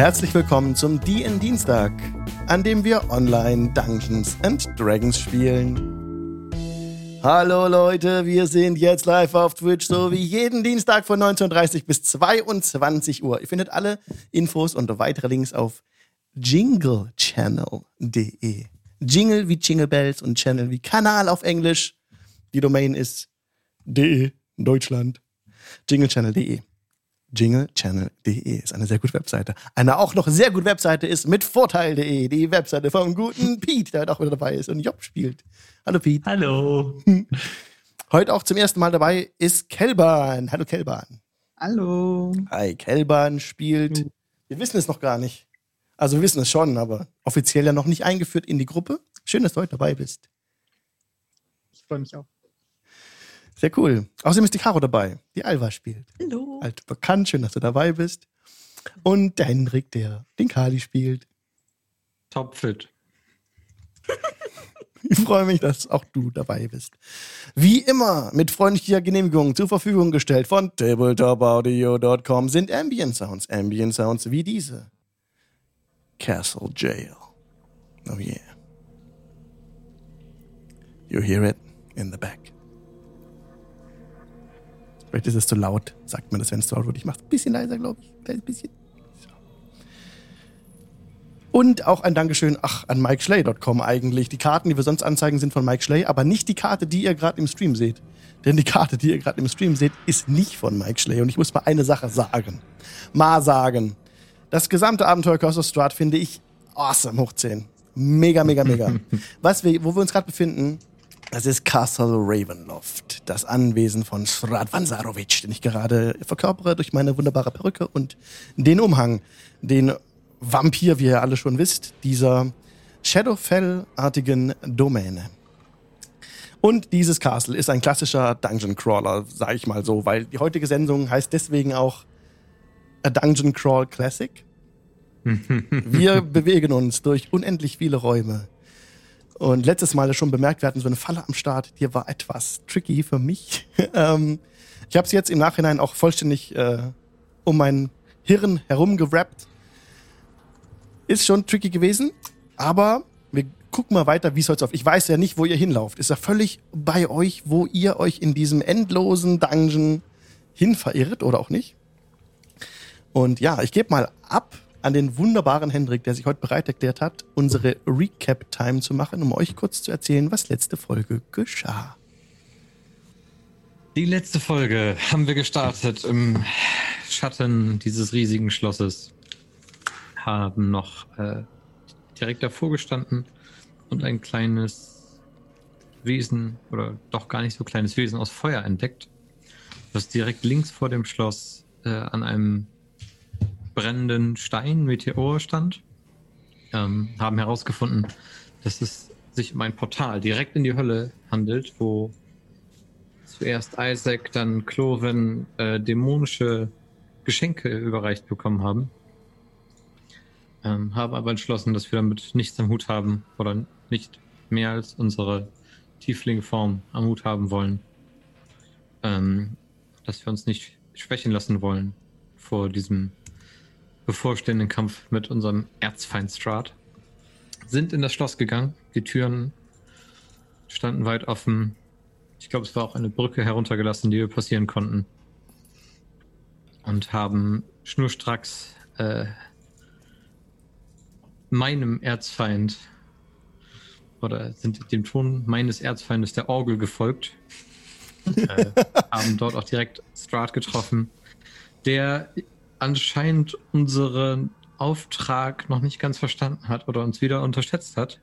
Herzlich willkommen zum DN Dienstag, an dem wir online Dungeons and Dragons spielen. Hallo Leute, wir sind jetzt live auf Twitch, so wie jeden Dienstag von 19.30 bis 22 Uhr. Ihr findet alle Infos und weitere Links auf jinglechannel.de. Jingle wie Jingle Bells und Channel wie Kanal auf Englisch. Die Domain ist de Deutschland. Jinglechannel.de. Jinglechannel.de ist eine sehr gute Webseite. Eine auch noch sehr gute Webseite ist mit Vorteil.de, die Webseite vom guten Pete, der heute auch wieder dabei ist und Job spielt. Hallo Pete. Hallo. Heute auch zum ersten Mal dabei ist Kelban. Hallo Kelban. Hallo. Hi, Kelban spielt. Wir wissen es noch gar nicht. Also wir wissen es schon, aber offiziell ja noch nicht eingeführt in die Gruppe. Schön, dass du heute dabei bist. Ich freue mich auch. Sehr cool. Außerdem ist die Caro dabei, die Alva spielt. Hallo. Alt bekannt, schön, dass du dabei bist. Und der Hendrik, der den Kali spielt. Topfit. Ich freue mich, dass auch du dabei bist. Wie immer mit freundlicher Genehmigung zur Verfügung gestellt von tabletopaudio.com sind Ambient Sounds. Ambient Sounds wie diese. Castle Jail. Oh yeah. You hear it in the back. Vielleicht ist es zu laut. Sagt mir das, wenn es zu laut wird. Ich mache es ein bisschen leiser, glaube ich. Ein bisschen. So. Und auch ein Dankeschön, ach, an MikeSchley.com eigentlich. Die Karten, die wir sonst anzeigen, sind von Mike Schley, aber nicht die Karte, die ihr gerade im Stream seht. Denn die Karte, die ihr gerade im Stream seht, ist nicht von Mike Schley. Und ich muss mal eine Sache sagen. Mal sagen. Das gesamte Abenteuer Curse of Strahd finde ich awesome hoch 10. Mega, mega, mega. Was wir, wo wir uns gerade befinden, das ist Castle Ravenloft, das Anwesen von Strad Vansarovic, den ich gerade verkörpere durch meine wunderbare Perücke und den Umhang, den Vampir, wie ihr alle schon wisst, dieser Shadowfell-artigen Domäne. Und dieses Castle ist ein klassischer Dungeon Crawler, sage ich mal so, weil die heutige Sendung heißt deswegen auch A Dungeon Crawl Classic. Wir bewegen uns durch unendlich viele Räume. Und letztes Mal schon bemerkt, wir hatten so eine Falle am Start, die war etwas tricky für mich. ähm, ich habe es jetzt im Nachhinein auch vollständig äh, um mein Hirn herum gerappt. Ist schon tricky gewesen, aber wir gucken mal weiter, wie es heute auf. Ich weiß ja nicht, wo ihr hinlauft. Ist ja völlig bei euch, wo ihr euch in diesem endlosen Dungeon hin verirrt oder auch nicht. Und ja, ich gebe mal ab an den wunderbaren Hendrik, der sich heute bereit erklärt hat, unsere Recap-Time zu machen, um euch kurz zu erzählen, was letzte Folge geschah. Die letzte Folge haben wir gestartet im Schatten dieses riesigen Schlosses. Haben noch äh, direkt davor gestanden und ein kleines Wesen, oder doch gar nicht so kleines Wesen aus Feuer entdeckt, das direkt links vor dem Schloss äh, an einem brennenden Stein, Meteor stand. Ähm, haben herausgefunden, dass es sich um ein Portal direkt in die Hölle handelt, wo zuerst Isaac, dann Cloven äh, dämonische Geschenke überreicht bekommen haben. Ähm, haben aber entschlossen, dass wir damit nichts am Hut haben oder nicht mehr als unsere Tieflingform am Hut haben wollen. Ähm, dass wir uns nicht schwächen lassen wollen vor diesem bevorstehenden Kampf mit unserem Erzfeind Strahd. Sind in das Schloss gegangen. Die Türen standen weit offen. Ich glaube, es war auch eine Brücke heruntergelassen, die wir passieren konnten. Und haben schnurstracks äh, meinem Erzfeind oder sind dem Ton meines Erzfeindes der Orgel gefolgt. äh, haben dort auch direkt Strahd getroffen, der anscheinend unseren Auftrag noch nicht ganz verstanden hat oder uns wieder unterschätzt hat,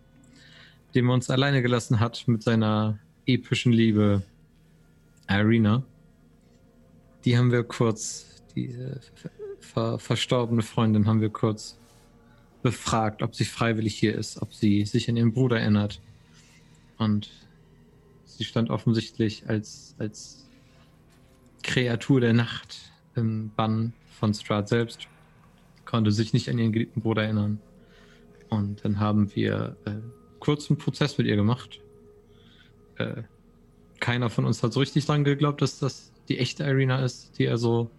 dem er uns alleine gelassen hat mit seiner epischen Liebe Irina. Die haben wir kurz, diese ver verstorbene Freundin haben wir kurz befragt, ob sie freiwillig hier ist, ob sie sich an ihren Bruder erinnert. Und sie stand offensichtlich als, als Kreatur der Nacht im Bann von Strahd selbst, konnte sich nicht an ihren geliebten Bruder erinnern. Und dann haben wir äh, kurzen Prozess mit ihr gemacht. Äh, keiner von uns hat so richtig dran geglaubt, dass das die echte Irina ist, die er so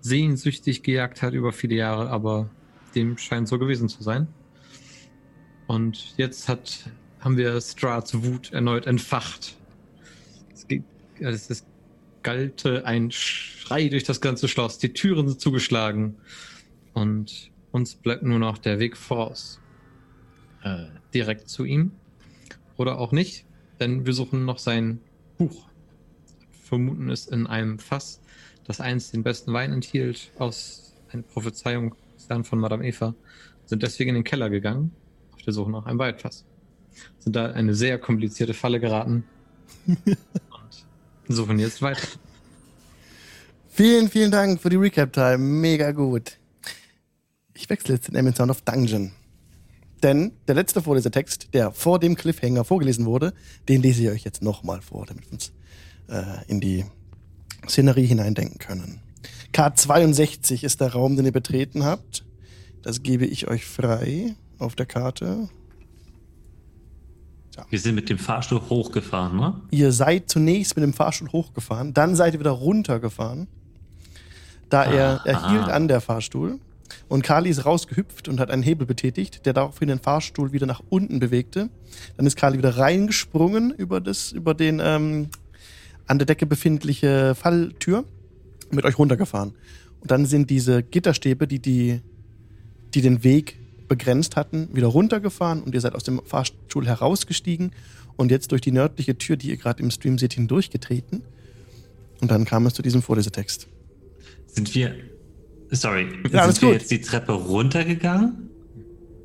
sehnsüchtig gejagt hat über viele Jahre, aber dem scheint so gewesen zu sein. Und jetzt hat, haben wir Strats Wut erneut entfacht. Es, geht, es, es gallte ein Schrei durch das ganze Schloss. Die Türen sind zugeschlagen. Und uns bleibt nur noch der Weg voraus. Äh, direkt zu ihm. Oder auch nicht, denn wir suchen noch sein Buch. Vermuten es in einem Fass, das einst den besten Wein enthielt, aus einer Prophezeiung von Madame Eva. Sind deswegen in den Keller gegangen, auf der Suche nach einem Waldfass. Sind da eine sehr komplizierte Falle geraten. suchen jetzt weiter. Vielen, vielen Dank für die Recap-Time. Mega gut. Ich wechsle jetzt den Sound auf Dungeon. Denn der letzte Vorlesetext, der vor dem Cliffhanger vorgelesen wurde, den lese ich euch jetzt nochmal vor, damit wir uns äh, in die Szenerie hineindenken können. K62 ist der Raum, den ihr betreten habt. Das gebe ich euch frei auf der Karte. So. Wir sind mit dem Fahrstuhl hochgefahren, ne? Ihr seid zunächst mit dem Fahrstuhl hochgefahren, dann seid ihr wieder runtergefahren. Da ah, er, er hielt an der Fahrstuhl und Kali ist rausgehüpft und hat einen Hebel betätigt, der daraufhin den Fahrstuhl wieder nach unten bewegte. Dann ist Kali wieder reingesprungen über, das, über den ähm, an der Decke befindliche Falltür mit euch runtergefahren. Und dann sind diese Gitterstäbe, die, die, die den Weg begrenzt hatten, wieder runtergefahren und ihr seid aus dem Fahrstuhl herausgestiegen und jetzt durch die nördliche Tür, die ihr gerade im Stream seht, hindurchgetreten. Und dann kam es zu diesem Vorlesetext. Sind wir Sorry, ja, sind wir gut. jetzt die Treppe runtergegangen?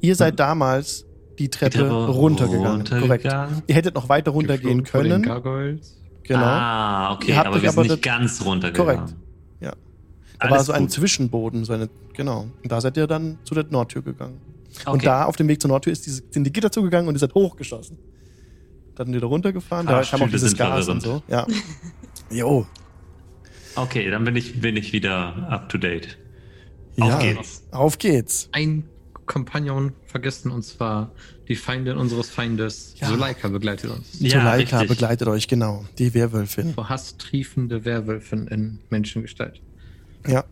Ihr seid damals die Treppe, die Treppe runtergegangen. runtergegangen. Korrekt. Ihr hättet noch weiter runtergehen können. Genau. Ah, okay, aber wir sind nicht ganz runtergegangen. Korrekt. Ja. Da Alles war so ein gut. Zwischenboden, so eine, genau. Und da seid ihr dann zu der Nordtür gegangen. Okay. Und da auf dem Weg zur Nordtür ist diese, sind die Gitter zugegangen und ihr seid hochgeschossen. Dann wieder runtergefahren, da kam auch dieses Gas und so. Ja. jo. Okay, dann bin ich, bin ich wieder up to date. Auf geht's. Auf geht's. Ein Kompagnon vergessen und zwar die Feindin unseres Feindes. Ja. Suleika begleitet uns. Ja, richtig. begleitet euch, genau. Die Werwölfin. Vor Hass triefende Werwölfin in Menschengestalt. Ja.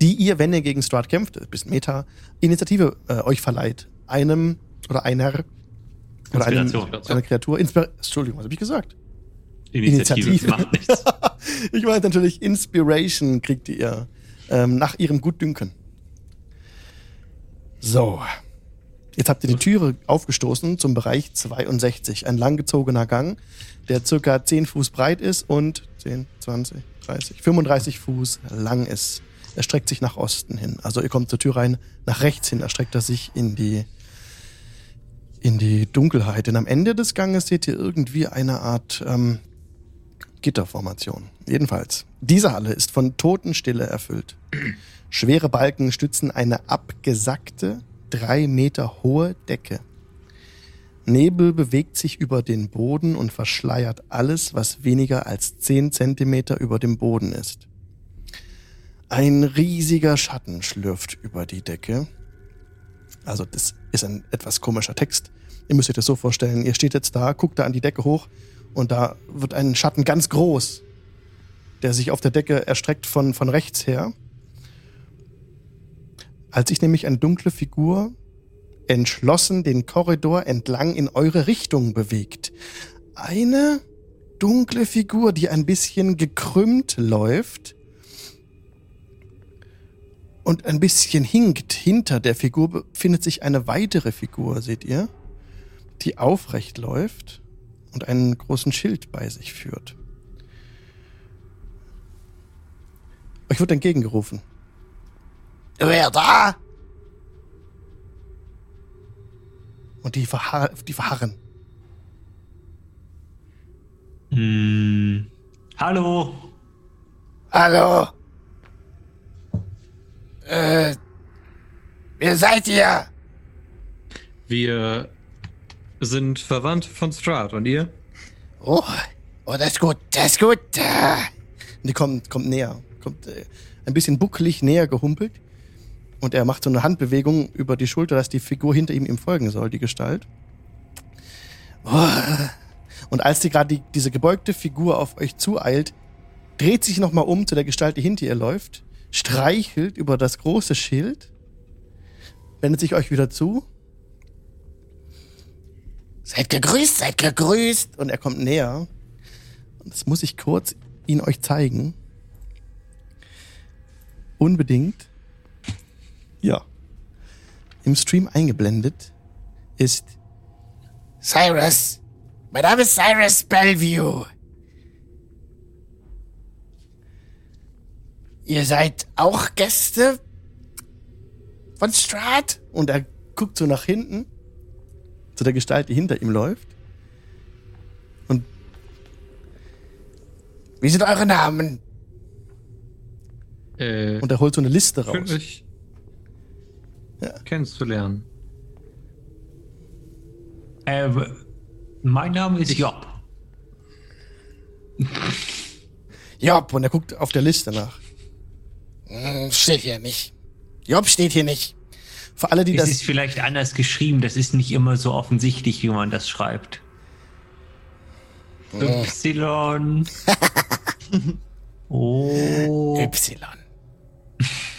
Die ihr, wenn ihr gegen Strat kämpft, bis Meta, Initiative äh, euch verleiht. Einem oder einer oder einem, einer Kreatur. Inspir Entschuldigung, was habe ich gesagt? Initiative, Initiative. macht nichts. ich meine natürlich Inspiration kriegt ihr ähm, nach ihrem Gutdünken. So. Jetzt habt ihr die Türe aufgestoßen zum Bereich 62. Ein langgezogener Gang, der circa 10 Fuß breit ist und 10, 20, 30, 35 Fuß lang ist. Er streckt sich nach Osten hin. Also ihr kommt zur Tür rein, nach rechts hin erstreckt er sich in die, in die Dunkelheit. Denn am Ende des Ganges seht ihr irgendwie eine Art ähm, Gitterformation. Jedenfalls, diese Halle ist von Totenstille erfüllt. Schwere Balken stützen eine abgesackte, drei Meter hohe Decke. Nebel bewegt sich über den Boden und verschleiert alles, was weniger als zehn Zentimeter über dem Boden ist. Ein riesiger Schatten schlürft über die Decke. Also das ist ein etwas komischer Text. Ihr müsst euch das so vorstellen. Ihr steht jetzt da, guckt da an die Decke hoch und da wird ein Schatten ganz groß, der sich auf der Decke erstreckt von, von rechts her. Als sich nämlich eine dunkle Figur entschlossen den Korridor entlang in eure Richtung bewegt. Eine dunkle Figur, die ein bisschen gekrümmt läuft und ein bisschen hinkt. Hinter der Figur befindet sich eine weitere Figur, seht ihr, die aufrecht läuft und einen großen Schild bei sich führt. Euch wird entgegengerufen. Wer da? Und die, verhar die verharren. Hm. Hallo. Hallo. Äh, wer seid ihr? Wir sind verwandt von Strahd. Und ihr? Oh, oh, das ist gut, das ist gut. Und die kommt, kommt näher, kommt äh, ein bisschen bucklig näher gehumpelt. Und er macht so eine Handbewegung über die Schulter, dass die Figur hinter ihm ihm folgen soll, die Gestalt. Oh. Und als die gerade die, diese gebeugte Figur auf euch zueilt, dreht sich nochmal um zu der Gestalt, die hinter ihr läuft, streichelt über das große Schild wendet sich euch wieder zu. Seid gegrüßt, seid gegrüßt. Und er kommt näher. Und das muss ich kurz ihn euch zeigen. Unbedingt. Ja. Im Stream eingeblendet ist Cyrus. Mein Name ist Cyrus Bellevue. Ihr seid auch Gäste von Strat? Und er guckt so nach hinten, zu der Gestalt, die hinter ihm läuft. Und wie sind eure Namen? Äh, und er holt so eine Liste raus. Schön, euch ja. kennenzulernen. Äh, mein Name ist Job. Job, und er guckt auf der Liste nach. Hm, steht hier nicht. Job steht hier nicht. Für alle, die es das. ist vielleicht anders geschrieben. Das ist nicht immer so offensichtlich, wie man das schreibt. Y. oh. Y.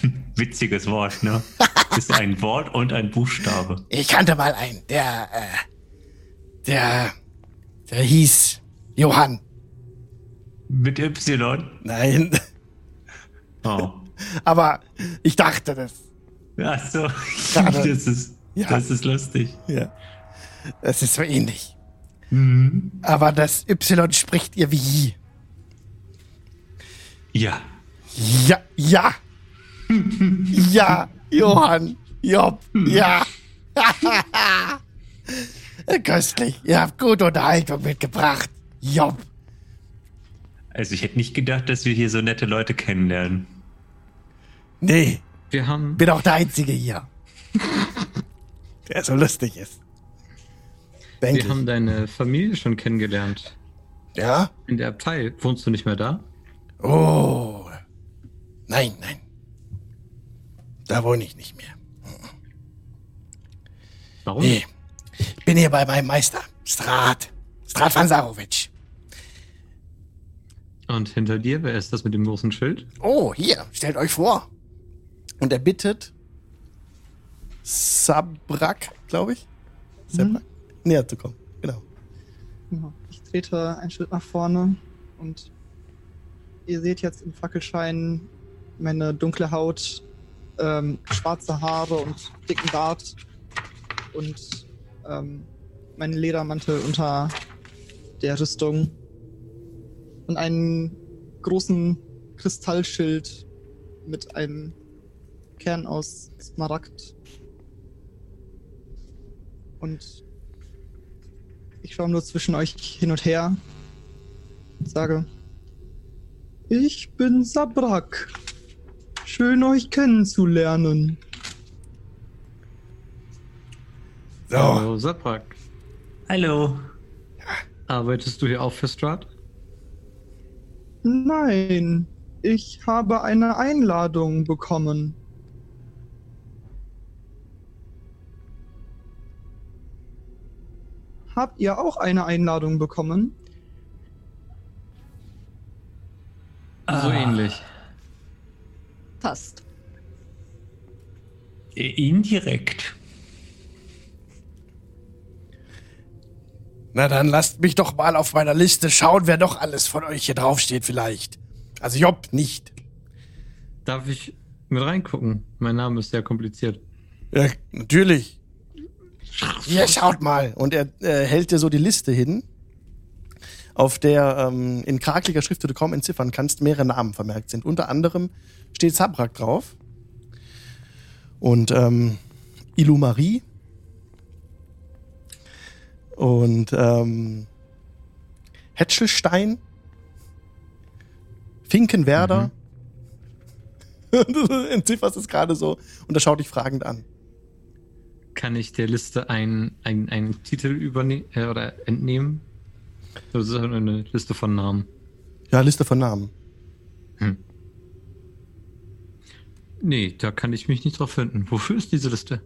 Witziges Wort, ne? ist ein Wort und ein Buchstabe. Ich kannte mal einen, der, äh, der, der hieß Johann. Mit Y? Nein. Oh. Aber ich dachte das. Ach so. Das ist, ja. das ist lustig. Ja. Das ist so ähnlich. Mhm. Aber das Y spricht ihr wie. Ja. Ja, ja. ja, Johann. Job. Ja. Köstlich. Ihr habt gute Unterhaltung mitgebracht. Job. Also ich hätte nicht gedacht, dass wir hier so nette Leute kennenlernen. Nee. Wir haben. Bin auch der Einzige hier. der so lustig ist. Denk wir ich. haben deine Familie schon kennengelernt. Ja? In der Abtei. Wohnst du nicht mehr da? Oh. Nein, nein. Da wohne ich nicht mehr. Warum? Nee. Ich bin hier bei meinem Meister. Strat. Strat van Sarovic. Und hinter dir, wer ist das mit dem großen Schild? Oh, hier, stellt euch vor. Und er bittet Sabrak, glaube ich, Sabrak, mhm. näher zu kommen. Genau. Ich trete einen Schritt nach vorne und ihr seht jetzt im Fackelschein meine dunkle Haut, ähm, schwarze Haare und dicken Bart und ähm, meinen Ledermantel unter der Rüstung und einen großen Kristallschild mit einem Kern aus Smaragd. Und ich schaue nur zwischen euch hin und her und sage, ich bin Sabrak. Schön euch kennenzulernen. So. Hallo, Sabrak. Hallo. Arbeitest du hier auch für Strat? Nein, ich habe eine Einladung bekommen. Habt ihr auch eine Einladung bekommen? So ah. ähnlich. Passt. Indirekt. Na dann lasst mich doch mal auf meiner Liste schauen, wer noch alles von euch hier draufsteht vielleicht. Also Job nicht. Darf ich mit reingucken? Mein Name ist sehr kompliziert. Ja, natürlich. Hier, schaut mal. Und er äh, hält dir so die Liste hin, auf der ähm, in krakeliger Schrift, die du kaum entziffern kannst, mehrere Namen vermerkt sind. Unter anderem steht Sabrak drauf. Und ähm, Ilumari. Und ähm, Hetschelstein. Finkenwerder. Mhm. du entzifferst es gerade so und er schaut dich fragend an kann ich der Liste einen ein Titel übernehmen äh, oder entnehmen? Das ist eine Liste von Namen. Ja, Liste von Namen. Hm. Nee, da kann ich mich nicht drauf finden. Wofür ist diese Liste?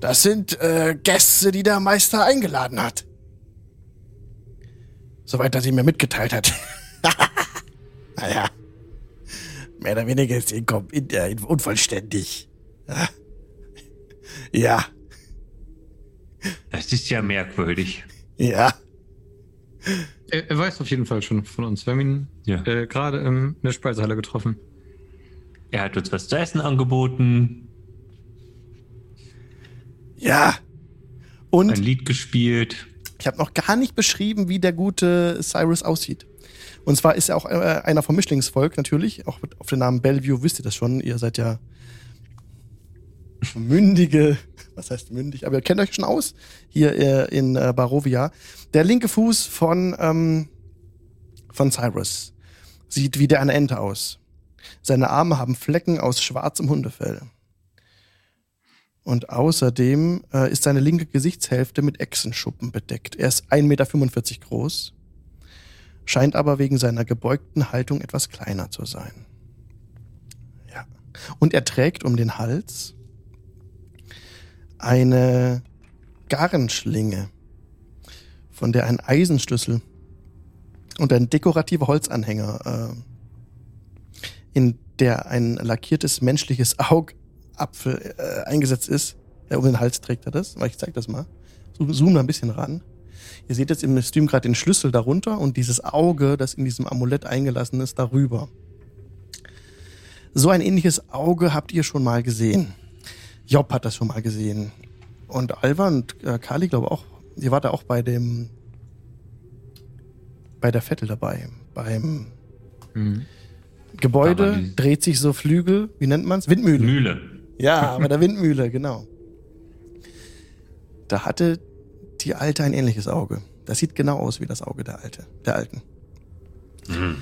Das sind äh, Gäste, die der Meister eingeladen hat. Soweit er sie mir mitgeteilt hat. naja. Mehr oder weniger ist sie unvollständig. Ja. Das ist ja merkwürdig. Ja. Er, er, weiß auf jeden Fall schon von uns. Wir haben ihn ja. äh, gerade in der Speisehalle getroffen. Er hat uns was zu essen angeboten. Ja. Und ein Lied gespielt. Ich habe noch gar nicht beschrieben, wie der gute Cyrus aussieht. Und zwar ist er auch äh, einer vom Mischlingsvolk natürlich. Auch auf den Namen Bellevue wisst ihr das schon. Ihr seid ja mündige, was heißt mündig, aber ihr kennt euch schon aus hier äh, in äh, Barovia. Der linke Fuß von, ähm, von Cyrus sieht wie der eine Ente aus. Seine Arme haben Flecken aus schwarzem Hundefell. Und außerdem äh, ist seine linke Gesichtshälfte mit Echsenschuppen bedeckt. Er ist 1,45 Meter groß, scheint aber wegen seiner gebeugten Haltung etwas kleiner zu sein. Ja. Und er trägt um den Hals eine Garnschlinge, von der ein Eisenschlüssel und ein dekorativer Holzanhänger, äh, in der ein lackiertes menschliches Augapfel äh, eingesetzt ist. Ja, um den Hals trägt er das. Ich zeig das mal. Zoom da ein bisschen ran. Ihr seht jetzt im Stream gerade den Schlüssel darunter und dieses Auge, das in diesem Amulett eingelassen ist, darüber. So ein ähnliches Auge habt ihr schon mal gesehen. Job hat das schon mal gesehen. Und Alva und äh, Kali, glaube auch, ihr wart da auch bei dem, bei der Vettel dabei. Beim mhm. Gebäude dreht sich so Flügel, wie nennt man's? Windmühle. Mühle. Ja, bei der Windmühle, genau. Da hatte die Alte ein ähnliches Auge. Das sieht genau aus wie das Auge der Alte, der Alten. Mhm.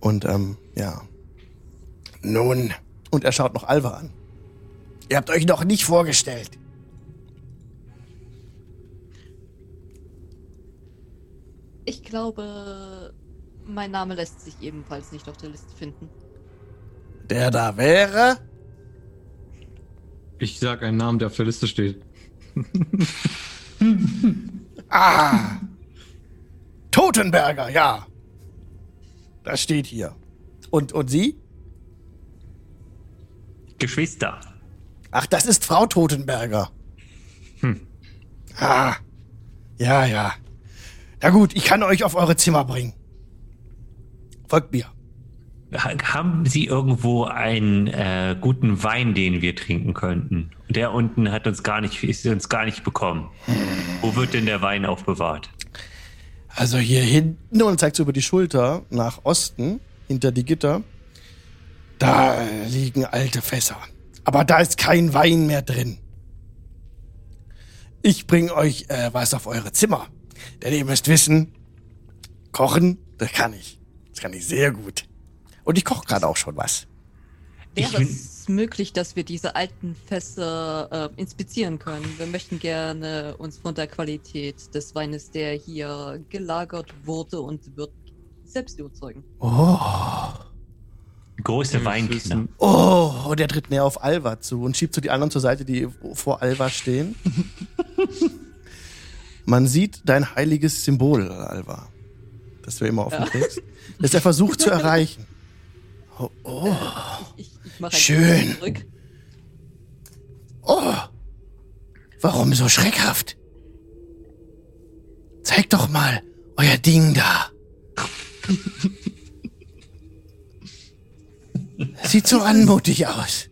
Und ähm, ja. Nun. Und er schaut noch Alva an. Ihr habt euch noch nicht vorgestellt. Ich glaube, mein Name lässt sich ebenfalls nicht auf der Liste finden. Der da wäre? Ich sag einen Namen, der auf der Liste steht. ah! Totenberger, ja. Das steht hier. Und, und Sie? Geschwister. Ach, das ist Frau Totenberger. Hm. Ah. Ja, ja. Na gut, ich kann euch auf eure Zimmer bringen. Folgt mir. Haben Sie irgendwo einen äh, guten Wein, den wir trinken könnten? Der unten hat uns gar nicht, ist uns gar nicht bekommen. Hm. Wo wird denn der Wein aufbewahrt? Also hier hinten und zeigt über die Schulter nach Osten, hinter die Gitter. Da liegen alte Fässer. Aber da ist kein Wein mehr drin. Ich bring euch äh, was auf eure Zimmer. Denn ihr müsst wissen, kochen, das kann ich. Das kann ich sehr gut. Und ich koche gerade auch schon was. Wäre es möglich, dass wir diese alten Fässer äh, inspizieren können? Wir möchten gerne uns von der Qualität des Weines, der hier gelagert wurde und wird, selbst überzeugen. Oh. Große Weinkenner. Oh, und er tritt näher auf Alva zu und schiebt so die anderen zur Seite, die vor Alva stehen. Man sieht dein heiliges Symbol, Alva, das du immer auf dem ja. trägst, das er versucht zu erreichen. Oh, oh. Ich, ich schön. Oh, warum so schreckhaft? Zeig doch mal euer Ding da. Sieht so anmutig aus.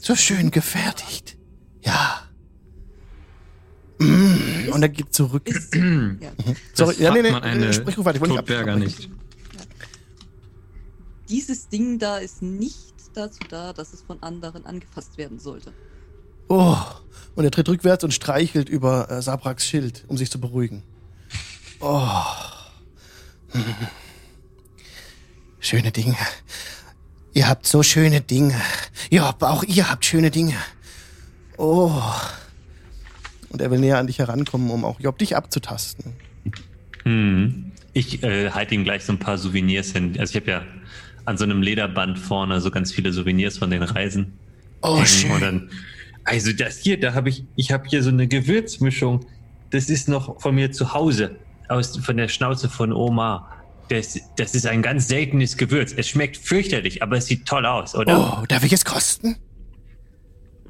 so schön gefertigt. Ja. Mm, und er geht zurück. Ist, ja. Sorry, ja, nee, nee, eine sprich weiter, ich wollte nicht. Dieses Ding da ist nicht dazu da, dass es von anderen angefasst werden sollte. Oh, und er tritt rückwärts und streichelt über äh, Sabraks Schild, um sich zu beruhigen. Oh. Hm. Schöne Dinge. Ihr habt so schöne Dinge. Ja, auch ihr habt schöne Dinge. Oh. Und er will näher an dich herankommen, um auch Job dich abzutasten. Hm. Ich äh, halte ihm gleich so ein paar Souvenirs hin. Also ich habe ja an so einem Lederband vorne so ganz viele Souvenirs von den Reisen. Oh, schön. Und dann, also das hier, da habe ich, ich habe hier so eine Gewürzmischung. Das ist noch von mir zu Hause, aus, von der Schnauze von Oma. Das, das ist ein ganz seltenes Gewürz. Es schmeckt fürchterlich, aber es sieht toll aus, oder? Oh, darf ich es kosten?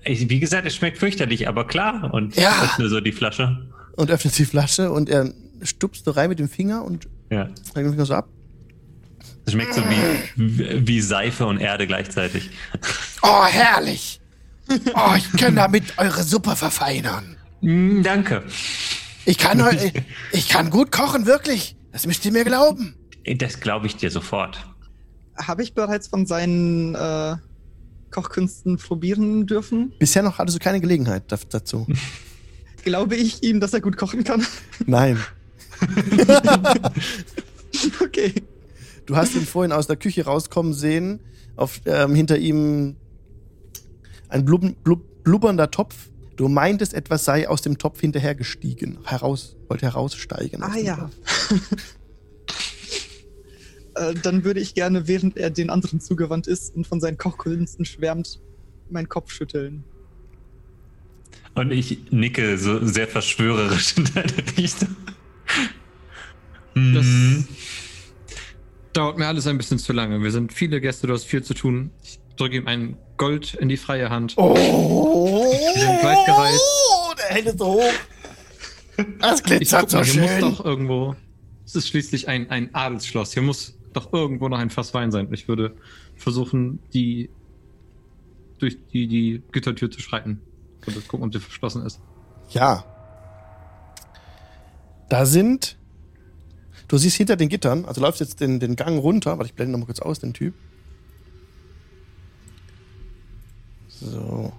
Wie gesagt, es schmeckt fürchterlich, aber klar. Und Ja. öffne so die Flasche. Und öffnet die Flasche und er stupst so rein mit dem Finger und Ja. den Finger so ab. Es schmeckt so wie, wie Seife und Erde gleichzeitig. Oh, herrlich! Oh, ich kann damit eure Suppe verfeinern. Mm, danke. Ich kann, ich kann gut kochen, wirklich. Das müsst ihr mir glauben. Das glaube ich dir sofort. Habe ich bereits von seinen äh, Kochkünsten probieren dürfen? Bisher noch hattest du keine Gelegenheit da- dazu. Glaube ich ihm, dass er gut kochen kann? Nein. okay. Du hast ihn vorhin aus der Küche rauskommen sehen. Auf, ähm, hinter ihm ein blub, blub, blubbernder Topf. Du meintest, etwas sei aus dem Topf hinterher gestiegen. Heraus, wollte heraussteigen. aus Ah ja. Äh, dann würde ich gerne, während er den anderen zugewandt ist und von seinen Kochkünsten schwärmt, meinen Kopf schütteln. Und ich nicke so sehr verschwörerisch in deine Richtung. Das Mhm. dauert mir alles ein bisschen zu lange. Wir sind viele Gäste, du hast viel zu tun. Ich drücke ihm ein Gold in die freie Hand. Oh, Wir sind weit gereist. der hält es so hoch. Das Ich glitzert so mal, hier muss schön. doch irgendwo. Es ist schließlich ein, ein Adelsschloss. Hier muss doch irgendwo noch ein Fass Wein sein. Ich würde versuchen, die durch die, die Gittertür zu schreiten. Und gucken, ob sie verschlossen ist. Ja. Da sind. Du siehst hinter den Gittern, also läufst jetzt den, den Gang runter. Warte, ich blende noch mal kurz aus, den Typ. So.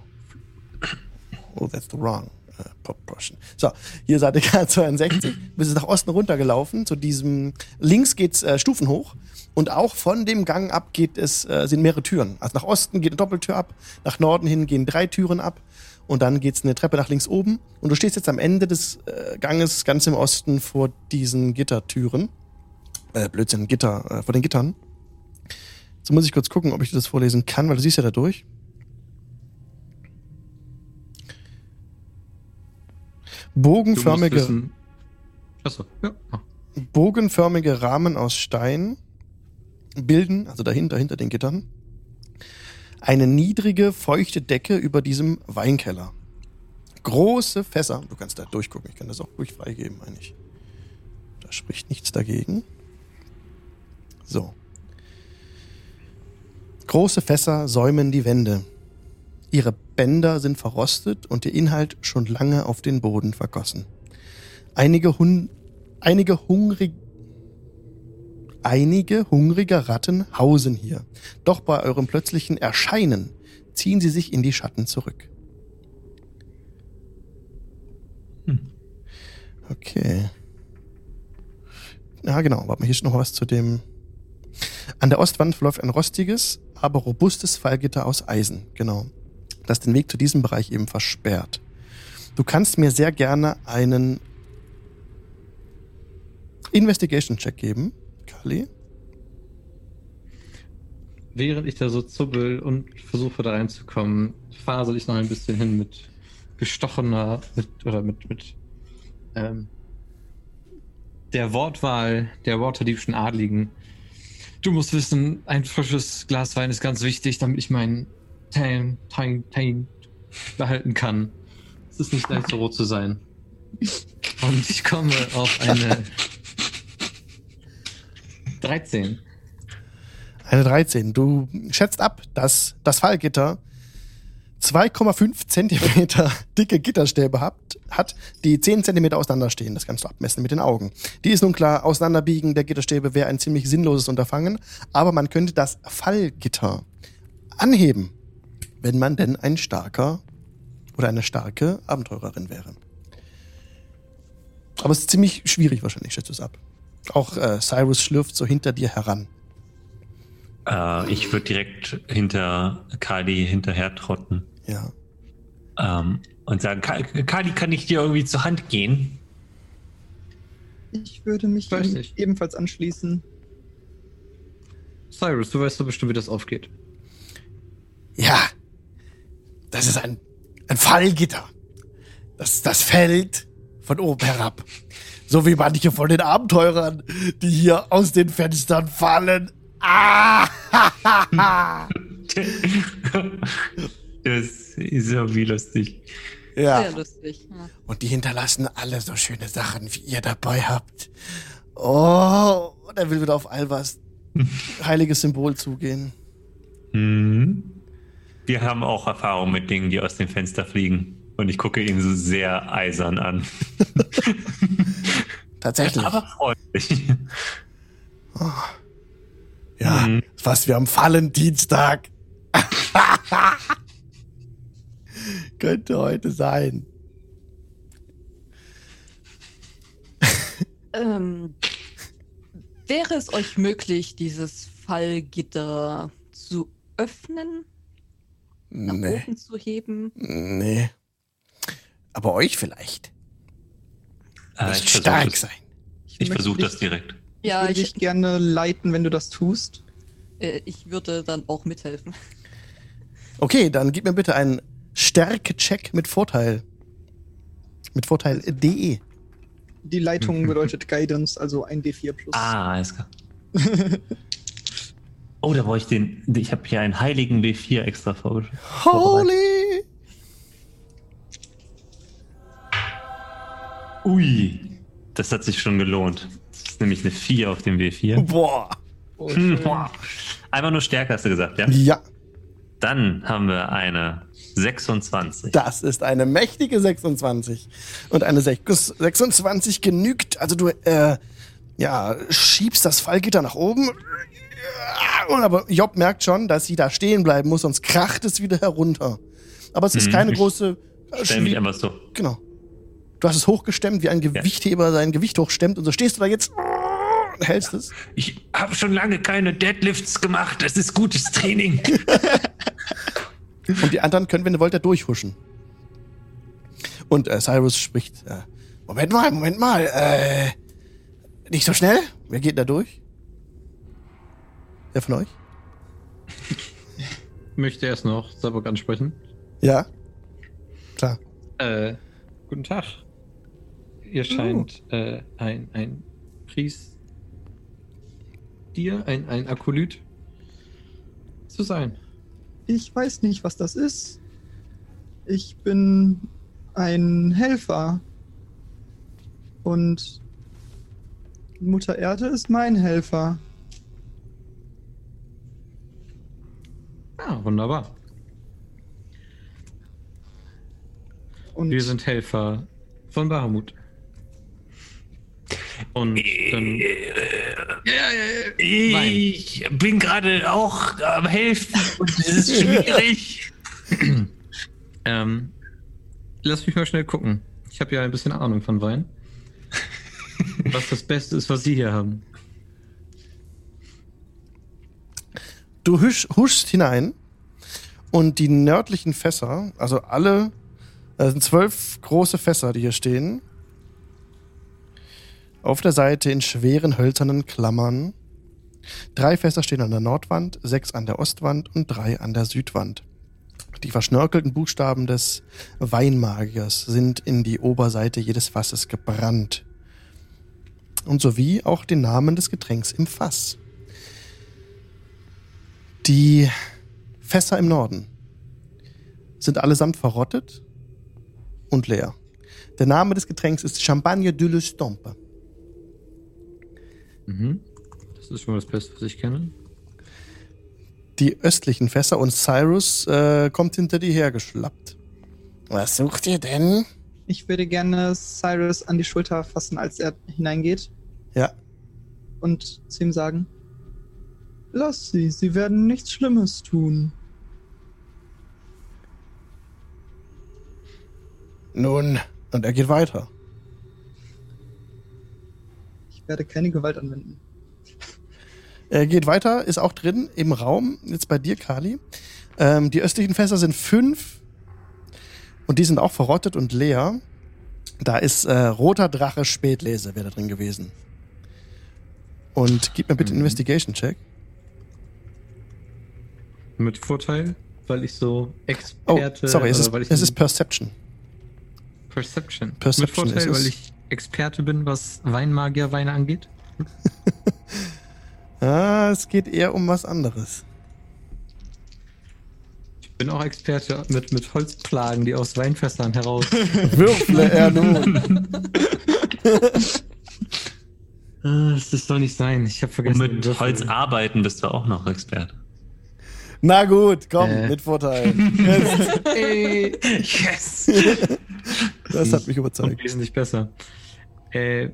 Oh, that's the wrong uh, proportion. So, hier seid ihr gerade 62. Bist nach Osten runtergelaufen. Zu diesem. Links geht's äh, Stufen hoch. Und auch von dem Gang ab geht es, äh, sind mehrere Türen. Also nach Osten geht eine Doppeltür ab, nach Norden hin gehen drei Türen ab und dann geht's eine Treppe nach links oben. Und du stehst jetzt am Ende des äh, Ganges ganz im Osten vor diesen Gittertüren. Äh, Blödsinn, Gitter, äh, vor den Gittern. Jetzt muss ich kurz gucken, ob ich das vorlesen kann, weil du siehst ja da durch. Bogenförmige, Achso, ja. Ah. bogenförmige Rahmen aus Stein bilden, also dahinter, hinter den Gittern, eine niedrige, feuchte Decke über diesem Weinkeller. Große Fässer, du kannst da durchgucken, ich kann das auch ruhig freigeben, eigentlich. Da spricht nichts dagegen. So. Große Fässer säumen die Wände. Ihre Bänder sind verrostet und ihr Inhalt schon lange auf den Boden vergossen. Einige, Hun einige hungrig Einige hungrige Ratten hausen hier. Doch bei eurem plötzlichen Erscheinen ziehen sie sich in die Schatten zurück. Hm. Okay. Ja, genau. Warte mal, hier ist noch was zu dem. An der Ostwand verläuft ein rostiges, aber robustes Fallgitter aus Eisen. Genau. Das den Weg zu diesem Bereich eben versperrt. Du kannst mir sehr gerne einen Investigation-Check geben, Kali. Während ich da so zubbel und versuche da reinzukommen, fasel ich noch ein bisschen hin mit gestochener, mit, oder mit, mit ähm, der Wortwahl der waterdiebschen Adligen. Du musst wissen, ein frisches Glas Wein ist ganz wichtig, damit ich meinen Tan, Tan, Tan behalten kann. Es ist nicht leicht, so rot zu sein. Und ich komme auf eine 13. Eine 13. Du schätzt ab, dass das Fallgitter 2,5 Zentimeter dicke Gitterstäbe hat, hat, die 10 Zentimeter auseinanderstehen. Das kannst du abmessen mit den Augen. Die ist nun klar, Auseinanderbiegen der Gitterstäbe wäre ein ziemlich sinnloses Unterfangen, aber man könnte das Fallgitter anheben, wenn man denn ein starker oder eine starke Abenteurerin wäre. Aber es ist ziemlich schwierig wahrscheinlich, schätzt du es ab. Auch äh, Cyrus schlürft so hinter dir heran. Äh, ich würde direkt hinter Kali hinterher trotten Ja. ähm, und sagen, "Ka- Kali, kann ich dir irgendwie zur Hand gehen? Ich würde mich ebenfalls anschließen. Cyrus, du weißt doch bestimmt, wie das aufgeht. Ja, das ist ein, ein Fallgitter. Das, das fällt von oben herab. So wie manche von den Abenteurern, die hier aus den Fenstern fallen. Ah! Das ist ja wie lustig. Ja. Sehr lustig. Ja. Und die hinterlassen alle so schöne Sachen, wie ihr dabei habt. Oh, und er will wieder auf Alvas heiliges Symbol zugehen. Mhm. Wir haben auch Erfahrung mit Dingen, die aus dem Fenster fliegen. Und ich gucke ihn so sehr eisern an. Tatsächlich. Aber freundlich. Ja, Mhm. was wir am Fallendienstag. Könnte heute sein. Ähm, wäre es euch möglich, dieses Fallgitter zu öffnen, nach Nee, oben zu heben? nee. Aber euch vielleicht. Äh, ich stark versuche sein. ich möchte versuch dich- das direkt. Ja, würde ich, dich gerne leiten, wenn du das tust. äh, ich würde dann auch mithelfen. Okay, dann gib mir bitte einen Stärke-Check mit Vorteil. Mit Vorteil DE. Die Leitung bedeutet Guidance, also ein D4 plus. Ah, alles klar. oh, da brauche ich den. Ich habe hier einen heiligen W4 extra vorgestellt. Holy! Ui, das hat sich schon gelohnt. Das ist nämlich eine 4 auf dem W4. Boah. Oh, Hm. Einmal nur stärker, hast du gesagt, ja? Ja, Dann haben wir eine 26. das ist eine mächtige 26. Und eine 6 26 genügt. Also du, äh, ja, schiebst das Fallgitter nach oben. Und aber Job merkt schon, dass sie da stehen bleiben muss, sonst kracht es wieder herunter. Aber es ist Mhm, keine große. äh, Stell mich einfach so. Genau. Du hast es hochgestemmt, wie ein Gewichtheber sein Gewicht hochstemmt und so stehst du da jetzt und hältst es. Ich habe schon lange keine Deadlifts gemacht. Das ist gutes Training. Und die anderen können, wenn ihr wollt, da durchhuschen. Und äh, Cyrus spricht: äh, Moment mal, Moment mal, äh, nicht so schnell. Wer geht da durch? Wer von euch? Möchte erst noch Sabok ansprechen. Ja. Klar. Äh, guten Tag. Ihr scheint äh, ein, ein Priester, ein, ein Akolyt zu sein. Ich weiß nicht, was das ist. Ich bin ein Helfer. Und Mutter Erde ist mein Helfer. Ah, wunderbar. Und Wir sind Helfer von Bahamut. Und dann. Ja, ja, ja. Wein. Ich bin gerade auch am Helfen und es ist schwierig. Ähm, lass mich mal schnell gucken. Ich habe ja ein bisschen Ahnung von Wein. Was das Beste ist, was Sie hier haben. Du husch, huschst hinein und die nördlichen Fässer, also alle, das sind zwölf große Fässer, die hier stehen. Auf der Seite in schweren hölzernen Klammern. Drei Fässer stehen an der Nordwand, sechs an der Ostwand und drei an der Südwand. Die verschnörkelten Buchstaben des Weinmagiers sind in die Oberseite jedes Fasses gebrannt. Und sowie auch den Namen des Getränks im Fass. Die Fässer im Norden sind allesamt verrottet und leer. Der Name des Getränks ist Champagne de l'Estompe. Mhm. Das ist schon mal das Beste, was ich kenne. Die östlichen Fässer und Cyrus äh, kommt hinter dir hergeschlappt. Was sucht ihr denn? ich würde gerne Cyrus an die Schulter fassen, als er hineingeht. Ja. Und zu ihm sagen: Lass sie, sie werden nichts Schlimmes tun. Nun, und er geht weiter. Ich werde keine Gewalt anwenden. Er geht weiter, ist auch drin im Raum, jetzt bei dir, Kali. Ähm, die östlichen Fässer sind fünf und die sind auch verrottet und leer. Da ist äh, roter Drache Spätlese, wäre da drin gewesen. Und gib mir bitte einen Mhm. Investigation-Check. Mit Vorteil, weil ich so Oh, Experte. sorry, es ist, weil ich es ist Perception. Perception. Perception Mit Vorteil, ist es. weil ich Experte bin, was Weinmagier-Weine angeht. Ah, es geht eher um was anderes. bin auch Experte mit, mit Holzplagen, die aus Weinfässern heraus. Würfle er nun. Ah, Das ist doch nicht sein. Ich habe Und vergessen. den mit. Holz arbeiten bist du auch noch Experte. Na gut, komm, Äh. mit Vorteil. Ey, Yes! das hat mich und überzeugt. wesentlich besser. Äh,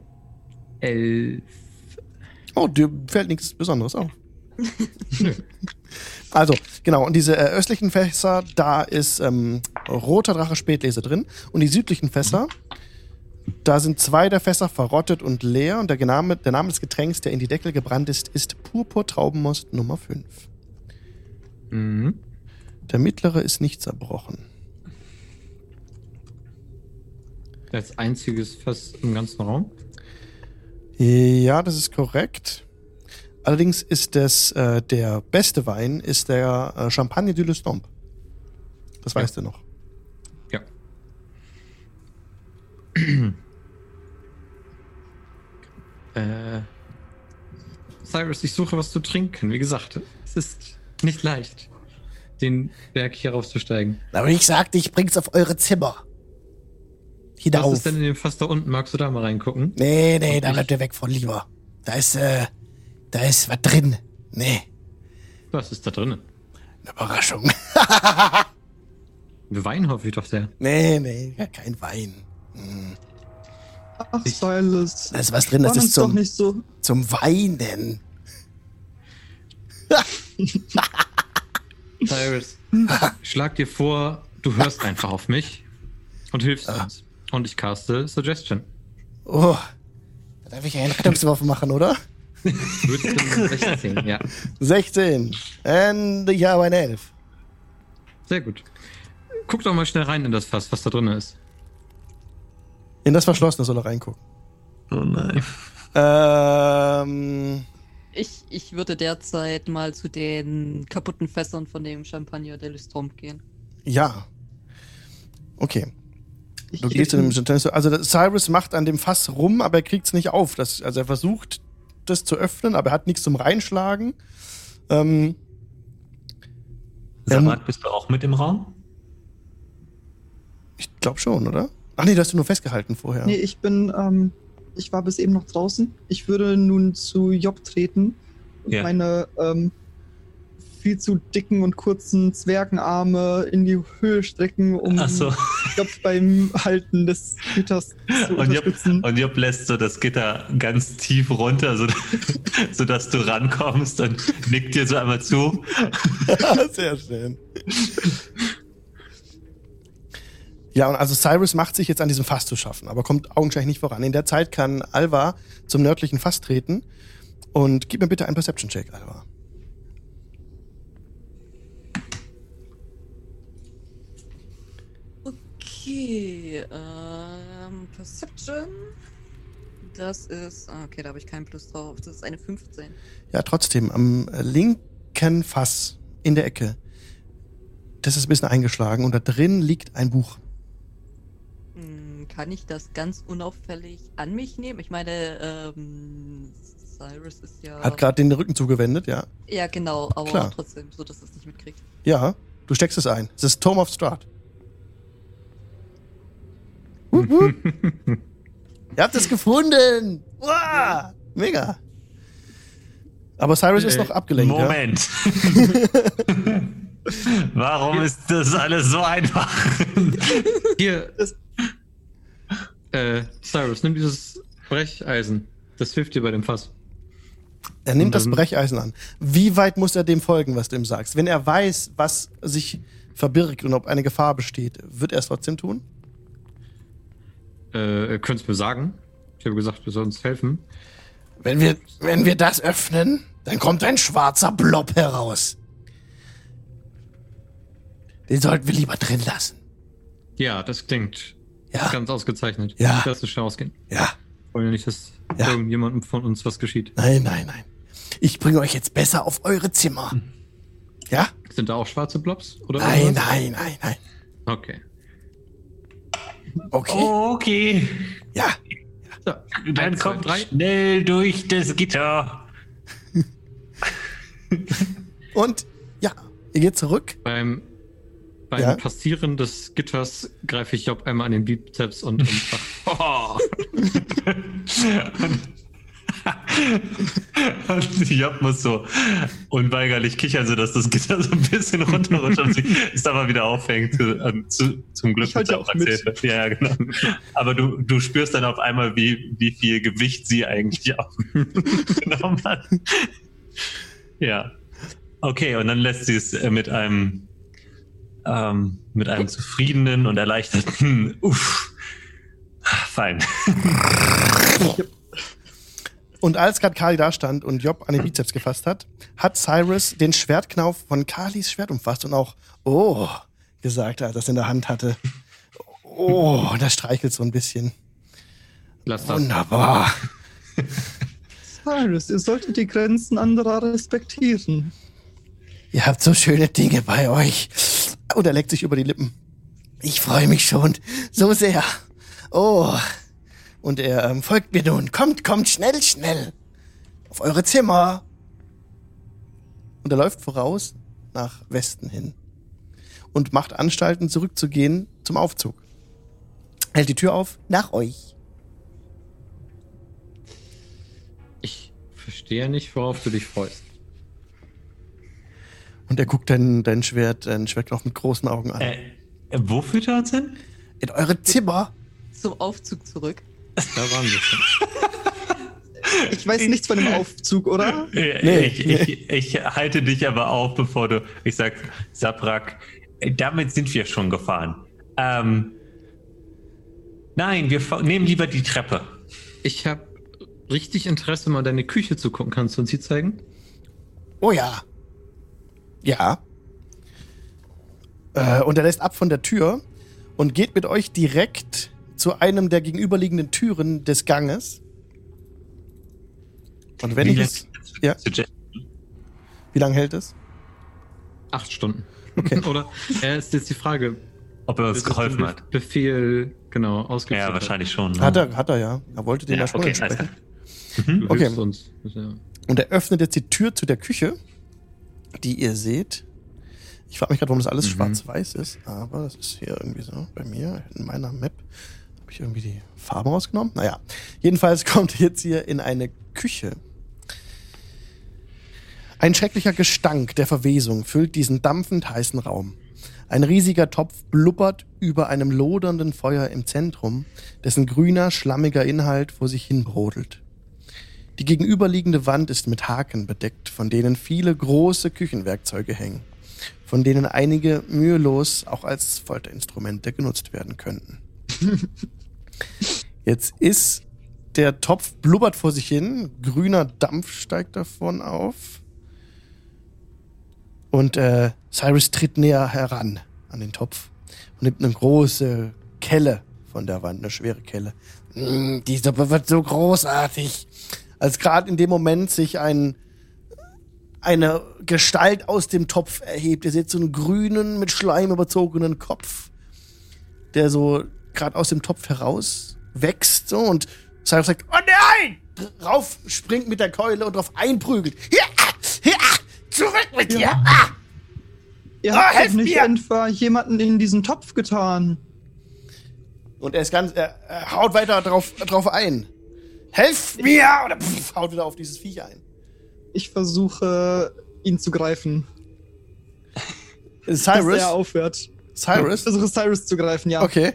elf. Oh, dir fällt nichts Besonderes auf. Also, genau, und diese äh, östlichen Fässer, da ist ähm, roter Drache Spätlese drin. Und die südlichen Fässer, da sind zwei der Fässer verrottet und leer. Und der Name, der Name des Getränks, der in die Deckel gebrannt ist, ist Purpur-Traubenmost Nummer 5. Mhm. Der mittlere ist nicht zerbrochen. Als einziges Fass im ganzen Raum. Ja, das ist korrekt. Allerdings ist das äh, der beste Wein ist der äh, Champagne du Lestomp. Das Ja. weißt du noch. Ja. äh, Cyrus, ich suche was zu trinken. Wie gesagt, es ist nicht leicht, den Berg hier raufzusteigen. Aber ich sagte, ich bring's auf eure Zimmer. Was Hinauf. ist denn in dem Fass da unten? Magst du da mal reingucken? Nee, nee, Und da bleibt ihr weg von lieber. Da ist, äh, da ist was drin. Nee, Was ist da drinnen? eine Überraschung. Wein hoffe ich doch sehr. nee, nee, kein Wein. Ach, Silas. Da ist was drin, das ist uns doch zum, nicht so. zum Weinen. Cyrus, schlag dir vor, du hörst einfach auf mich und hilfst uns. Und ich caste Suggestion. Oh, da darf ich einen Rettungswurf machen, oder? Wisdom 16, ja. 16. Und ich habe eine 11. Sehr gut. Guck doch mal schnell rein in das Fass, was da drin ist. In das Verschlossene soll er reingucken. Oh nein. Ähm, Ich, ich würde derzeit mal zu den kaputten Fässern von dem Champagner de Lustrom gehen. ja. Okay. Ich Du geh gehst in hin. dem Also der Cyrus macht an dem Fass rum, aber er kriegt es nicht auf. Das, also er versucht, das zu öffnen, aber er hat nichts zum Reinschlagen. Ähm, Sabat, bist du auch mit im Raum? ich glaube schon, oder? Ach nee, du hast du nur festgehalten vorher. Nee, ich bin, ähm, ich war bis eben noch draußen. Ich würde nun zu Job treten und Ja. meine ähm, viel zu dicken und kurzen Zwergenarme in die Höhe strecken, um so. Job beim Halten des Gitters zu Und Job, und Job lässt so das Gitter ganz tief runter, so, sodass du rankommst und nickt dir so einmal zu. Sehr schön. Ja, und also Cyrus macht sich jetzt an diesem Fass zu schaffen, aber kommt augenscheinlich nicht voran. In der Zeit kann Alva zum nördlichen Fass treten und gib mir bitte einen Perception-Check, Alva. Okay, ähm, Perception. Das ist, ah, okay, da habe ich keinen Plus drauf. Das ist eine 15. Ja, trotzdem, am linken Fass in der Ecke, das ist ein bisschen eingeschlagen und da drin liegt ein Buch. Kann ich das ganz unauffällig an mich nehmen? Ich meine, ähm, Cyrus ist ja. Hat gerade den Rücken zugewendet, ja. Ja, genau, aber Klar. trotzdem, so dass es nicht mitkriegt. Ja, du steckst es ein. Es ist Tome of wup. Ihr habt es gefunden! Wow, mega! Aber Cyrus ist Äh, noch abgelenkt. Ja? Moment. Warum ist das alles so einfach? Hier. Äh, Cyrus, nimm dieses Brecheisen. Das hilft dir bei dem Fass. Er nimmt das Brecheisen an. Wie weit muss er dem folgen, was du ihm sagst? Wenn er weiß, was sich verbirgt und ob eine Gefahr besteht, wird er es trotzdem tun? Äh, ihr könnt's mir sagen. Ich habe gesagt, wir sollen uns helfen. Wenn wir, wenn wir das öffnen, dann kommt ein schwarzer Blob heraus. Den sollten wir lieber drin lassen. Ja, das klingt Ja, ganz ausgezeichnet. Ja. Lass uns schnell ausgehen. ja. Wollen ja nicht, dass Ja. irgendjemandem von uns was geschieht. Nein, nein, nein. Ich bringe euch jetzt besser auf eure Zimmer. Ja? Sind da auch schwarze Blobs? Oder Nein, irgendwas? nein, nein, nein. Okay. Okay. Okay. Ja. So, Dann eins, zwei, kommt drei. schnell durch das Gitter. Und ja, ihr geht zurück. Beim Beim Ja. Passieren des Gitters greife ich Job einmal an den Bizeps und, und oh, Und Job muss so unweigerlich kichern, sodass das Gitter so ein bisschen runterrutscht und sie es aber wieder aufhängt. Ähm, zu, zum Glück Ich mit auch mit. erzählt. Ja, ja, genau. Aber du, du spürst dann auf einmal, wie, wie viel Gewicht sie eigentlich aufgenommen hat. Ja. Okay, und dann lässt sie es äh, mit einem ähm, mit einem zufriedenen und erleichterten Uff. Fein. Und als gerade Kali da stand und Job an den Bizeps gefasst hat, hat Cyrus den Schwertknauf von Kalis Schwert umfasst und auch Oh gesagt, als er es in der Hand hatte. Oh, und er streichelt so ein bisschen. lass das. Wunderbar. Cyrus, ihr solltet die Grenzen anderer respektieren. Ihr habt so schöne Dinge bei euch. Und er leckt sich über die Lippen. Ich freue mich schon so sehr. Oh. Und er ähm, folgt mir nun. Kommt, kommt, schnell, schnell. Auf eure Zimmer. Und er läuft voraus nach Westen hin. Und macht Anstalten, zurückzugehen zum Aufzug. Hält die Tür auf. Nach euch. Ich verstehe nicht, worauf du dich freust. Und er guckt dein, dein Schwert, dein Schwertknopf mit großen Augen an. Äh, wo führt er uns hin? In eure Zimmer. Zum Aufzug zurück. Da waren wir schon. Ich weiß nichts von dem Aufzug, oder? Äh, Nee, ich, ich, ich halte dich aber auf, bevor du. Ich sag, Sabrak, äh, damit sind wir schon gefahren. Ähm, nein, wir nehmen lieber die Treppe. Ich habe richtig Interesse, mal deine Küche zu gucken. Kannst du uns die zeigen? Oh ja. Ja. Äh, und er lässt ab von der Tür und geht mit euch direkt zu einem der gegenüberliegenden Türen des Ganges. Und wenn Wie ich es. Ja, wie lange hält es? Acht Stunden. Okay. Oder äh, ist jetzt die Frage, Ob er uns geholfen den hat. Befehl genau ausgeführt Ja, wahrscheinlich schon. ne? Hat er, hat er ja. Er wollte dem ja, Ja, schon okay, entsprechen. Du Okay. hilfst uns. Ja. Und er öffnet jetzt die Tür zu der Küche, die ihr seht. Ich frage mich gerade, warum das alles Mhm. schwarz-weiß ist, aber das ist hier irgendwie so bei mir in meiner Map. Habe ich irgendwie die Farbe rausgenommen? Naja, jedenfalls kommt jetzt hier in eine Küche. Ein schrecklicher Gestank der Verwesung füllt diesen dampfend heißen Raum. Ein riesiger Topf blubbert über einem lodernden Feuer im Zentrum, dessen grüner, schlammiger Inhalt vor sich hin brodelt. Die gegenüberliegende Wand ist mit Haken bedeckt, von denen viele große Küchenwerkzeuge hängen, von denen einige mühelos auch als Folterinstrumente genutzt werden könnten. Jetzt ist der Topf blubbert vor sich hin, grüner Dampf steigt davon auf. Und äh, Cyrus tritt näher heran an den Topf und nimmt eine große Kelle von der Wand, eine schwere Kelle. Mm, die Suppe wird so großartig. Als gerade in dem Moment sich ein, eine Gestalt aus dem Topf erhebt. Ihr seht so einen grünen, mit Schleim überzogenen Kopf, der so gerade aus dem Topf heraus wächst so und Cyrus sagt, oh nein! Rauf springt mit der Keule und drauf einprügelt. Hier, ah, hier, ah, zurück mit dir! Ah! Ihr Ah, habt nicht mir! etwa jemanden in diesen Topf getan. Und er ist ganz, er, er haut weiter drauf, drauf ein. Helft mir! Oder pff, haut wieder auf dieses Viech ein. Ich versuche, ihn zu greifen. Dass Cyrus? er aufhört. Ich Cyrus? versuche Cyrus zu greifen, ja. Okay.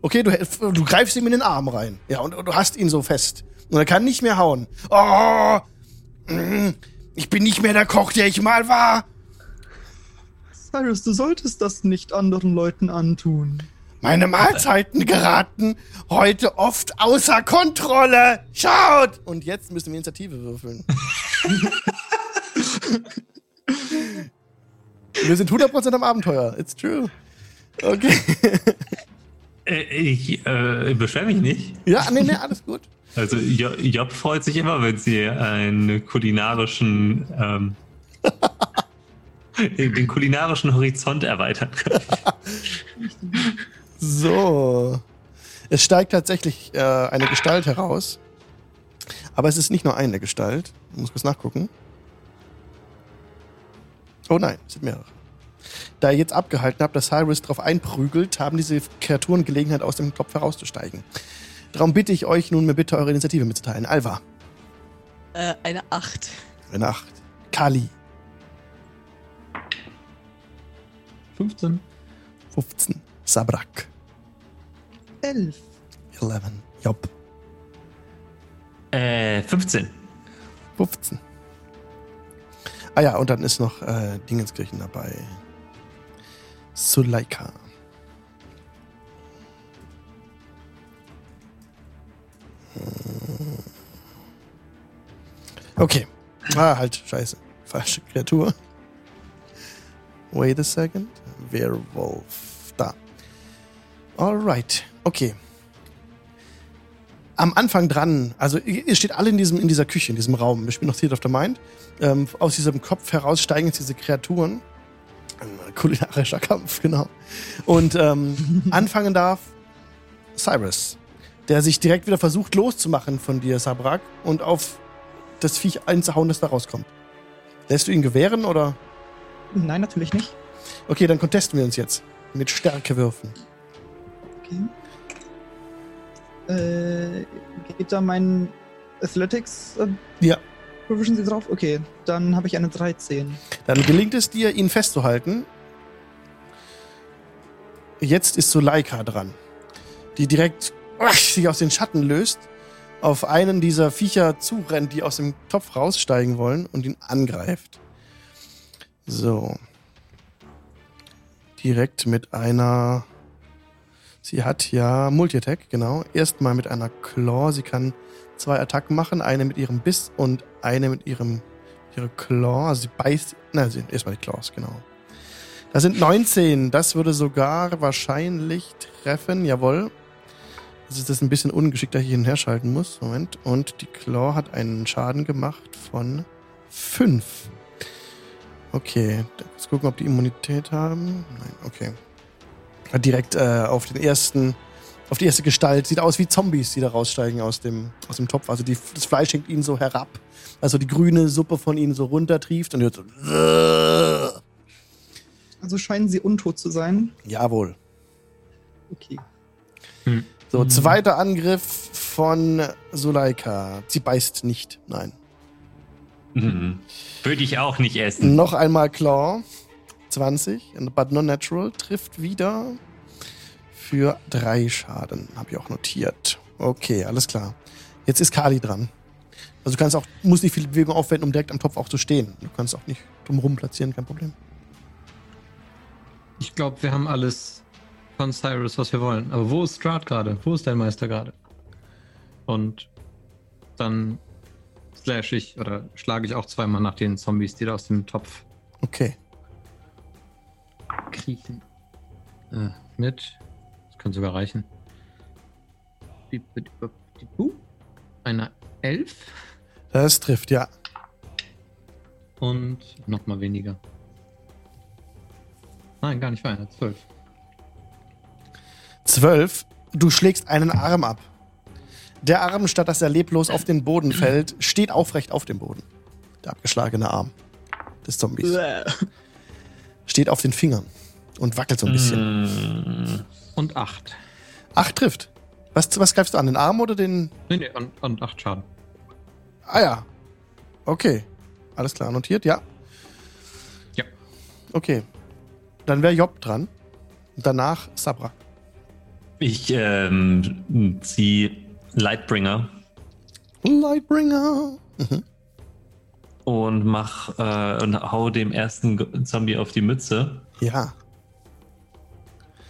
Okay, du, du greifst ihm in den Arm rein. Ja, und, und du hast ihn so fest. Und er kann nicht mehr hauen. Oh! mm, Ich bin nicht mehr der Koch, der ich mal war. Cyrus, du solltest das nicht anderen Leuten antun. Meine Mahlzeiten geraten heute oft außer Kontrolle. Schaut! Und jetzt müssen wir Initiative würfeln. wir sind 100% am Abenteuer. It's true. Okay. Äh, ich äh, beschwere mich nicht. Ja, nee, nee, alles gut. Also Jo- Job freut sich immer, wenn sie einen kulinarischen ähm, den kulinarischen Horizont erweitern können. So. Es steigt tatsächlich äh, eine Gestalt heraus. Aber es ist nicht nur eine Gestalt. Ich muss kurz nachgucken. Oh nein, es sind mehrere. Da ihr jetzt abgehalten habt, dass Cyrus drauf einprügelt, haben diese Kreaturen Gelegenheit, aus dem Topf herauszusteigen. Darum bitte ich euch nun mir bitte eure Initiative mitzuteilen. Alva, Äh, eine 8. eine 8. Kali, 15. 15. Sabrak, Elf. 11. Job, Äh, 15. 15. Ah ja, und dann ist noch äh, Dingenskirchen dabei. Suleika. Hm. Okay. Ah, halt, scheiße. Falsche Kreatur. Wait a second. Werewolf. Alright. Okay. Am Anfang dran, also ihr steht alle in, diesem, in dieser Küche, in diesem Raum. Wir spielen noch Theater of the Mind. Ähm, aus diesem Kopf heraus steigen jetzt diese Kreaturen. Ein kulinarischer Kampf, genau. Und ähm, anfangen darf Cyrus, der sich direkt wieder versucht loszumachen von dir, Sabrak, und auf das Viech einzuhauen, das da rauskommt. Lässt du ihn gewähren oder? Nein, natürlich nicht. Okay, dann contesten wir uns jetzt. Mit Stärkewürfen. Okay. Äh, geht da mein Athletics äh, Ja. Proficiency drauf? Okay, dann habe ich eine 13. Dann gelingt es dir, ihn festzuhalten. Jetzt ist Suleika dran, die direkt sich aus den Schatten löst, auf einen dieser Viecher zurennt, die aus dem Topf raussteigen wollen und ihn angreift. So. Direkt mit einer. Sie hat ja Multi-Attack, genau. Erstmal mit einer Claw. Sie kann zwei Attacken machen. Eine mit ihrem Biss und eine mit ihrem ihre Claw. Sie beißt. Nein, sie, erstmal die Claws, genau. Das sind 19. Das würde sogar wahrscheinlich treffen. Jawohl. Das ist das ein bisschen ungeschickter hier hinher schalten muss. Moment. Und die Claw hat einen Schaden gemacht von 5. Okay. Jetzt gucken, ob die Immunität haben. Nein, okay. Direkt äh, auf den ersten, auf die erste Gestalt. Sieht aus wie Zombies, die da raussteigen aus dem, aus dem Topf. Also die, das Fleisch hängt ihnen so herab. Also die grüne Suppe von ihnen so runtertrieft und hört so. Also scheinen sie untot zu sein. Jawohl. Okay. So, zweiter Angriff von Suleika. Sie beißt nicht. Nein. Mhm. Würde ich auch nicht essen. Noch einmal Claw. 20. But non natural. Trifft wieder für drei Schaden. Habe ich auch notiert. Okay, alles klar. Jetzt ist Kali dran. Also du kannst auch, musst nicht viel Bewegung aufwenden, um direkt am Topf auch zu stehen. Du kannst auch nicht drumherum platzieren, kein Problem. Ich glaube, wir haben alles von Cyrus, was wir wollen. Aber wo ist Strahd gerade? Wo ist dein Meister gerade? Und dann slash ich oder schlage ich auch zweimal nach den Zombies, die da aus dem Topf Okay. Kriechen. Äh, mit. Das könnte sogar reichen. Eine Elf Das trifft, ja. und nochmal weniger. Nein, gar nicht eine. Zwölf. 12. Du schlägst einen Arm ab. Der Arm, statt dass er leblos auf den Boden fällt, steht aufrecht auf dem Boden. Der abgeschlagene Arm des Zombies. Steht auf den Fingern und wackelt so ein bisschen. Mhm. Und acht. Acht trifft. Was, was greifst du an? Den Arm oder den. Nee, nee, und, und acht Schaden. Ah ja. Okay. Alles klar, notiert, ja. Ja. Okay. Dann wäre Job dran. Und danach Sabra. Ich ähm, ziehe Lightbringer Lightbringer. Mhm. Und mach äh, und hau dem ersten Zombie auf die Mütze. Ja.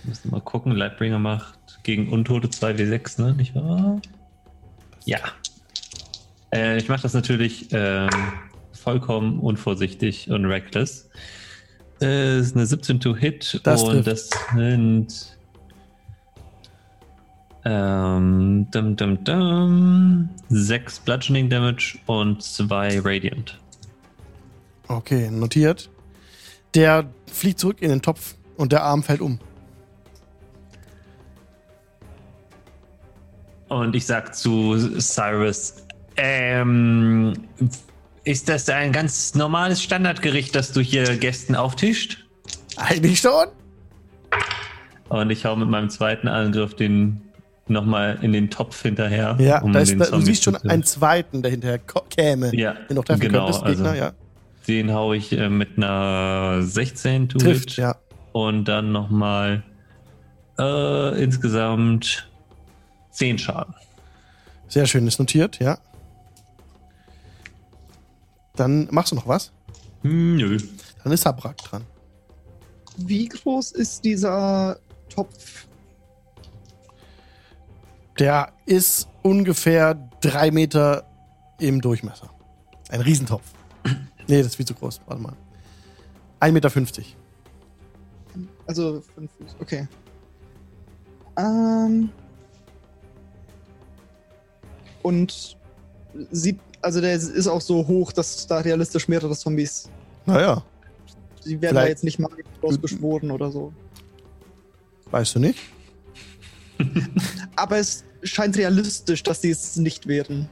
Müssen mal gucken. Lightbringer macht gegen Untote 2w6, ne? Nicht wahr? Ja. Äh, ich mache das natürlich ähm, vollkommen unvorsichtig und reckless. Äh, ist eine 17 to hit Das und trifft. das sind ähm, dum, dum, dum, 6 Bludgeoning Damage und 2 Radiant. Okay, notiert. Der fliegt zurück in den Topf und der Arm fällt um. Und ich sag zu Cyrus, ähm, ist das ein ganz normales Standardgericht, das du hier Gästen auftischt? Eigentlich schon. Und ich hau mit meinem zweiten Angriff den nochmal in den Topf hinterher. Ja, um da ist, den da, du siehst schon einen zweiten, der hinterher käme. Ja, Den noch treffen genau, könntest, Gegner, also ja. Den hau ich äh, mit einer 16 to Trifft, hit. ja. Und dann nochmal äh, insgesamt 10 Schaden. Sehr schön, ist notiert, ja. Dann machst du noch was? Hm, Nö. Dann ist Sabrak dran. Wie groß ist dieser Topf? Der ist ungefähr drei Meter im Durchmesser. Ein Riesentopf. Nee, das ist viel zu groß. Warte mal. 1,50 Meter. Also fünf Fuß, okay. Ähm. Und sieht, also der ist auch so hoch, dass da realistisch mehrere Zombies. Naja, Die werden da Vielleicht- jetzt nicht magisch ausbeschworen oder so. weißt du nicht. Aber es scheint realistisch, dass sie es nicht wären.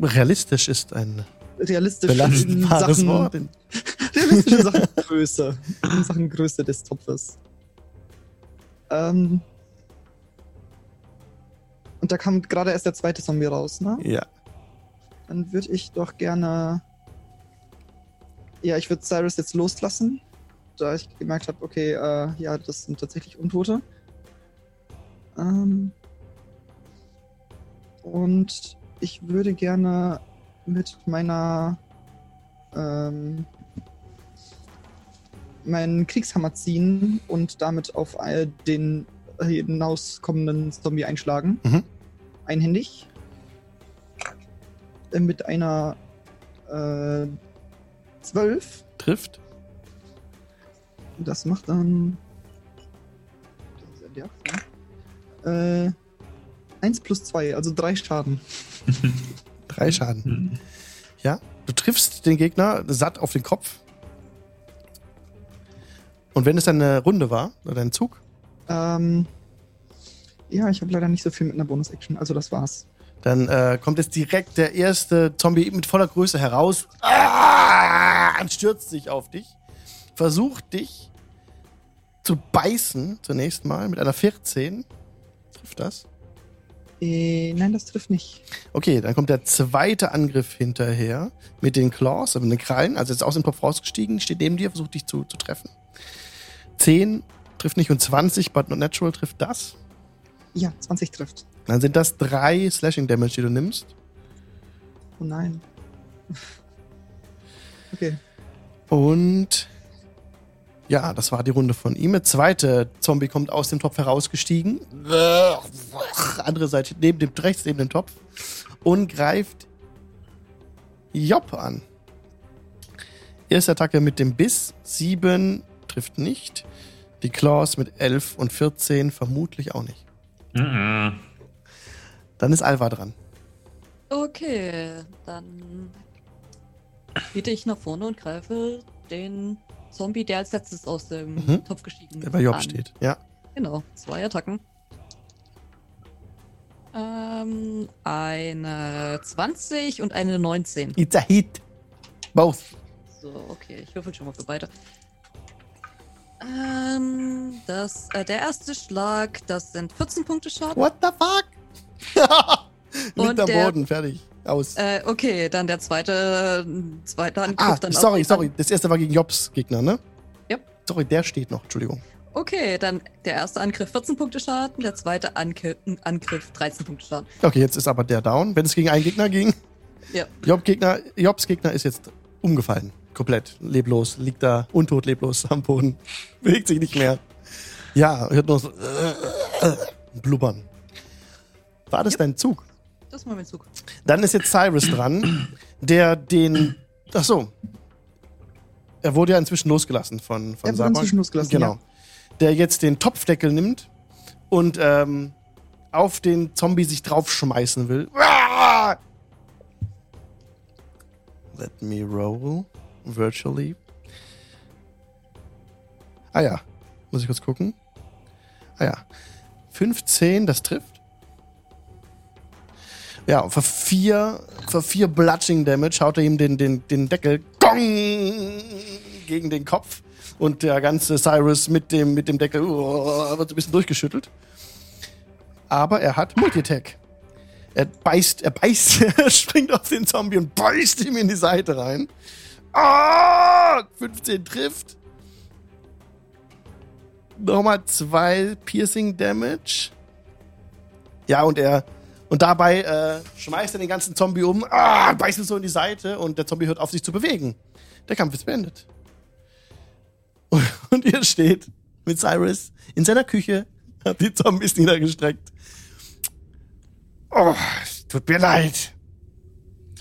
Realistisch ist ein Realistisch in belastbares Sachen, Wort. realistisch in Sachen Größe. In Sachen Größe des Topfes. Ähm. Und da kam gerade erst der zweite Zombie raus, ne? Ja. Dann würde ich doch gerne. Ja, ich würde Cyrus jetzt loslassen, da ich gemerkt habe, okay, äh, ja, das sind tatsächlich Untote. Ähm, und ich würde gerne mit meiner ähm, meinen Kriegshammer ziehen und damit auf den hinauskommenden Zombie einschlagen. Mhm. Einhändig. Äh, Mit einer äh, 12. Trifft. Das macht dann. Das ist ja der, äh, 1 plus 2, also 3 Schaden. Drei Schaden. Hm. Ja. Du triffst den Gegner satt auf den Kopf. Und wenn es deine Runde war, oder dein Zug, Ähm, ja, ich habe leider nicht so viel mit einer Bonus-Action, also das war's. dann äh, kommt jetzt direkt der erste Zombie mit voller Größe heraus ah, und stürzt sich auf dich. Versucht dich zu beißen zunächst mal mit einer 14. Trifft das? Äh, nein, das trifft nicht. Okay, dann kommt der zweite Angriff hinterher mit den Claws, also mit den Krallen. Also jetzt aus dem Topf rausgestiegen, steht neben dir, versucht dich zu, zu treffen. 10 trifft nicht und 20, but not natural trifft das. Ja, 20 trifft. Dann sind das drei Slashing Damage, die du nimmst. Oh nein. okay. Und ja, das war die Runde von ihm. Der zweite Zombie kommt aus dem Topf herausgestiegen. Andere Seite, neben dem, rechts neben dem Topf. Und greift Job an. Erste Attacke mit dem Biss. 7 trifft nicht. Die Claws mit 11 und 14 vermutlich auch nicht. Mhm. Dann ist Alva dran. Okay, dann biete ich nach vorne und greife den Zombie, der als letztes aus dem Mhm. Topf gestiegen Der bei Job an. steht. Ja. Genau, zwei Attacken. Ähm, eine 20 und eine 19. It's a hit. Both. So, okay, ich würfel schon mal für beide. Ähm, das, äh, der erste Schlag, das sind 14 Punkte Schaden. What the fuck? Liegt Und am der- Boden, fertig. Aus. Äh, okay, dann der zweite, äh, zweite Angriff. ah, dann sorry, sorry. Das erste war gegen Jobs Gegner, ne? Ja. Sorry, der steht noch. Entschuldigung. Okay, dann der erste Angriff 14 Punkte Schaden, der zweite Anke Angriff 13 Punkte Schaden. Okay, jetzt ist aber der down. Wenn es gegen einen Gegner ging, Ja. Job Gegner, Jobs Gegner ist jetzt umgefallen. Komplett. Leblos. Liegt da untot leblos am Boden. Bewegt sich nicht mehr. Ja, hört nur so blubbern. War das dein Zug? Das ist mal mein Zug. Dann ist jetzt Cyrus dran, der den. Ach so. Er wurde ja inzwischen losgelassen von, von Er wurde inzwischen losgelassen, Genau. ja. Der jetzt den Topfdeckel nimmt und ähm, auf den Zombie sich draufschmeißen will. Ah! Let me roll virtually. Ah ja, muss ich kurz gucken. Ah ja, 15, das trifft. Ja, für vier, für vier Bludging Damage haut er ihm den, den, den Deckel gong, gegen den Kopf und der ganze Cyrus mit dem, mit dem Deckel uh, wird so ein bisschen durchgeschüttelt. Aber er hat Multi-Attack. Er beißt, er beißt, er springt auf den Zombie und beißt ihm in die Seite rein. Ah! 15 trifft. Nochmal zwei Piercing Damage. Ja, und er. Und dabei äh, schmeißt er den ganzen Zombie um, ah, beißt ihn so in die Seite und der Zombie hört auf, sich zu bewegen. Der Kampf ist beendet. Und, und ihr steht mit Cyrus in seiner Küche, hat die Zombies niedergestreckt. Oh, tut mir leid.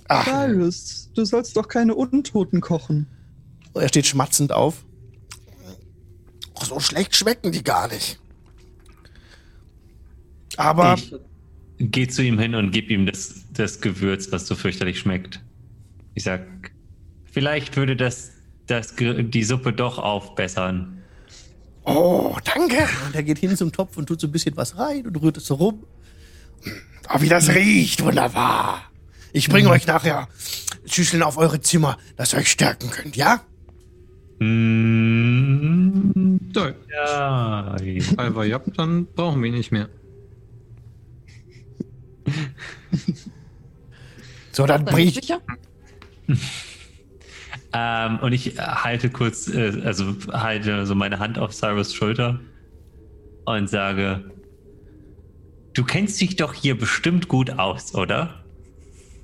Ach, Cyrus, du sollst doch keine Untoten kochen. er steht schmatzend auf. Oh, so schlecht schmecken die gar nicht. Aber Ich geh zu ihm hin und gib ihm das, das Gewürz, was so fürchterlich schmeckt. Ich sag, vielleicht würde das, das die Suppe doch aufbessern. Oh, danke. Und er geht hin zum Topf und tut so ein bisschen was rein und rührt es so rum. Oh, wie das riecht. Wunderbar. Ich bringe euch nachher Schüsseln auf eure Zimmer, dass ihr euch stärken könnt, ja? Mm, ja. aber ja, dann brauchen wir ihn nicht mehr. So, dann ich. sicher? Ähm, und ich halte kurz, äh, also halte so meine Hand auf Cyrus Schulter und sage, du kennst dich doch hier bestimmt gut aus, oder?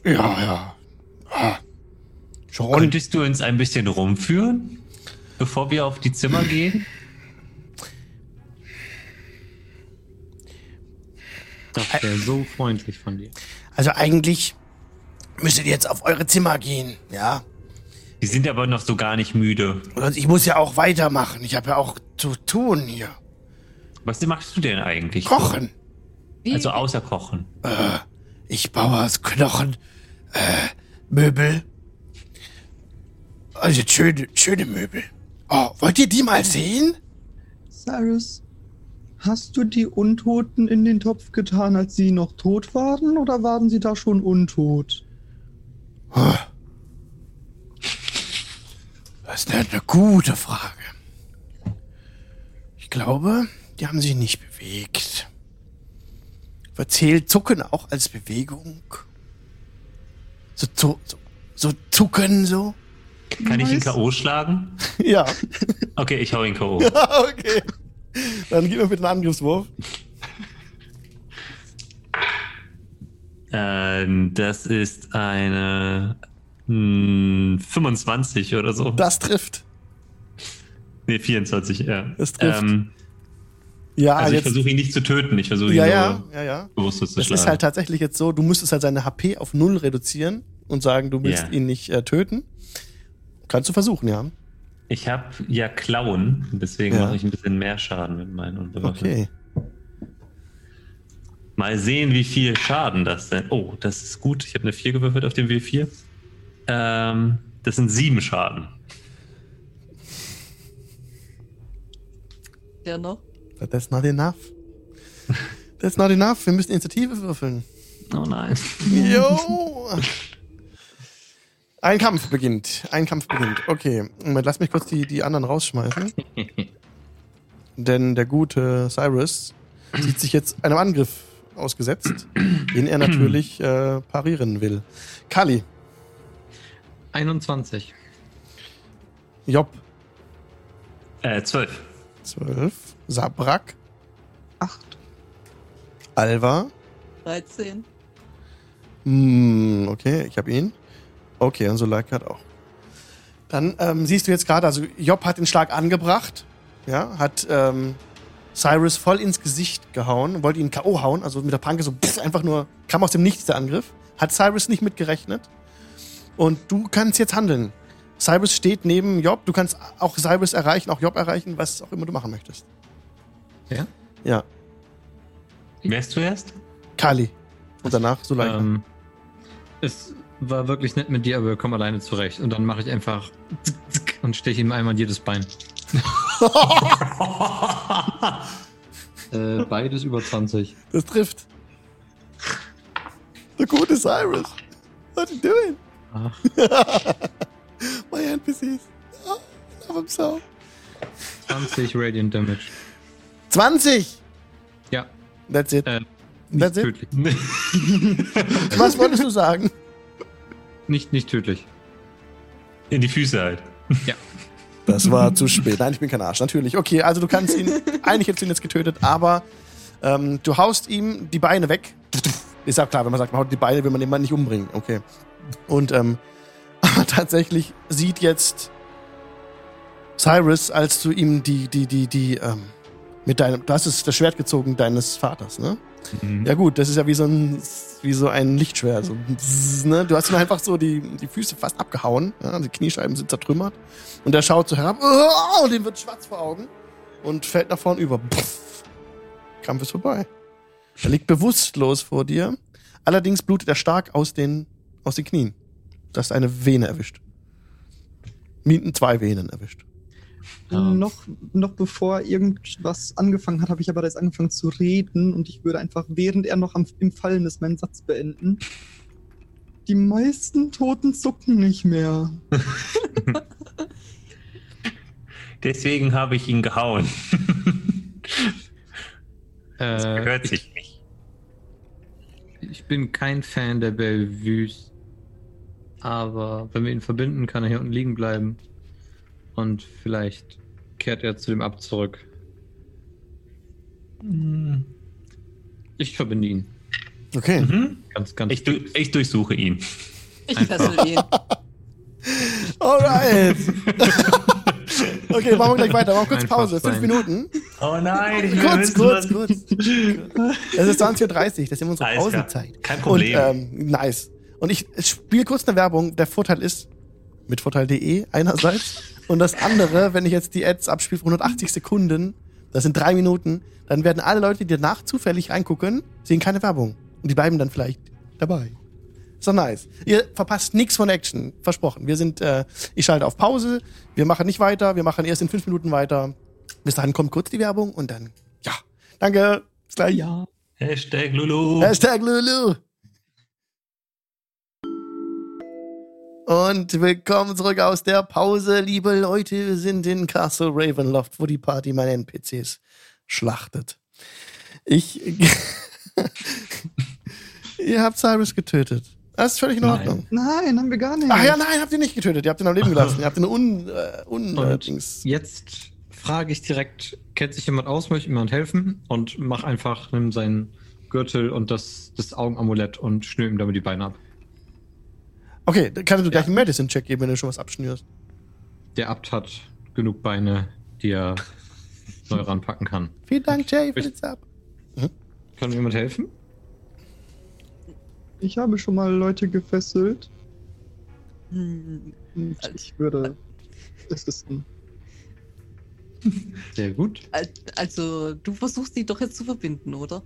Ja, ja. Ah. Schon. Könntest du uns ein bisschen rumführen, bevor wir auf die Zimmer gehen? Das wäre so freundlich von dir. Also eigentlich müsstet ihr jetzt auf eure Zimmer gehen, ja? Die sind aber noch so gar nicht müde. Und ich muss ja auch weitermachen. Ich habe ja auch zu tun hier. Was machst du denn eigentlich? Kochen. Wie, Also außer Kochen. Äh, ich baue aus Knochen äh, Möbel. Also schöne, schöne Möbel. Oh, wollt ihr die mal sehen? Cyrus, hast du die Untoten in den Topf getan, als sie noch tot waren, oder waren sie da schon untot? Das ist eine, gute Frage. Ich glaube, die haben sich nicht bewegt. Verzählt Zucken auch als Bewegung? So, so, so, zucken so? Kann ich ihn. K.O. schlagen? Ja. Okay, ich hau ihn K.O. okay. Dann gib mir bitte einen Angriffswurf. Ähm, das ist eine hm, 25 oder so. Das trifft. Nee, 24, ja. Das trifft. Ähm, Ja, also ich versuche ihn nicht zu töten, ich versuche ihn Ja, nur ja, ja, ja. bewusstlos zu Es schlagen. ist halt tatsächlich jetzt so, du müsstest halt seine HP auf null reduzieren und sagen, du willst Ja. ihn nicht äh, töten. Kannst du versuchen, ja. Ich habe ja Klauen, deswegen Ja. mache ich ein bisschen mehr Schaden mit meinen Unbewaffneten. Okay. Mal sehen, wie viel Schaden das denn. Oh, das ist gut. Ich habe eine 4 gewürfelt auf dem W4. Ähm, das sind sieben Schaden. der noch? But That's not enough. That's not enough. Wir müssen Initiative würfeln. Oh nein. Jo! Ein Kampf beginnt. Ein Kampf beginnt. Okay. Moment, Lass mich kurz die, die anderen rausschmeißen. Denn der gute Cyrus sieht sich jetzt einem Angriff ausgesetzt, den er natürlich äh, parieren will. Kali, 21. Job, Äh, zwölf. 12. Sabrak, Acht. Alva. 13. Hm, okay, ich habe ihn. Okay, und Solak hat auch. Dann ähm, siehst du jetzt gerade, also Job hat den Schlag angebracht, ja, hat ähm, Cyrus voll ins Gesicht gehauen, wollte ihn K.O. hauen, also mit der Pranke so pff, einfach nur, kam aus dem Nichts der Angriff. Hat Cyrus nicht mitgerechnet. Und du kannst jetzt handeln. Cyrus steht neben Job, du kannst auch Cyrus erreichen, auch Job erreichen, was auch immer du machen möchtest. Ja? Ja, Wer ist zuerst? Kali. Und danach Suleika. Ähm, es war wirklich nett mit dir, aber wir kommen alleine zurecht. Und dann mache ich einfach zick, zick und steche ihm einmal jedes Bein. Äh, beides über 20. Das trifft. Der gute Cyrus. What are you doing? Ach, My NPCs. Oh, I'm so. 20 Radiant Damage. 20! Ja, That's it. äh, That's it. tödlich. Was wolltest du sagen? Nicht, nicht tödlich. In die Füße halt. Das war zu spät. Nein, ich bin kein Arsch. Natürlich. Okay, also du kannst ihn. Eigentlich hättest du ihn jetzt getötet, aber ähm, du haust ihm die Beine weg. Ist ja klar, wenn man sagt, man haut die Beine, will man den Mann nicht umbringen. Okay. Und ähm, aber tatsächlich sieht jetzt Cyrus, als du ihm die, die, die, die, ähm, mit deinem, du hast es, das Schwert gezogen deines Vaters, ne? Mhm. Ja gut, das ist ja wie so ein, wie so ein Lichtschwert. So, ne? Du hast ihm einfach so die, die Füße fast abgehauen. Ja? Die Kniescheiben sind zertrümmert. Und er schaut so herab oh, ihm wird schwarz vor Augen und fällt nach vorn über. Pff. Kampf ist vorbei. Er liegt bewusstlos vor dir. Allerdings blutet er stark aus den, aus den Knien. Das ist eine Vene erwischt. Mieten zwei Venen erwischt. Ähm. Noch, noch bevor irgendwas angefangen hat, habe ich aber jetzt angefangen zu reden und ich würde einfach, während er noch am, im Fallen ist, meinen Satz beenden. Die meisten Toten zucken nicht mehr. Deswegen habe ich ihn gehauen. Das Äh, gehört ich, sich nicht. ich bin kein Fan der Bellevues. Aber wenn wir ihn verbinden, kann er hier unten liegen bleiben. Und vielleicht kehrt er zu dem Ab zurück. Ich verbinde ihn. Okay. Mhm. Ganz, ganz. Ich, du- ich durchsuche ihn. Ich fessel ihn. Alright. okay, machen wir gleich weiter. Machen wir kurz Einfach Pause. Fünf. Minuten. Oh nein, ich will Kurz, kurz, was- kurz. Es ist 20.30 Uhr, das ist immer unsere Alles klar. Pausenzeit. Kein Problem. Und, ähm, nice. Und ich spiele kurz eine Werbung. Der Vorteil ist, mit Vorteil.de einerseits. Und das andere, wenn ich jetzt die Ads abspiele für 180 Sekunden, das sind drei Minuten, dann werden alle Leute, die danach zufällig reingucken, sehen keine Werbung. Und die bleiben dann vielleicht dabei. Ist doch nice. Ihr verpasst nichts von Action. Versprochen. Wir sind, äh, ich schalte auf Pause. Wir machen nicht weiter. Wir machen erst in fünf Minuten weiter. Bis dahin kommt kurz die Werbung und dann, ja. Danke. Bis gleich. Ja. Hashtag Lulu. Hashtag Lulu. Und willkommen zurück aus der Pause, liebe Leute. Wir sind in Castle Ravenloft, wo die Party meine NPCs schlachtet. Ich. Ihr habt Cyrus getötet. Das ist völlig in Nein. Ordnung. Nein, haben wir gar nicht. Ach ja, nein, habt ihr nicht getötet. Ihr habt ihn am Leben gelassen. Ihr habt ihn un. Äh, un äh, Und jetzt frage ich direkt, kennt sich jemand aus, möchte jemand helfen? Und mach einfach, nimm seinen Gürtel und das, das Augenamulett und schnür ihm damit die Beine ab. Okay, dann kannst du gleich einen Medicine-Check geben, wenn du schon was abschnürst. Der Abt hat genug Beine, die er neu ranpacken kann. Vielen Dank, Jay, für den Sub. Kann mir jemand helfen? Ich habe schon mal Leute gefesselt. Hm, Und ich würde es wissen. Sehr gut. al- Also, du versuchst die doch jetzt zu verbinden, oder?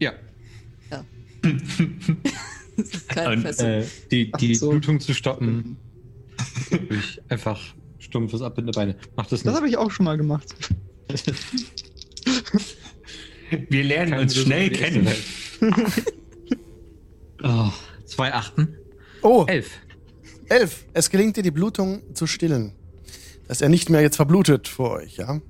Ja, Das ist kein Und, Fessel. äh, die, die so. Blutung zu stoppen durch einfach stumpfes Abbinden der Beine. Macht das Das nicht. habe ich auch schon mal gemacht. Wir lernen Keine uns schnell kennen. oh, zwei Achten. Oh, Elf. Elf. Es gelingt dir, die Blutung zu stillen. Dass er nicht mehr jetzt verblutet vor euch, ja?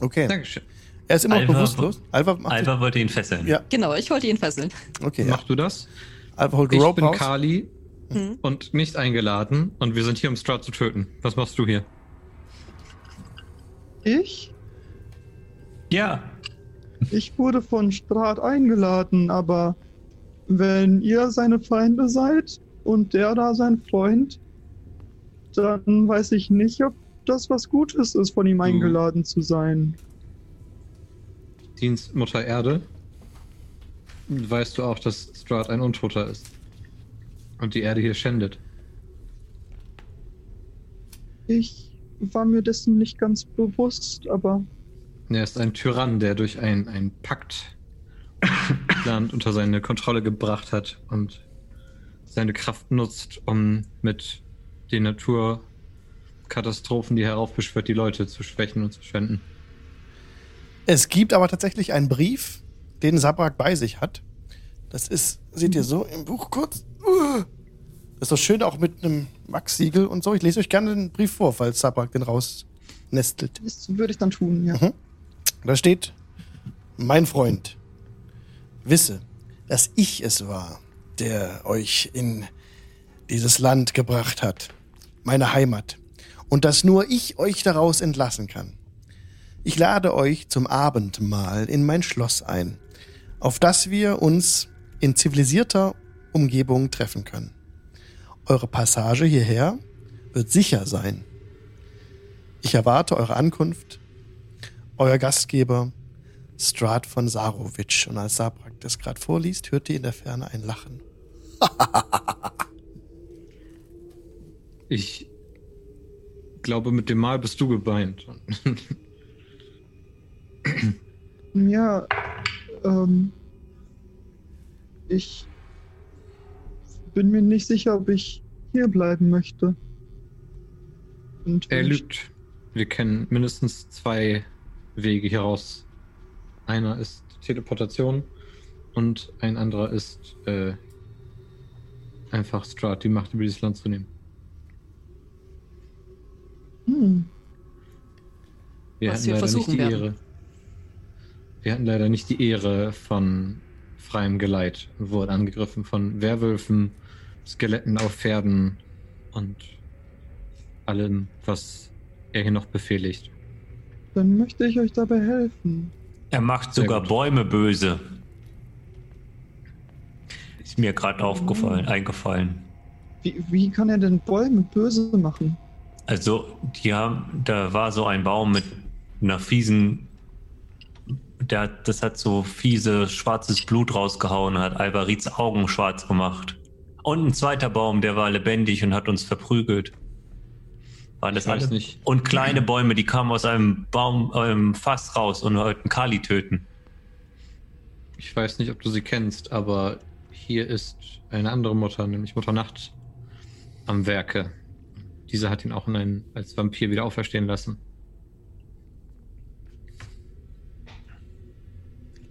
Okay. Dankeschön. Er ist immer noch Alva- bewusstlos. Alva Alva wollte ihn fesseln. Ja. Genau, ich wollte ihn fesseln. Okay, ja. Mach du das? Holt Ich Rope bin raus. Kali Hm. und nicht eingeladen und wir sind hier, um Strahd zu töten. Was machst du hier? Ich? Ja. Ich wurde von Strat eingeladen, aber wenn ihr seine Feinde seid und der da sein Freund, dann weiß ich nicht, ob das was Gutes ist, von ihm eingeladen zu sein. Dienst Mutter Erde. Weißt du auch, dass Strahd ein Untoter ist. Und die Erde hier schändet. Ich war mir dessen nicht ganz bewusst, aber Er ist ein Tyrann, der durch ein, ein Pakt Land unter seine Kontrolle gebracht hat und seine Kraft nutzt, um mit den Naturkatastrophen, die er heraufbeschwört, die Leute zu schwächen und zu schwenden. Es gibt aber tatsächlich einen Brief, den Sabrak bei sich hat. Das ist, seht ihr so im Buch kurz. Uh. Das ist doch schön auch mit einem Wachssiegel und so. Ich lese euch gerne den Brief vor, falls Sabrak den rausnestelt. Das würde ich dann tun, ja. Mhm. Da steht, mein Freund, wisse, dass ich es war, der euch in dieses Land gebracht hat, meine Heimat, und dass nur ich euch daraus entlassen kann. Ich lade euch zum Abendmahl in mein Schloss ein, auf das wir uns in zivilisierter Umgebung treffen können. Eure Passage hierher wird sicher sein. Ich erwarte eure Ankunft. Euer Gastgeber Strat von Sarovic. Und als Sabrak das gerade vorliest, hört ihr in der Ferne ein Lachen. Ich glaube, mit dem Mal bist du gebeint. Ja, ähm, ich bin mir nicht sicher, ob ich hier bleiben möchte. Und er lügt. Wir kennen mindestens zwei Wege hier raus. Einer ist Teleportation und ein anderer ist äh, einfach Strat, die Macht über dieses Land zu nehmen. Hm, Wir Was hatten wir leider nicht versuchen die werden. Ehre. Wir hatten leider nicht die Ehre von freiem Geleit und wurden angegriffen von Werwölfen, Skeletten auf Pferden und allem, was er hier noch befehligt. dann möchte ich euch dabei helfen. Er macht Sehr sogar gut. Bäume böse. Ist mir gerade aufgefallen, eingefallen. Wie, wie kann er denn Bäume böse machen? Also, die haben, da war so ein Baum mit einer fiesen, der, das hat so fiese schwarzes Blut rausgehauen und hat Alvarits Augen schwarz gemacht. Und ein zweiter Baum, der war lebendig und hat uns verprügelt. Waren das Ich weiß alle? nicht. Und kleine Bäume, die kamen aus einem Baum, einem Fass raus und wollten Kali töten. Ich weiß nicht, ob du sie kennst, aber hier ist eine andere Mutter, nämlich Mutter Nacht, am Werke. Diese hat ihn auch in einen, als Vampir wieder auferstehen lassen.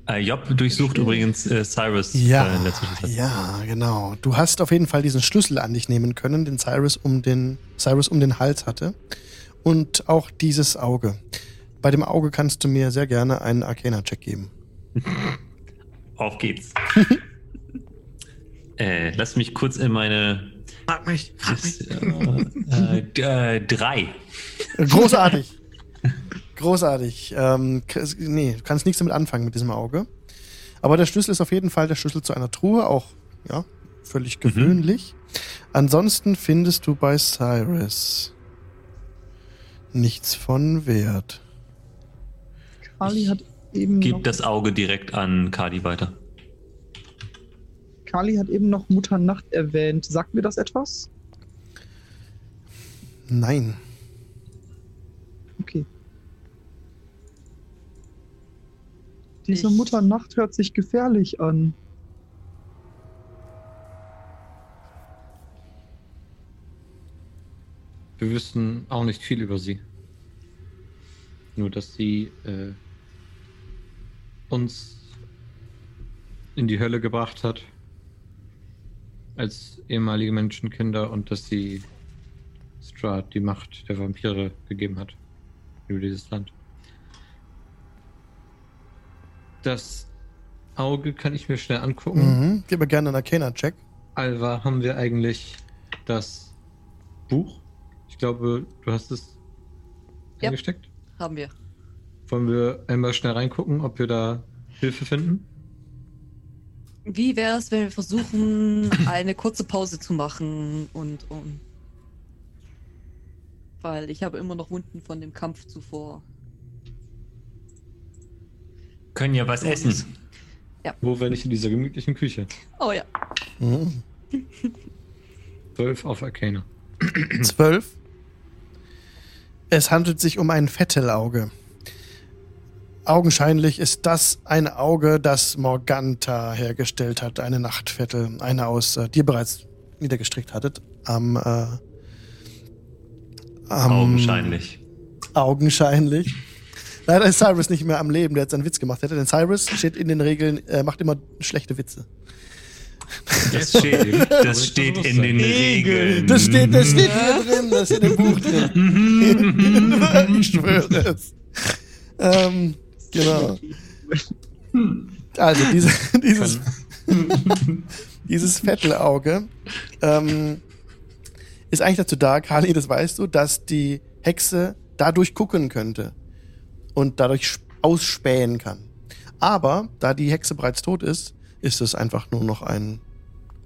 Äh, Job durchsucht übrigens äh, Cyrus Ja, äh, in der Zwischenzeit. ja, genau. Du hast auf jeden Fall diesen Schlüssel an dich nehmen können, den Cyrus um den, Cyrus um den Hals hatte. Und auch dieses Auge. Bei dem Auge kannst du mir sehr gerne einen Arcana-Check geben. Auf geht's. äh, lass mich kurz in meine. Frag mich, Äh, d- äh, drei. Großartig. Großartig. Ähm, nee, du kannst nichts damit anfangen mit diesem Auge. Aber der Schlüssel ist auf jeden Fall der Schlüssel zu einer Truhe, auch ja, völlig gewöhnlich. Ansonsten findest du bei Cyrus nichts von Wert. Kali hat eben Gib das Auge direkt an Kadi weiter. Kali hat eben noch Mutter Nacht erwähnt. Sagt mir das etwas? Nein. Okay. Diese Ich- Mutter Nacht hört sich gefährlich an. Wir wissen auch nicht viel über sie. Nur, dass sie äh, uns in die Hölle gebracht hat. Als ehemalige Menschenkinder und dass sie Strahd die Macht der Vampire gegeben hat. Über dieses Land. Das Auge kann ich mir schnell angucken. Mhm. Gib mir gerne einen Arcana-Check. Alva, haben wir eigentlich das Buch? Ich glaube, du hast es Ja. eingesteckt. Haben wir. Wollen wir einmal schnell reingucken, ob wir da Hilfe finden? Wie wäre es, wenn wir versuchen, eine kurze Pause zu machen und um. Weil ich habe immer noch Wunden von dem Kampf zuvor. Können ja was essen. Wo, wenn nicht in dieser gemütlichen Küche? Oh ja. Mhm. 12 auf Arcana. Zwölf. Es handelt sich um ein Vettelauge. Augenscheinlich ist das ein Auge, das Morganta hergestellt hat, eine Nachtvettel, eine aus, äh, die ihr bereits niedergestrickt hattet, am, äh, am Augenscheinlich. Augenscheinlich. Leider ist Cyrus nicht mehr am Leben, der jetzt einen Witz gemacht hätte, denn Cyrus steht in den Regeln, äh, macht immer schlechte Witze. Das steht, das steht in den Regeln. Das steht, das steht hier drin, das steht im Buch drin. ich schwöre es. Ähm, genau. Also diese, dieses, dieses Vettelauge ähm, ist eigentlich dazu da, Kali, das weißt du, dass die Hexe dadurch gucken könnte und dadurch sp- ausspähen kann. Aber da die Hexe bereits tot ist, ist es einfach nur noch ein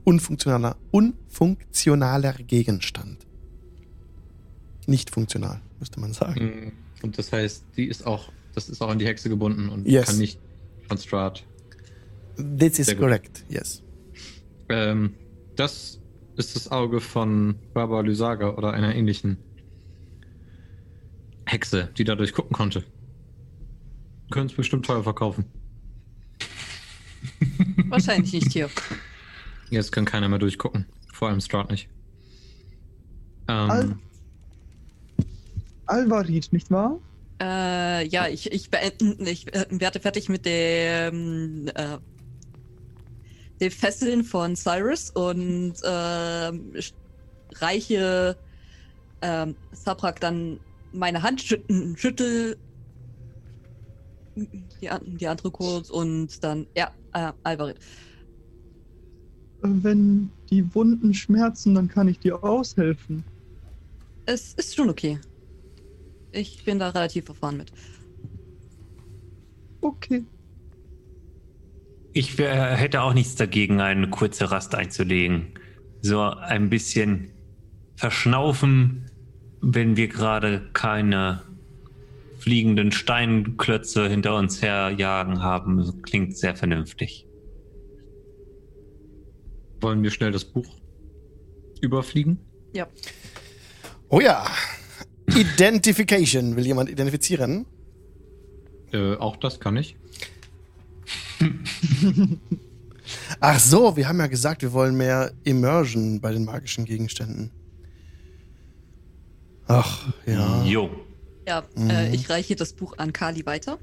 unfunktionaler, unfunktionaler Gegenstand. Nicht funktional, müsste man sagen. Mm, Und das heißt, die ist auch, das ist auch an die Hexe gebunden und Yes. kann nicht von Strahd. This is Sehr gut. correct, yes. Ähm, das ist das Auge von Barbara Lysaga oder einer ähnlichen Hexe, die dadurch gucken konnte. Können es bestimmt teuer verkaufen. Wahrscheinlich nicht hier. Jetzt kann keiner mehr durchgucken. Vor allem Strahd nicht. Ähm, Al- Alvarid, nicht wahr? Äh, ja, ich, ich, beenden, ich äh, werde fertig mit dem, äh, den Fesseln von Cyrus und ähm, reiche ähm, Sabrak dann meine Hand, schüt schüttel die, an- die andere kurz und dann, ja, äh, Alvarid. Äh, Wenn die Wunden schmerzen, dann kann ich dir aushelfen. Es ist schon okay. Ich bin da relativ erfahren mit. Okay. Ich äh, hätte auch nichts dagegen, eine kurze Rast einzulegen. So ein bisschen verschnaufen, wenn wir gerade keine fliegenden Steinklötze hinter uns herjagen haben. Klingt sehr vernünftig. wollen wir schnell das Buch überfliegen? Ja. Oh ja. Identification. Will jemand identifizieren? Äh, auch das kann ich. Ach so, wir haben ja gesagt, wir wollen mehr Immersion bei den magischen Gegenständen. Ach, ja. Jo. Ja, äh, ich reiche das Buch an Kali weiter.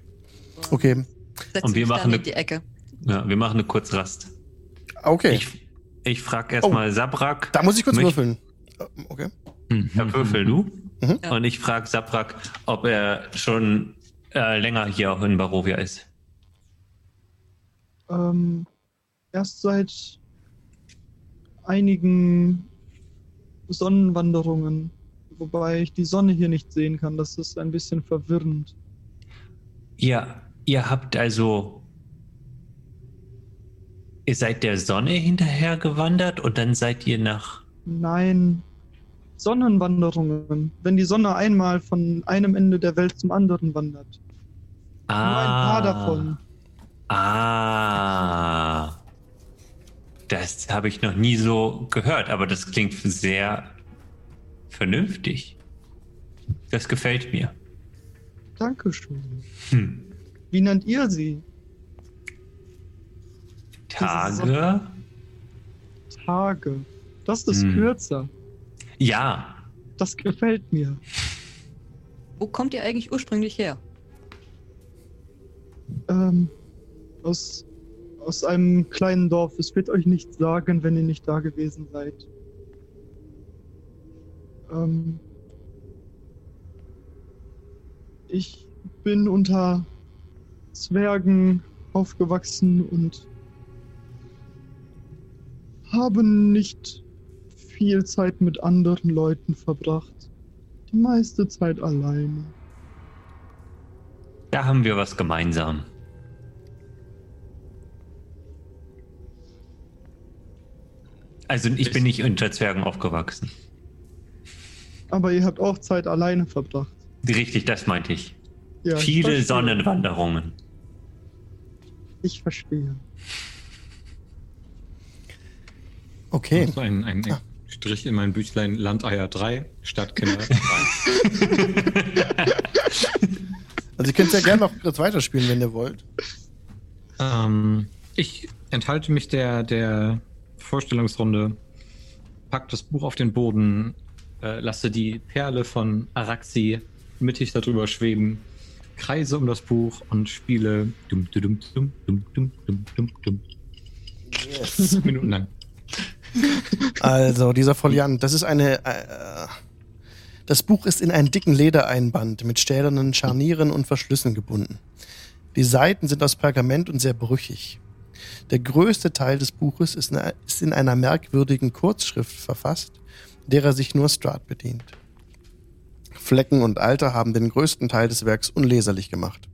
Okay. Setz Und wir mich machen dann eine- in die Ecke. Ja, wir machen eine Kurzrast. Okay. Ich, ich frage erstmal Sabrak. da muss ich kurz Möcht- würfeln. Äh, Okay. Ja, würfel du. Mhm. Und ich frage Sabrak, ob er schon äh, länger hier auch in Barovia ist. Ähm, erst seit einigen Sonnenwanderungen, wobei ich die Sonne hier nicht sehen kann. Das ist ein bisschen verwirrend. Ja, ihr habt also. Ihr seid der Sonne hinterher gewandert und dann seid ihr nach. Nein, Sonnenwanderungen. Wenn die Sonne einmal von einem Ende der Welt zum anderen wandert. Nur ein paar davon. Ah. Das habe ich noch nie so gehört, aber das klingt sehr vernünftig. Das gefällt mir. Dankeschön. Hm. Wie nennt ihr sie? Tage? Tage. Das ist Hm. kürzer. Ja. Das gefällt mir. Wo kommt ihr eigentlich ursprünglich her? Ähm, aus, aus einem kleinen Dorf. Es wird euch nichts sagen, wenn ihr nicht da gewesen seid. Ähm, ich bin unter Zwergen aufgewachsen und habe nicht viel Zeit mit anderen Leuten verbracht. Die meiste Zeit alleine. Da haben wir was gemeinsam. Also ich bin nicht unter Zwergen aufgewachsen. Aber ihr habt auch Zeit alleine verbracht. Richtig, das meinte ich. Ja, ich Viele verstehe. Sonnenwanderungen. Ich verstehe. Okay. So ein, ein Ah. Strich in mein Büchlein Landeier 3, Stadtkinder 2. Also ihr könnt ja gerne noch kurz weiterspielen, wenn ihr wollt. ähm, ich enthalte mich der, der Vorstellungsrunde, pack das Buch auf den Boden, äh, lasse die Perle von Araxi mittig darüber schweben, kreise um das Buch und spiele dum, dum, dum, dum, dum, dum, dum, dum. Minuten lang. Also, dieser Foliant, das ist eine. Äh, das Buch ist in einen dicken Ledereinband mit stählernen Scharnieren und Verschlüssen gebunden. Die Seiten sind aus Pergament und sehr brüchig. Der größte Teil des Buches ist in einer merkwürdigen Kurzschrift verfasst, derer sich nur Strahd bedient. Flecken und Alter haben den größten Teil des Werks unleserlich gemacht.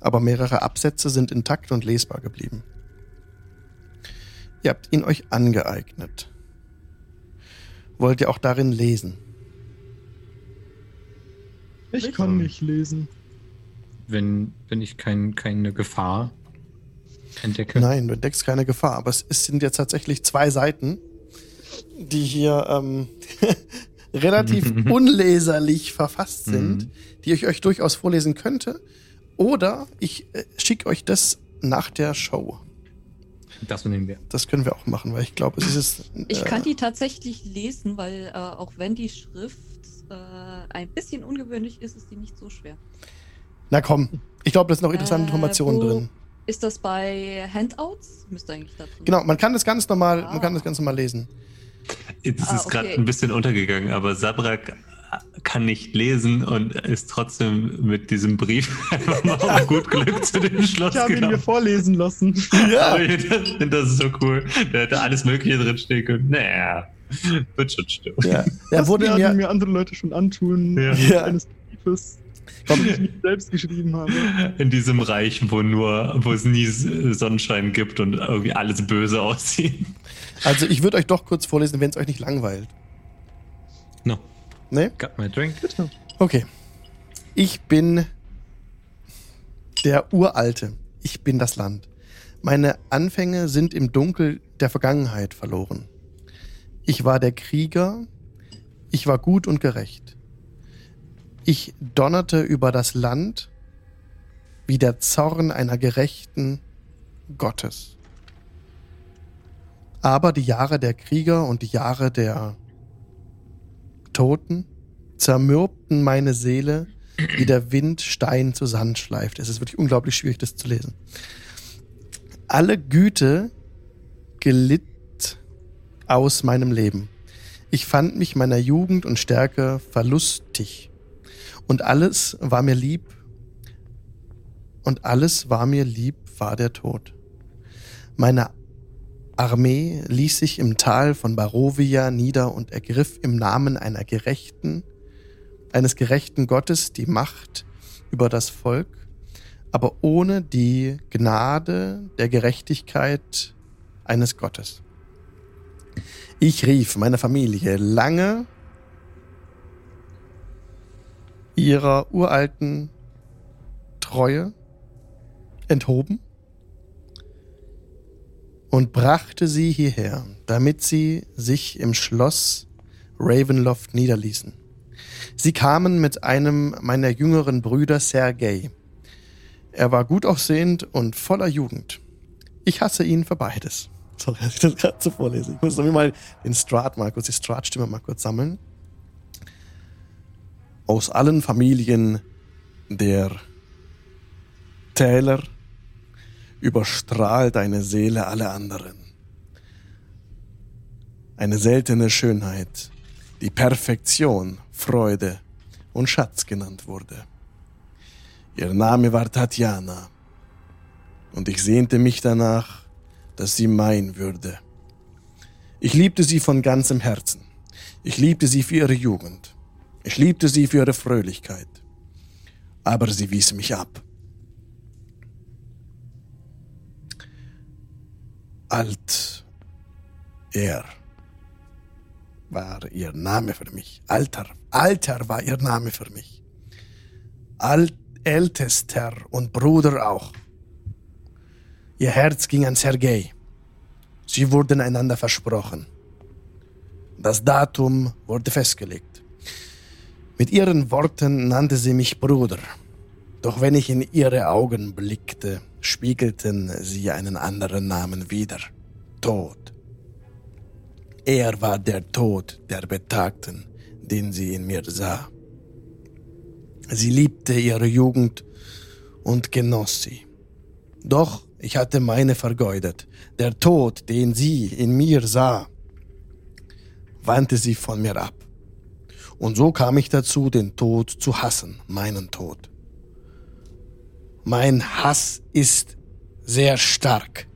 Aber mehrere Absätze sind intakt und lesbar geblieben. Ihr habt ihn euch angeeignet. Wollt ihr auch darin lesen? Ich kann nicht lesen. Wenn, wenn ich kein, keine Gefahr entdecke. Nein, du entdeckst keine Gefahr, aber es sind jetzt tatsächlich zwei Seiten, die hier ähm, relativ unleserlich verfasst sind, Mhm. die ich euch durchaus vorlesen könnte. Oder ich äh, schicke euch das nach der Show. Das nehmen wir. Das können wir auch machen, weil ich glaube, es ist. Äh, Ich kann die tatsächlich lesen, weil äh, auch wenn die Schrift äh, ein bisschen ungewöhnlich ist, ist die nicht so schwer. Na komm, ich glaube, da sind noch interessante Äh, Informationen drin. Ist das bei Handouts? Müsste eigentlich da drin Genau, man kann das ganz normal, Ah. man kann das ganz normal lesen. Jetzt ist Ah, gerade okay. ein bisschen untergegangen, aber Sabrak kann nicht lesen und ist trotzdem mit diesem Brief einfach mal auf gut Glück zu dem Schloss Ich habe ihn mir vorlesen lassen. Ja, Aber ich finde das ist so cool. Da hätte alles Mögliche drinstehen können. Naja, wird schon stimmen. ja. Er Das wurde werden mir, mir andere Leute schon antun. Ja. Ja. Eines Briefes, komm, den ich nicht selbst geschrieben habe. In diesem Reich, wo nur, wo es nie Sonnenschein gibt und irgendwie alles böse aussieht. also ich würde euch doch kurz vorlesen, wenn es euch nicht langweilt. No, Ne? got my drink. Okay. Ich bin der Uralte. Ich bin das Land. Meine Anfänge sind im Dunkel der Vergangenheit verloren. Ich war der Krieger. Ich war gut und gerecht. Ich donnerte über das Land wie der Zorn einer gerechten Gottes. Aber die Jahre der Krieger und die Jahre der Toten zermürbten meine Seele, wie der Wind Stein zu Sand schleift. Es ist wirklich unglaublich schwierig, das zu lesen. Alle Güte glitt aus meinem Leben. Ich fand mich meiner Jugend und Stärke verlustig. Und alles war mir lieb. Und alles war mir lieb, war der Tod. Meine Armee ließ sich im Tal von Barovia nieder und ergriff im Namen einer gerechten, eines gerechten Gottes die Macht über das Volk, aber ohne die Gnade der Gerechtigkeit eines Gottes. Ich rief meine Familie lange ihrer uralten Treue enthoben und brachte sie hierher, damit sie sich im Schloss Ravenloft niederließen. Sie kamen mit einem meiner jüngeren Brüder Sergei. Er war gut aussehend und voller Jugend. Ich hasse ihn für beides. Sorry, dass ich das gerade so vorlese. Ich muss mir mal den Strat mal kurz, die Strat-Stimme mal kurz sammeln. Aus allen Familien der Täler überstrahlt deine Seele alle anderen. Eine seltene Schönheit, die Perfektion, Freude und Schatz genannt wurde. Ihr Name war Tatjana, und ich sehnte mich danach, dass sie mein würde. Ich liebte sie von ganzem Herzen. Ich liebte sie für ihre Jugend. Ich liebte sie für ihre Fröhlichkeit. Aber sie wies mich ab. Alt er war ihr Name für mich. Alter, Alter war ihr Name für mich. Alt, Ältester und Bruder auch. Ihr Herz ging an Sergei. Sie wurden einander versprochen. Das Datum wurde festgelegt. Mit ihren Worten nannte sie mich Bruder. Doch wenn ich in ihre Augen blickte, spiegelten sie einen anderen Namen wider. Tod. Er war der Tod der Betagten, den sie in mir sah. Sie liebte ihre Jugend und genoss sie. Doch ich hatte meine vergeudet. Der Tod, den sie in mir sah, wandte sie von mir ab. Und so kam ich dazu, den Tod zu hassen, meinen Tod. Mein Hass ist sehr stark.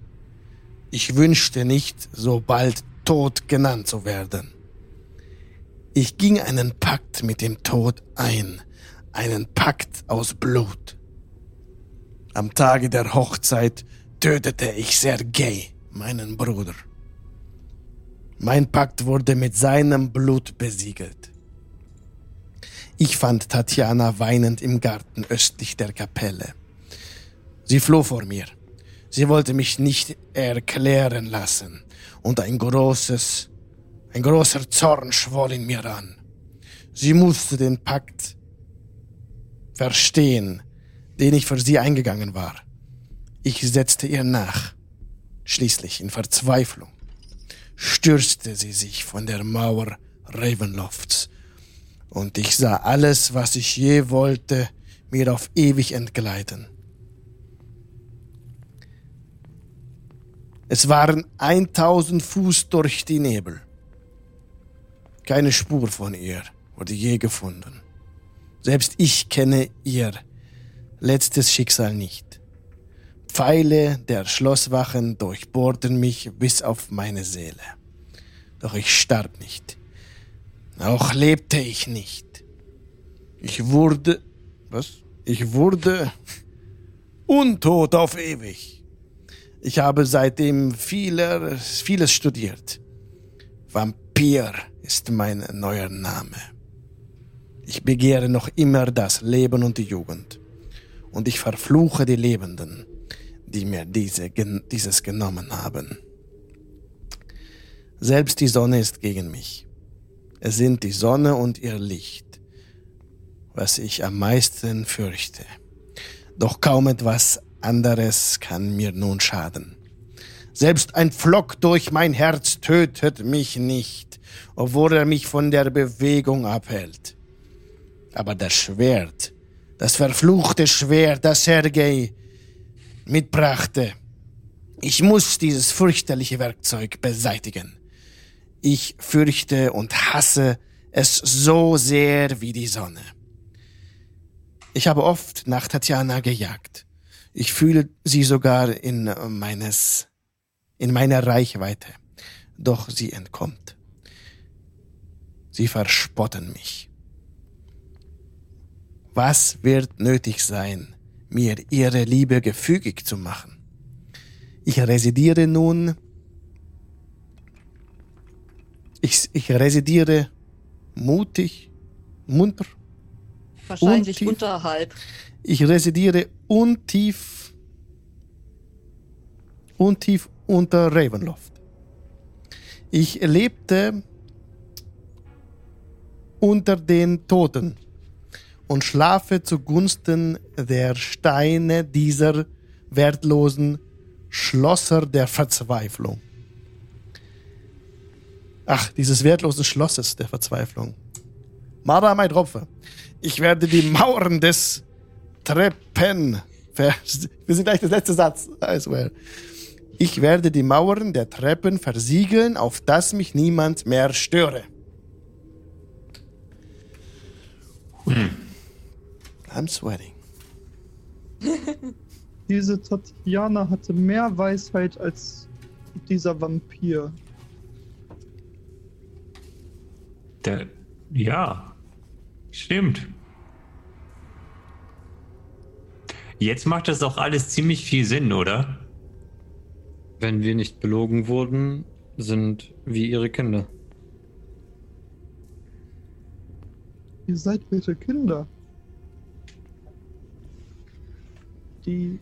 Ich wünschte nicht, so bald tot genannt zu werden. Ich ging einen Pakt mit dem Tod ein, einen Pakt aus Blut. Am Tage der Hochzeit tötete ich Sergei, meinen Bruder. Mein Pakt wurde mit seinem Blut besiegelt. Ich fand Tatjana weinend im Garten östlich der Kapelle. Sie floh vor mir. Sie wollte mich nicht erklären lassen, und ein großes, ein großer Zorn schwoll in mir an. Sie musste den Pakt verstehen, den ich für sie eingegangen war. Ich setzte ihr nach. Schließlich in Verzweiflung stürzte sie sich von der Mauer Ravenlofts und ich sah alles, was ich je wollte, mir auf ewig entgleiten. Es waren 1000 Fuß durch die Nebel. Keine Spur von ihr wurde je gefunden. Selbst ich kenne ihr letztes Schicksal nicht. Pfeile der Schlosswachen durchbohrten mich bis auf meine Seele. Doch ich starb nicht. Auch lebte ich nicht. Ich wurde, was? Ich wurde untot auf ewig. Ich habe seitdem viele, vieles studiert. Vampir ist mein neuer Name. Ich begehre noch immer das Leben und die Jugend und ich verfluche die Lebenden, die mir diese, dieses genommen haben. Selbst die Sonne ist gegen mich. Es sind die Sonne und ihr Licht, was ich am meisten fürchte. Doch kaum etwas anderes kann mir nun schaden. Selbst ein Pflock durch mein Herz tötet mich nicht, obwohl er mich von der Bewegung abhält. Aber das Schwert das verfluchte Schwert, das Sergei mitbrachte. Ich muss dieses fürchterliche Werkzeug beseitigen. Ich fürchte und hasse es so sehr wie die Sonne. Ich habe oft nach Tatjana gejagt. Ich fühle sie sogar in meines, in meiner Reichweite. Doch sie entkommt. Sie verspotten mich. Was wird nötig sein, mir ihre Liebe gefügig zu machen? Ich residiere nun, ich, ich residiere mutig, munter. Wahrscheinlich untief. unterhalb. Ich residiere untief, untief unter Ravenloft. Ich lebte unter den Toten und schlafe zugunsten der Steine dieser wertlosen Schlosser der Verzweiflung. Ach, dieses wertlose Schlosses der Verzweiflung. Mara, mein Tropfe, ich werde die Mauern des Treppen. Wir sind gleich der letzte Satz. I swear. Ich werde die Mauern der Treppen versiegeln, auf dass mich niemand mehr störe. Hm. I'm sweating. Diese Tatjana hatte mehr Weisheit als dieser Vampir. Der, ja, stimmt. Jetzt macht das auch alles ziemlich viel Sinn, oder? Wenn wir nicht belogen wurden, sind wir ihre Kinder. Ihr seid bitte Kinder. die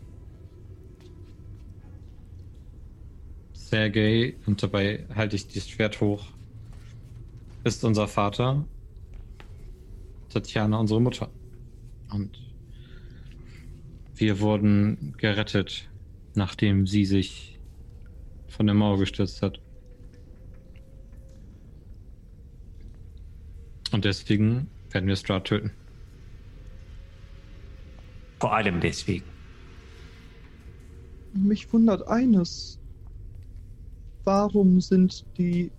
Sergei, und dabei halte ich das Schwert hoch, ist unser Vater, Tatjana unsere Mutter. Und wir wurden gerettet, nachdem sie sich von der Mauer gestürzt hat. Und deswegen werden wir Strahd töten. Vor allem deswegen. Mich wundert eines. Warum sind die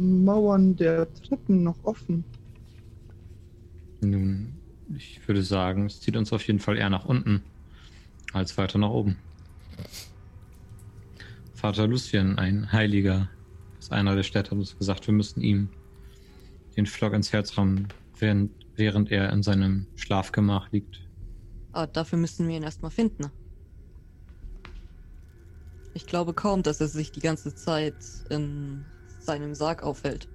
Mauern der Treppen noch offen? Nun, ich würde sagen, es zieht uns auf jeden Fall eher nach unten als weiter nach oben. Vater Lucien, ein Heiliger aus einer der Städte, hat uns gesagt, wir müssen ihm den Flock ins Herz rammen, während, während er in seinem Schlafgemach liegt. Aber dafür müssen wir ihn erstmal finden. Ich glaube kaum, dass er sich die ganze Zeit in seinem Sarg aufhält.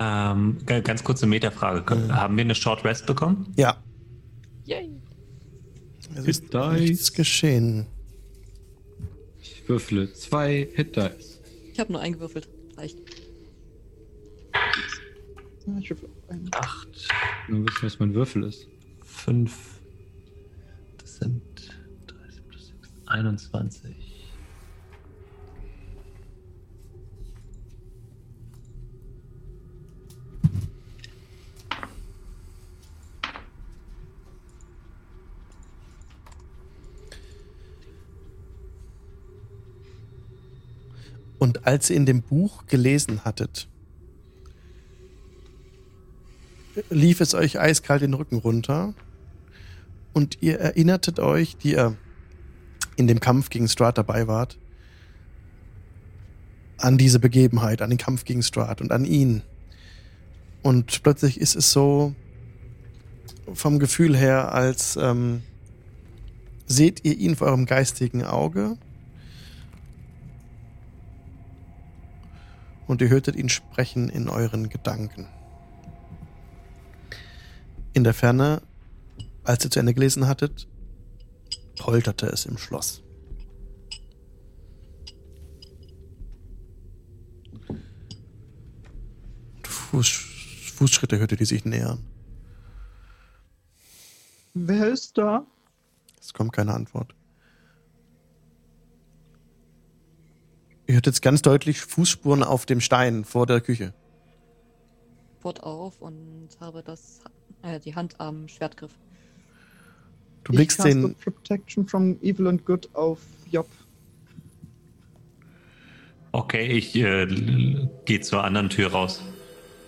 Ähm, ga- ganz kurze Metafrage. Mhm. Haben wir eine Short Rest bekommen? Ja, Yay! es ist Hit Dice. nichts geschehen. Ich würfle zwei Hit Dice. Ich habe nur eingewürfelt. Reicht. Ich würfel ein. Acht, Nur wissen, was mein Würfel ist. fünf. Das sind 30 plus 6, 21. Und als ihr in dem Buch gelesen hattet, lief es euch eiskalt den Rücken runter und ihr erinnertet euch, die ihr in dem Kampf gegen Strahd dabei wart, an diese Begebenheit, an den Kampf gegen Strahd und an ihn. Und plötzlich ist es so vom Gefühl her, als ähm, seht ihr ihn vor eurem geistigen Auge und ihr hörtet ihn sprechen in euren Gedanken. In der Ferne, als ihr zu Ende gelesen hattet, polterte es im Schloss. Fuß, Fußschritte hörte die sich nähern. Wer ist da? Es kommt keine Antwort. Ihr hört jetzt ganz deutlich Fußspuren auf dem Stein vor der Küche. Wort auf und habe das, äh, die Hand am Schwertgriff. Du Ich blickst caste den, Protection from Evil and Good auf Job. Okay, ich äh, gehe zur anderen Tür raus.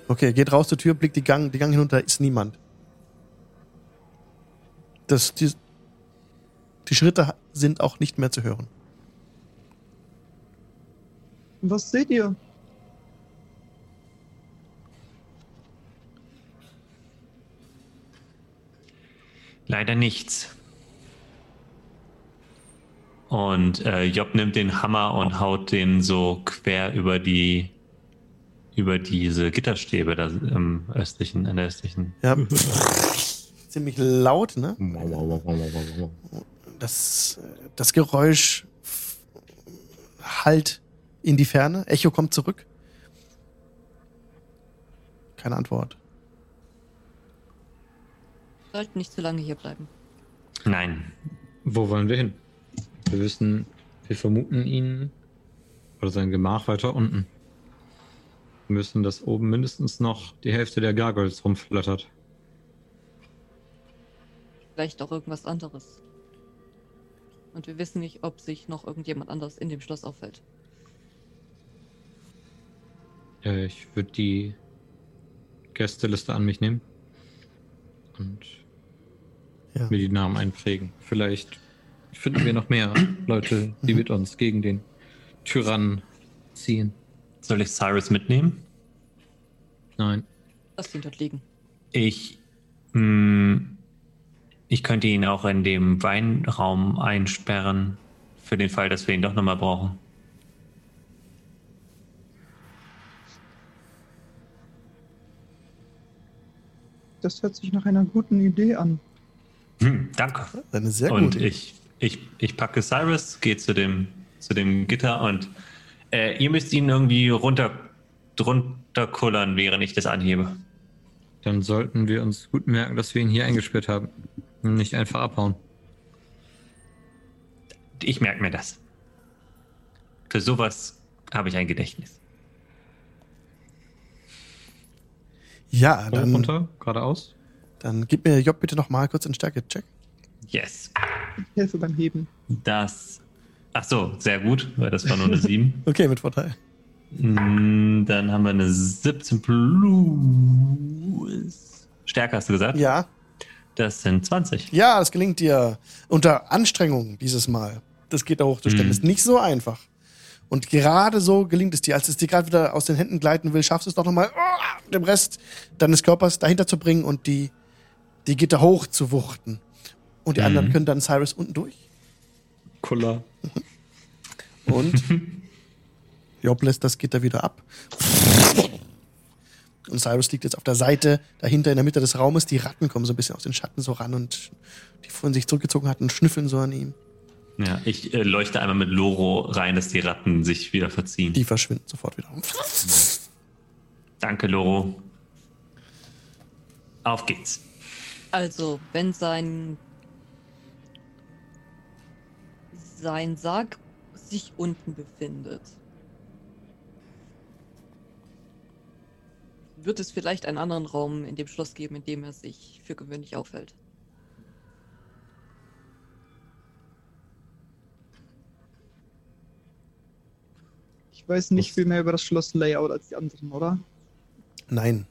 Okay, geht raus zur Tür, blickt die Gang, die Gang hinunter, ist niemand. Das, die, die Schritte sind auch nicht mehr zu hören. Was seht ihr? Leider nichts. Und äh, Job nimmt den Hammer und haut den so quer über die über diese Gitterstäbe da im östlichen, in der östlichen. Ja. Ziemlich laut, ne? Das, das Geräusch hallt in die Ferne. Echo kommt zurück. Keine Antwort. Sollten nicht zu lange hier bleiben. Nein, Wo wollen wir hin? Wir wissen, wir vermuten ihn oder sein Gemach weiter unten. Wir müssen, dass oben mindestens noch die Hälfte der Gargoyles rumflattert. Vielleicht auch irgendwas anderes. Und wir wissen nicht, ob sich noch irgendjemand anders in dem Schloss auffällt. Äh, ich würde die Gästeliste an mich nehmen und Ja. mir die Namen einprägen. Vielleicht finden wir noch mehr Leute, die mit uns gegen den Tyrannen ziehen. soll ich Cyrus mitnehmen? Nein, Lass ihn dort liegen. Ich, mh, ich könnte ihn auch in dem Weinraum einsperren, für den Fall, dass wir ihn doch nochmal brauchen. Das hört sich nach einer guten Idee an. Hm, danke. Eine sehr und gute. ich, ich, ich packe Cyrus, gehe zu dem, zu dem Gitter und äh, ihr müsst ihn irgendwie runter, drunter kullern, während ich das anhebe. dann sollten wir uns gut merken, dass wir ihn hier eingesperrt haben. Und nicht einfach abhauen. Ich merke mir das. Für sowas habe ich ein Gedächtnis. Ja, Hoch, dann, runter, geradeaus. dann gib mir Job bitte noch mal kurz einen Stärke-Check. Yes. Ich helfe beim Heben. Das. Ach so, sehr gut, weil das war nur eine 7. Okay, mit Vorteil. Mm, Dann haben wir eine 17 plus. Stärker hast du gesagt? Ja. Das sind 20. Ja, das gelingt dir unter Anstrengung dieses Mal. Das geht da hochzustemmen. Mhm. Ist nicht so einfach. Und gerade so gelingt es dir, als es dir gerade wieder aus den Händen gleiten will, schaffst du es doch nochmal, oh, den Rest deines Körpers dahinter zu bringen und die, die Gitter hoch zu wuchten. Und die Mhm. anderen können dann Cyrus unten durch. Kuller. Und Job lässt das Gitter wieder ab. Und Cyrus liegt jetzt auf der Seite, dahinter in der Mitte des Raumes. Die Ratten kommen so ein bisschen aus den Schatten so ran und die vorhin sich zurückgezogen hatten, schnüffeln so an ihm. Ja, ich äh, leuchte einmal mit Loro rein, dass die Ratten sich wieder verziehen. Die verschwinden sofort wieder. Danke, Loro. Auf geht's. Also, wenn sein sein Sarg sich unten befindet, wird es vielleicht einen anderen Raum in dem Schloss geben, in dem er sich für gewöhnlich aufhält. Ich weiß nicht viel mehr über das Schloss-Layout als die anderen, oder? Nein.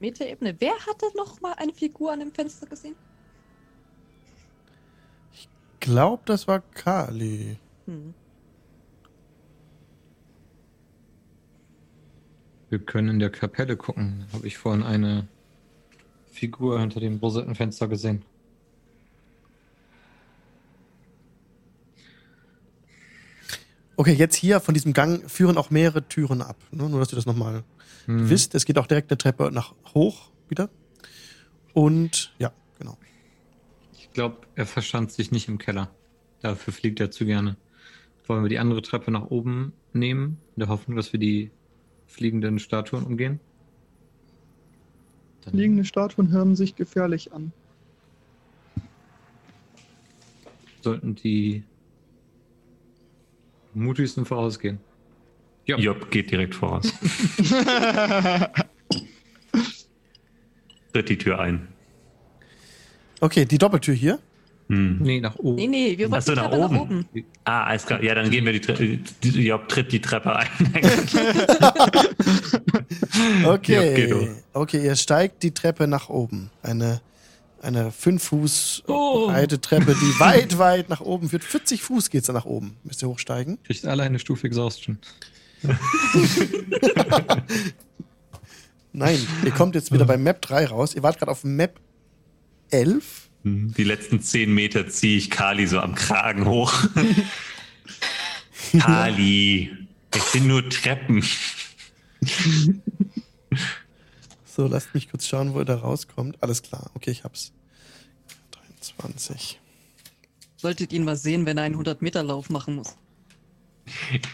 Metaebene. Wer hatte noch mal eine Figur an dem Fenster gesehen? Glaub, das war Kali. Hm. Wir können in der Kapelle gucken. Habe ich vorhin eine Figur hinter dem Rosettenfenster gesehen. Okay, jetzt hier von diesem Gang führen auch mehrere Türen ab. Ne? Nur, dass du das nochmal Hm. wisst. Es geht auch direkt eine Treppe nach hoch wieder. Und ja, genau. Ich glaube, er verstand sich nicht im Keller. Dafür fliegt er zu gerne. Wollen wir die andere Treppe nach oben nehmen, in der Hoffnung, dass wir die fliegenden Statuen umgehen? Dann Liegende Statuen hören sich gefährlich an. sollten die mutigsten vorausgehen. Ja. Job geht direkt voraus. Tritt die Tür ein. Okay, die Doppeltür hier. Hm. Nee, nach oben. Nee, nee, wir Ach wollten so, nach Treppe nach oben. oben. Ah, alles klar. Ja, dann gehen wir die Treppe. Job tritt die Treppe ein. Okay. Okay, ihr steigt die Treppe nach oben. Eine, eine 5 Fuß Oh. breite Treppe, die weit, weit nach oben führt. 40 Fuß geht's da nach oben. Müsst ihr hochsteigen. Kriegt alle eine Stufe Exhaustion. Nein, ihr kommt jetzt wieder bei Map 3 raus. Ihr wart gerade auf Map 11. Die letzten zehn Meter ziehe ich Kali so am Kragen hoch. Kali, es sind nur Treppen. So, lasst mich kurz schauen, wo ihr da rauskommt. Alles klar, okay, ich hab's. 23. Solltet ihn mal sehen, wenn er einen 100-Meter-Lauf machen muss.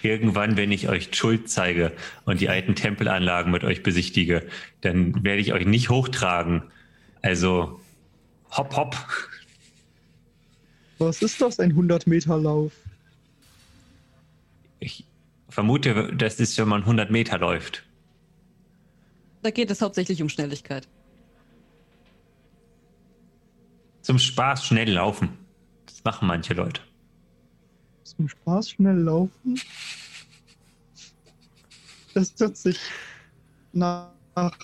Irgendwann, wenn ich euch Schuld zeige und die alten Tempelanlagen mit euch besichtige, dann werde ich euch nicht hochtragen. Also, hopp, hopp. Was ist das, ein 100-Meter-Lauf? Ich vermute, das ist, wenn man 100 Meter läuft. Da geht es hauptsächlich um Schnelligkeit. Zum Spaß schnell laufen. Das machen manche Leute. Zum Spaß schnell laufen? Das hört sich nach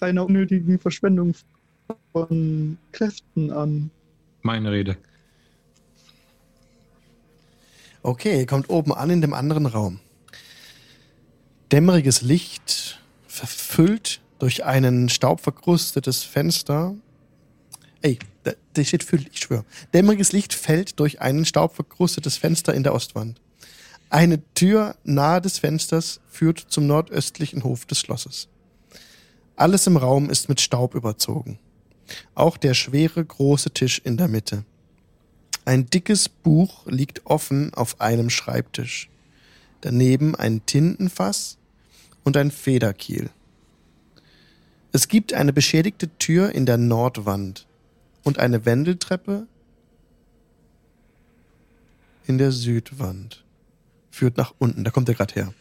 einer unnötigen Verschwendung von Kräften an. Meine Rede. Okay, ihr kommt oben an in dem anderen Raum. Dämmeriges Licht verfüllt durch ein staubverkrustetes Fenster. Ey, da steht füllt, ich schwöre. Dämmeriges Licht fällt durch ein staubverkrustetes Fenster in der Ostwand. Eine Tür nahe des Fensters führt zum nordöstlichen Hof des Schlosses. Alles im Raum ist mit Staub überzogen. Auch der schwere große Tisch in der Mitte. Ein dickes Buch liegt offen auf einem Schreibtisch. Daneben ein Tintenfass und ein Federkiel. Es gibt eine beschädigte Tür in der Nordwand und eine Wendeltreppe in der Südwand. Führt nach unten, da kommt er gerade her.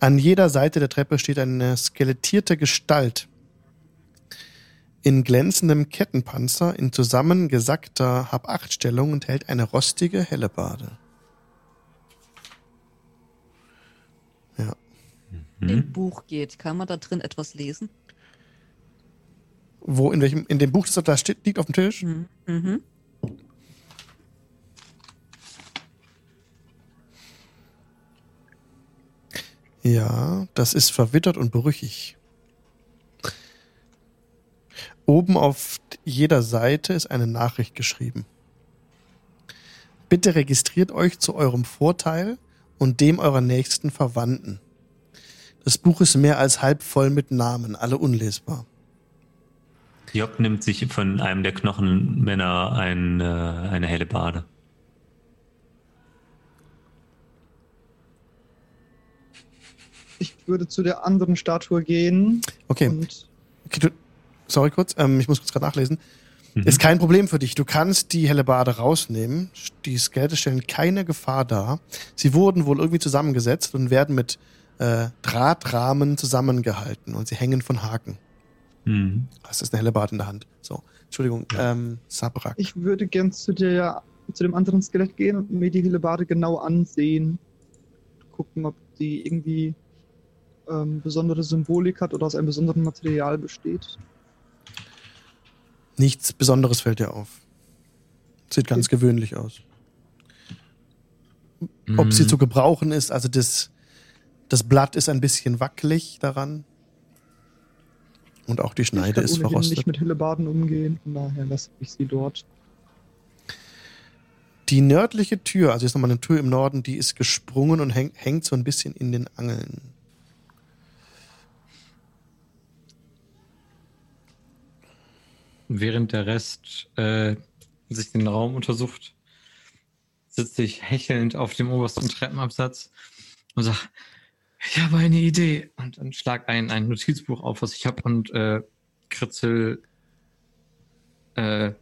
An jeder Seite der Treppe steht eine skelettierte Gestalt in glänzendem Kettenpanzer in zusammengesackter Hab-Acht-Stellung und hält eine rostige Hellebade. Ja. Dem Buch geht. Kann man da drin etwas lesen? Wo, in welchem, in dem Buch, das da steht, liegt auf dem Tisch? Mhm. Mhm. Ja, das ist verwittert und brüchig. Oben auf jeder Seite ist eine Nachricht geschrieben. Bitte registriert euch zu eurem Vorteil und dem eurer nächsten Verwandten. Das Buch ist mehr als halb voll mit Namen, alle unlesbar. Jock nimmt sich von einem der Knochenmänner ein, äh, eine helle Bade. Ich würde zu der anderen Statue gehen. Okay. Und okay du, sorry kurz, ähm, ich muss kurz gerade nachlesen. Mhm. Ist kein Problem für dich. Du kannst die helle Bade rausnehmen. Die Skelette stellen keine Gefahr dar. Sie wurden wohl irgendwie zusammengesetzt und werden mit äh, Drahtrahmen zusammengehalten und sie hängen von Haken. Mhm. Das ist eine helle Bade in der Hand. So, Entschuldigung, ähm, Sabrak. ich würde gern zu, der, zu dem anderen Skelett gehen und mir die Hillebade genau ansehen. Gucken, ob die irgendwie ähm, besondere Symbolik hat oder aus einem besonderen Material besteht. Nichts Besonderes fällt dir auf. Sieht ganz gewöhnlich aus. Ob sie Mhm. zu gebrauchen ist, also das, das Blatt ist ein bisschen wackelig daran. Und auch die ich Schneide kann ist verrostet. nicht mit Hillebaden umgehen, von daher lasse ich sie dort. Die nördliche Tür, also jetzt nochmal eine Tür im Norden, die ist gesprungen und häng, hängt so ein bisschen in den Angeln. Während der Rest äh, sich den Raum untersucht, sitze ich hechelnd auf dem obersten Treppenabsatz und sage, ich habe eine Idee. Und dann schlag ein, ein Notizbuch auf, was ich habe und äh, kritzel äh,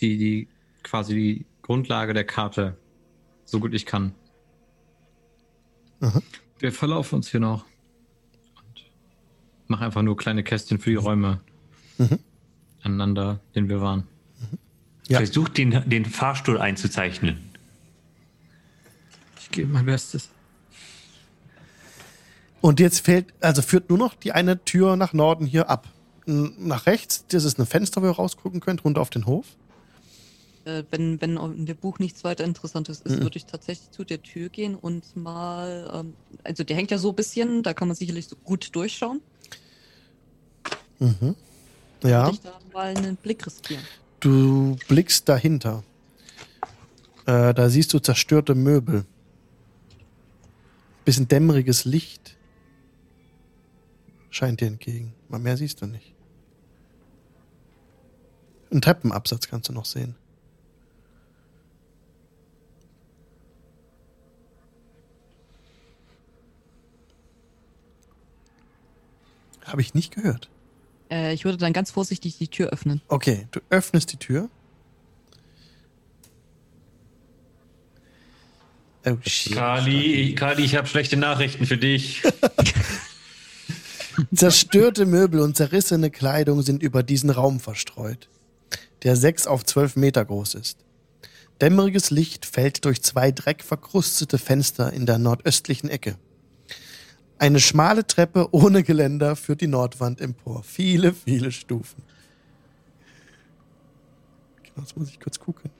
die, die quasi die Grundlage der Karte so gut ich kann. Aha. Wir verlaufen uns hier noch. Und mach einfach nur kleine Kästchen für die Räume Mhm. aneinander, den wir waren. Ja. Versucht den, den Fahrstuhl einzuzeichnen. Ich gebe mein Bestes. Und jetzt fällt, also führt nur noch die eine Tür nach Norden hier ab. Nach rechts, das ist ein Fenster, wo ihr rausgucken könnt, runter auf den Hof. Äh, wenn, wenn in dem Buch nichts weiter Interessantes ist, Mhm. würde ich tatsächlich zu der Tür gehen und mal, ähm, also die hängt ja so ein bisschen, da kann man sicherlich so gut durchschauen. Mhm. Ja, Würde ich da mal einen Blick riskieren. du blickst dahinter. Äh, da siehst du zerstörte Möbel. Bisschen dämmeriges Licht scheint dir entgegen. Mal mehr siehst du nicht. Einen Treppenabsatz kannst du noch sehen. Habe ich nicht gehört. Äh, ich würde dann ganz vorsichtig die Tür öffnen. Okay, du öffnest die Tür. Oh shit. Kali, Kali, ich habe schlechte Nachrichten für dich. Zerstörte Möbel und zerrissene Kleidung sind über diesen Raum verstreut, der sechs auf zwölf Meter groß ist. Dämmeriges Licht fällt durch zwei dreckverkrustete Fenster in der nordöstlichen Ecke. Eine schmale Treppe ohne Geländer führt die Nordwand empor. Viele, viele Stufen. Genau, jetzt muss ich kurz gucken.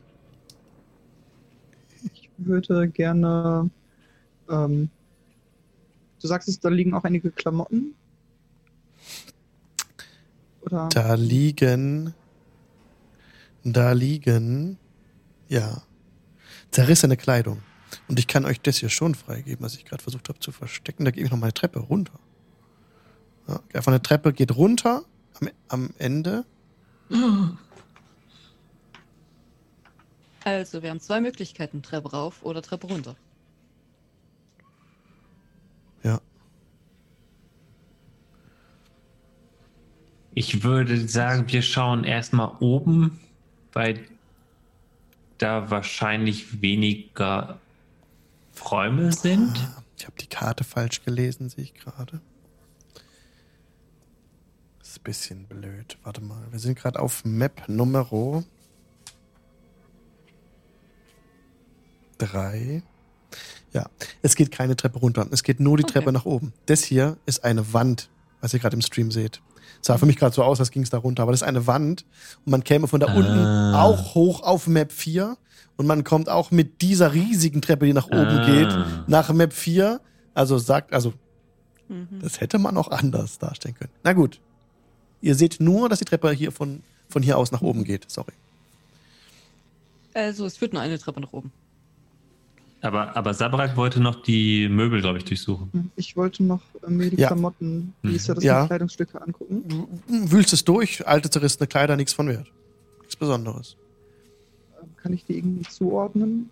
Ich würde gerne. Ähm, du sagst es, da liegen auch einige Klamotten. Oder? Da liegen. Da liegen. Ja. Zerrissene Kleidung. Und ich kann euch das hier schon freigeben, was ich gerade versucht habe zu verstecken. Da gehe ich noch mal eine Treppe runter. Ja, einfach eine Treppe geht runter am, am Ende. Also, wir haben zwei Möglichkeiten, Treppe rauf oder Treppe runter. Ich würde sagen, wir schauen erstmal oben, weil da wahrscheinlich weniger Räume sind. Ich habe die Karte falsch gelesen, sehe ich gerade. Ist ein bisschen blöd. Warte mal. Wir sind gerade auf Map Numero 3. Ja, es geht keine Treppe runter. Es geht nur die Okay. Treppe nach oben. Das hier ist eine Wand, was ihr gerade im Stream seht. Sah für mich gerade so aus, als ging es da runter. Aber das ist eine Wand und man käme von da Ah. unten auch hoch auf Map 4 und man kommt auch mit dieser riesigen Treppe, die nach oben Ah. geht, nach Map 4. Also sagt, also Mhm. das hätte man auch anders darstellen können. Na gut. Ihr seht nur, dass die Treppe hier von, von hier aus nach oben geht. Sorry. Also, es führt nur eine Treppe nach oben. Aber, aber Sabrak wollte noch die Möbel, glaube ich, durchsuchen. Ich wollte noch äh, mir die Ja. Klamotten, wie ist ja das Ja. Kleidungsstücke angucken. Du wühlst es durch, alte zerrissene Kleider, nichts von Wert. Nichts Besonderes. Ähm, Kann ich die irgendwie zuordnen?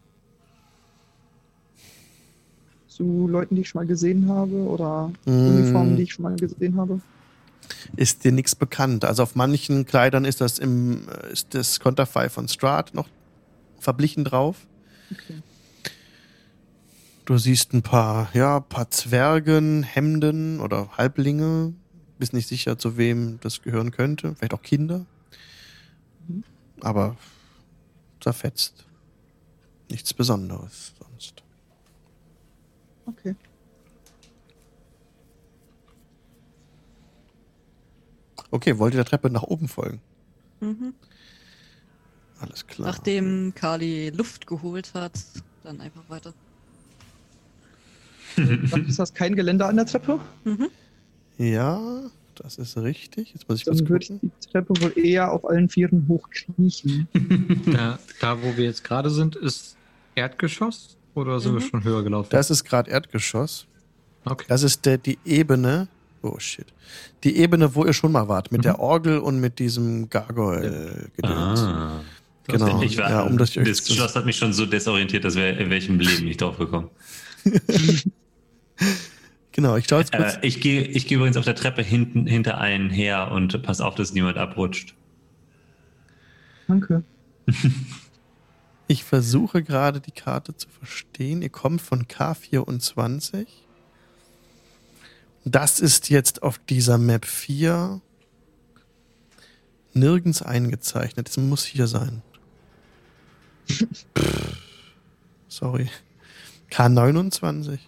Zu Leuten, die ich schon mal gesehen habe oder Uniformen, die ich schon mal gesehen habe? Ist dir nichts bekannt. Also auf manchen Kleidern ist das im äh, ist das Konterfei von Strahd noch verblichen drauf. Okay. Du siehst ein paar, ja, paar Zwergen, Hemden oder Halblinge. Bist nicht sicher, zu wem das gehören könnte. Vielleicht auch Kinder. Aber zerfetzt. Nichts Besonderes sonst. Okay. Okay, wollt ihr der Treppe nach oben folgen? Mhm. Alles klar. Nachdem Kali Luft geholt hat, dann einfach weiter. Dann ist das kein Geländer an der Treppe? Mhm. Ja, das ist richtig. Jetzt muss ich kurz Dann würde ich die Treppe wohl eher auf allen Vieren hochkriechen. Da, da, wo wir jetzt gerade sind, ist Erdgeschoss oder sind wir Mhm. schon höher gelaufen? Das ist gerade Erdgeschoss. okay. Das ist der, die Ebene. Oh shit. Die Ebene, wo ihr schon mal wart. Mit Mhm. der Orgel und mit diesem Gargoyle-Gedöns. Ah. Genau. Ich war, ja, um das, das Schloss hat mich schon so desorientiert, dass wir in welchem Leben nicht drauf gekommen. Genau, ich schaue jetzt kurz. Äh, ich gehe ich gehe übrigens auf der Treppe hinten, hinter einen her und pass auf, dass niemand abrutscht. Danke. Ich versuche gerade die Karte zu verstehen. Ihr kommt von K24. Das ist jetzt auf dieser Map 4 nirgends eingezeichnet. Es muss hier sein. Pff, Sorry. K29.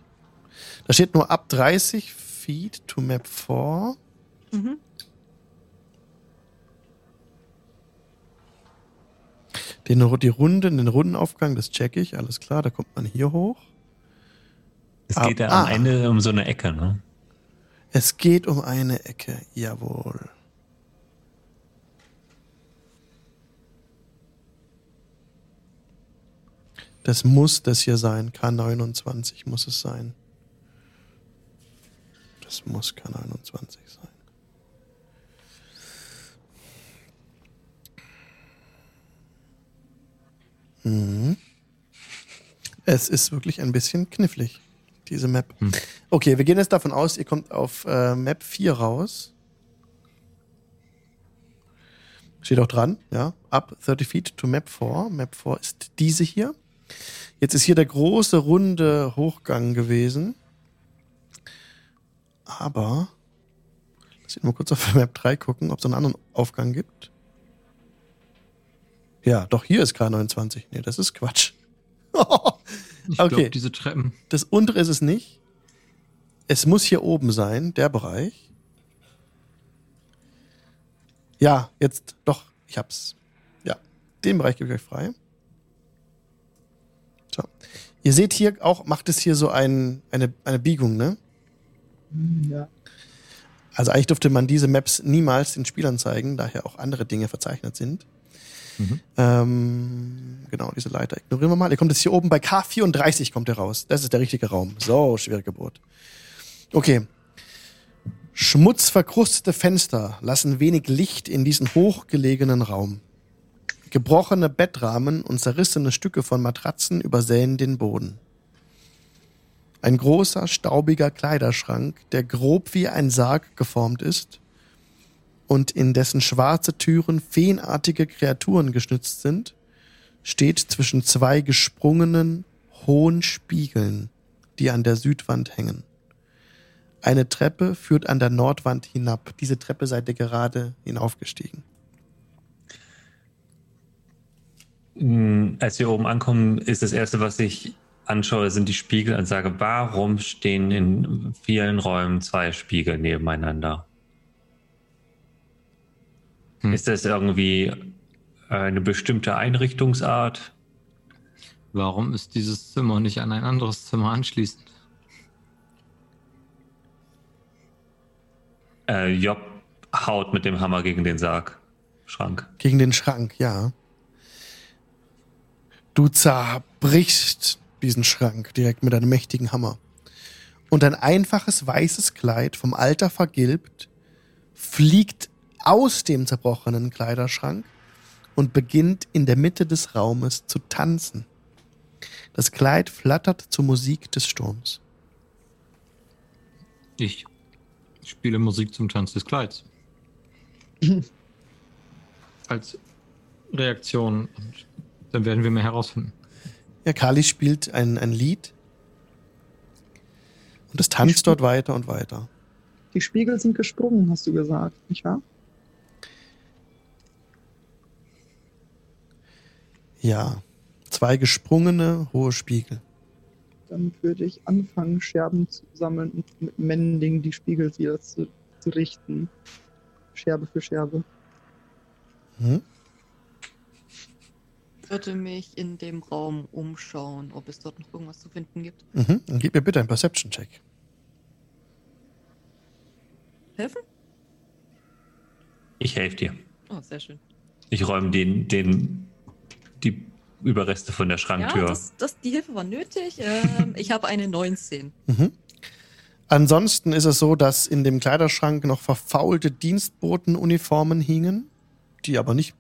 Da steht nur ab 30 Feet to Map 4. Mhm. Den, die Runde, den Rundenaufgang, das check ich, alles klar, da kommt man hier hoch. Es geht ja ah. am Ende um so eine Ecke, ne? Es geht um eine Ecke, jawohl. Das muss das hier sein. K29 muss es sein. Das muss K29 sein. Mhm. Es ist wirklich ein bisschen knifflig, diese Map. Hm. Okay, wir gehen jetzt davon aus, ihr kommt auf äh, Map 4 raus. Steht auch dran, ja. Up 30 feet to Map 4. Map 4 ist diese hier. Jetzt ist hier der große runde Hochgang gewesen. Aber, lass ich mal kurz auf Map 3 gucken, ob es einen anderen Aufgang gibt. Ja, doch, hier ist K29. Nee, das ist Quatsch. Ich okay. glaube, diese Treppen. Das untere ist es nicht. Es muss hier oben sein, der Bereich. Ja, jetzt doch, ich hab's. Ja, den Bereich gebe ich euch frei. So. Ihr seht hier auch, macht es hier so ein, eine, eine Biegung, ne? Ja. Also eigentlich durfte man diese Maps niemals den Spielern zeigen, daher auch andere Dinge verzeichnet sind. Mhm. Ähm, genau, diese Leiter ignorieren wir mal. Ihr kommt jetzt hier oben bei K34 kommt ihr raus. Das ist der richtige Raum. So, schwere Geburt. Okay. Schmutzverkrustete Fenster lassen wenig Licht in diesen hochgelegenen Raum. Gebrochene Bettrahmen und zerrissene Stücke von Matratzen übersäen den Boden. Ein großer, staubiger Kleiderschrank, der grob wie ein Sarg geformt ist und in dessen schwarze Türen feenartige Kreaturen geschnitzt sind, steht zwischen zwei gesprungenen, hohen Spiegeln die an der Südwand hängen. Eine Treppe führt an der Nordwand hinab. Diese Treppe seid ihr gerade hinaufgestiegen. Mm, Als wir oben ankommen, ist das Erste, was ich anschaue, sind die Spiegel und sage, warum stehen in vielen Räumen zwei Spiegel nebeneinander? Hm. Ist das irgendwie eine bestimmte Einrichtungsart? Warum ist dieses Zimmer nicht an ein anderes Zimmer anschließend? Äh, Job haut mit dem Hammer gegen den Sarg. Schrank. Gegen den Schrank, ja. Du zerbrichst diesen Schrank direkt mit einem mächtigen Hammer. Und ein einfaches weißes Kleid, vom Alter vergilbt, fliegt aus dem zerbrochenen Kleiderschrank und beginnt in der Mitte des Raumes zu tanzen. Das Kleid flattert zur Musik des Sturms. Ich spiele Musik zum Tanz des Kleids. Als Reaktion. Und dann werden wir mehr herausfinden. Ja, Kali spielt ein, ein Lied und es tanzt dort weiter und weiter. Die Spiegel sind gesprungen, hast du gesagt, nicht wahr? Ja, zwei gesprungene hohe Spiegel. Dann würde ich anfangen, Scherben zu sammeln und mit Mending die Spiegel wieder zu, zu richten. Scherbe für Scherbe. Hm? Würde mich in dem Raum umschauen, ob es dort noch irgendwas zu finden gibt. Mhm. Dann gib mir bitte einen Perception-Check. Helfen? Ich helfe dir. Oh, sehr schön. Ich räume den, den, die Überreste von der Ja, Schranktür. das, das, die Hilfe war nötig. Ähm, ich habe eine 19. Mhm. Ansonsten ist es so, dass in dem Kleiderschrank noch verfaulte Dienstbotenuniformen hingen, die aber nicht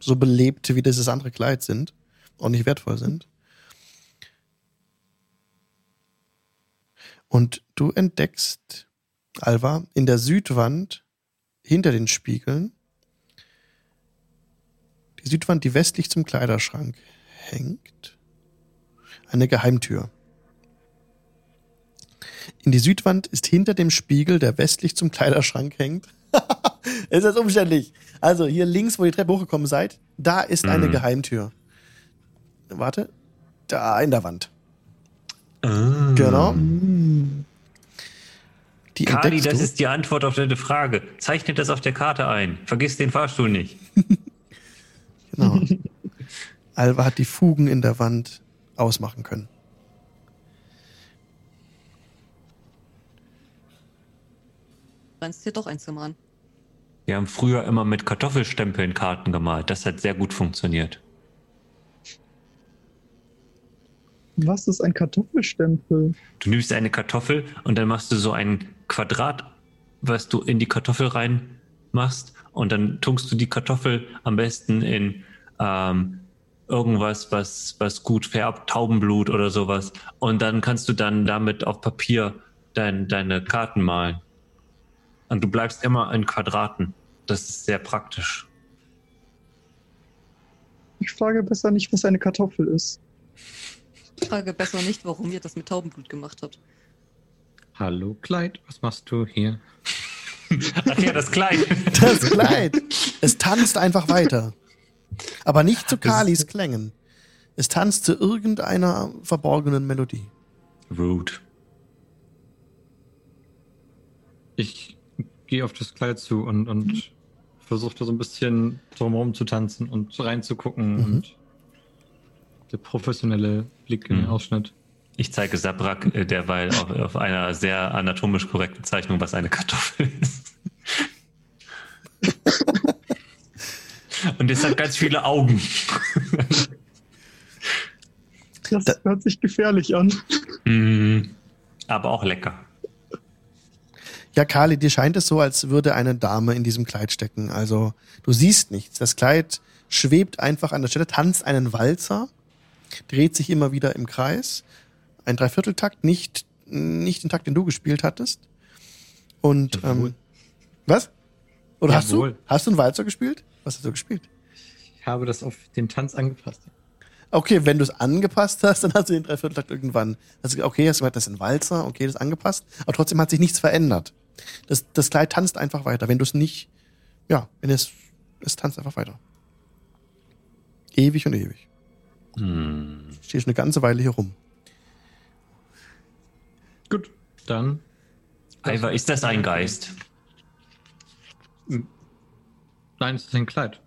so belebt wie dieses andere Kleid sind und nicht wertvoll sind. Und du entdeckst, Alva, in der Südwand hinter den Spiegeln, die Südwand, die westlich zum Kleiderschrank hängt, eine Geheimtür. In die Südwand ist hinter dem Spiegel, der westlich zum Kleiderschrank hängt. ist das umständlich. Also hier links, wo ihr die Treppe hochgekommen seid, da ist eine Mhm. Geheimtür. Warte. Da in der Wand. Ah. Genau. Die Kali, das ist die Antwort auf deine Frage. Zeichne das auf der Karte ein. Vergiss den Fahrstuhl nicht. Genau. Alva hat die Fugen in der Wand ausmachen können. Rennst dir doch ein Zimmer an. Wir haben früher immer mit Kartoffelstempeln Karten gemalt. Das hat sehr gut funktioniert. Was ist ein Kartoffelstempel? Du nimmst eine Kartoffel und dann machst du so ein Quadrat, was du in die Kartoffel rein machst und dann tunkst du die Kartoffel am besten in ähm, irgendwas, was, was gut färbt, Taubenblut oder sowas. Und dann kannst du dann damit auf Papier dein, deine Karten malen. Und du bleibst immer in Quadraten. Das ist sehr praktisch. Ich frage besser nicht, was eine Kartoffel ist. Ich frage besser nicht, warum ihr das mit Taubenblut gemacht habt. Hallo Kleid, was machst du hier? Ach ja, das Kleid. Das Kleid. es tanzt einfach weiter. Aber nicht zu Kalis Klängen. Es tanzt zu irgendeiner verborgenen Melodie. Rude. Ich gehe auf das Kleid zu und, und versuche da so ein bisschen drumherum zu tanzen und reinzugucken Mhm. und der professionelle Blick in den Mhm. Ausschnitt. Ich zeige Sabrak äh, derweil auf, auf einer sehr anatomisch korrekten Zeichnung, was eine Kartoffel ist. Und es hat ganz viele Augen. Das Da- hört sich gefährlich an. Mm, aber auch lecker. Ja, Kali, dir scheint es so, als würde eine Dame in diesem Kleid stecken. Also, du siehst nichts. Das Kleid schwebt einfach an der Stelle, tanzt einen Walzer, dreht sich immer wieder im Kreis. Ein Dreivierteltakt, nicht, nicht den Takt, den du gespielt hattest. Und, Jawohl. ähm, was? Oder hast du, Jawohl. hast du einen Walzer gespielt? Was hast du gespielt? Ich habe das auf den Tanz angepasst. Okay, wenn du es angepasst hast, dann hast du den Dreivierteltakt irgendwann. Also, okay, hast du gesagt, das ist ein Walzer, okay, das ist angepasst, aber trotzdem hat sich nichts verändert. Das, das Kleid tanzt einfach weiter. Wenn du es nicht, ja, wenn es, es tanzt einfach weiter. Ewig und ewig. Hm. Stehst eine ganze Weile hier rum. Gut, dann. Ivar, ist das ein Geist? Nein, es ist ein Kleid.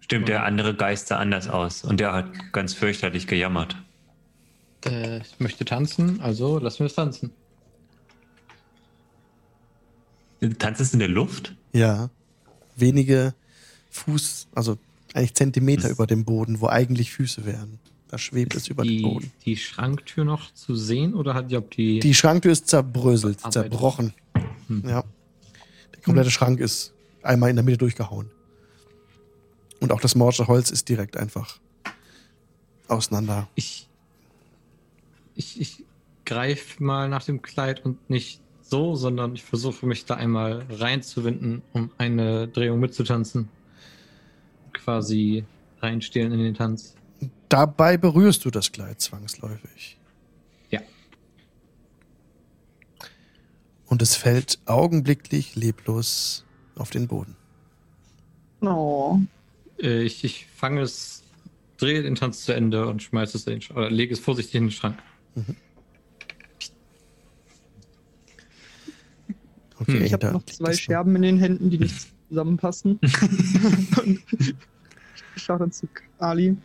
Stimmt, der andere Geist sah anders aus und der hat ganz fürchterlich gejammert. Äh, ich möchte tanzen, also lassen wir es tanzen. Tanzt es in der Luft? Ja. Wenige Fuß, also eigentlich Zentimeter über dem Boden, wo eigentlich Füße wären. Da schwebt es über dem die, Boden. die Schranktür noch zu sehen oder hat die, ob die. Die Schranktür ist zerbröselt, zerbrochen. Hm. Ja. Der komplette Schrank ist einmal in der Mitte durchgehauen. Und auch das morsche Holz ist direkt einfach auseinander. Ich. Ich, ich greife mal nach dem Kleid und nicht so, sondern ich versuche mich da einmal reinzuwinden, um eine Drehung mitzutanzen. Quasi reinstehlen in den Tanz. Dabei berührst du das Kleid zwangsläufig. Ja. Und es fällt augenblicklich leblos auf den Boden. Oh. Äh, Ich, ich fange es, drehe den Tanz zu Ende und schmeiße es in den Sch oder lege es vorsichtig in den Schrank. Okay, Hm. Ich habe noch zwei. Scherben in den Händen, die nicht zusammenpassen. Ich schaue dann zu Ali.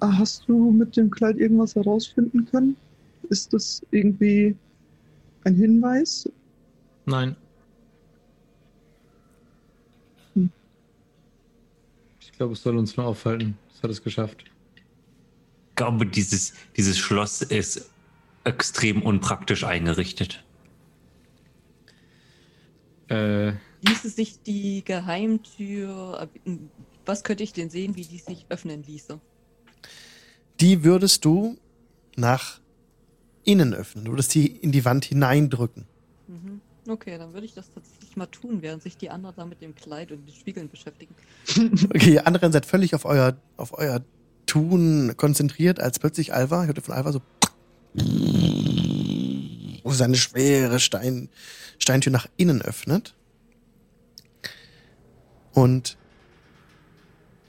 Ah, Hast du mit dem Kleid irgendwas herausfinden können? Ist das irgendwie ein Hinweis? Nein. Hm. Ich glaube, es soll uns nur aufhalten. Es hat es geschafft. Ich glaube, dieses, dieses Schloss ist extrem unpraktisch eingerichtet. Äh, Ließe sich die Geheimtür. äh, Was könnte ich denn sehen, wie die sich öffnen ließe? Die würdest du nach innen öffnen. Du würdest sie in die Wand hineindrücken. Mhm. Okay, dann würde ich das tatsächlich mal tun, während sich die anderen da mit dem Kleid und den Spiegeln beschäftigen. Okay, ihr anderen seid völlig auf euer, auf euer Tun konzentriert, als plötzlich Alva, ich hörte von Alva so wo seine schwere Stein, Steintür nach innen öffnet. Und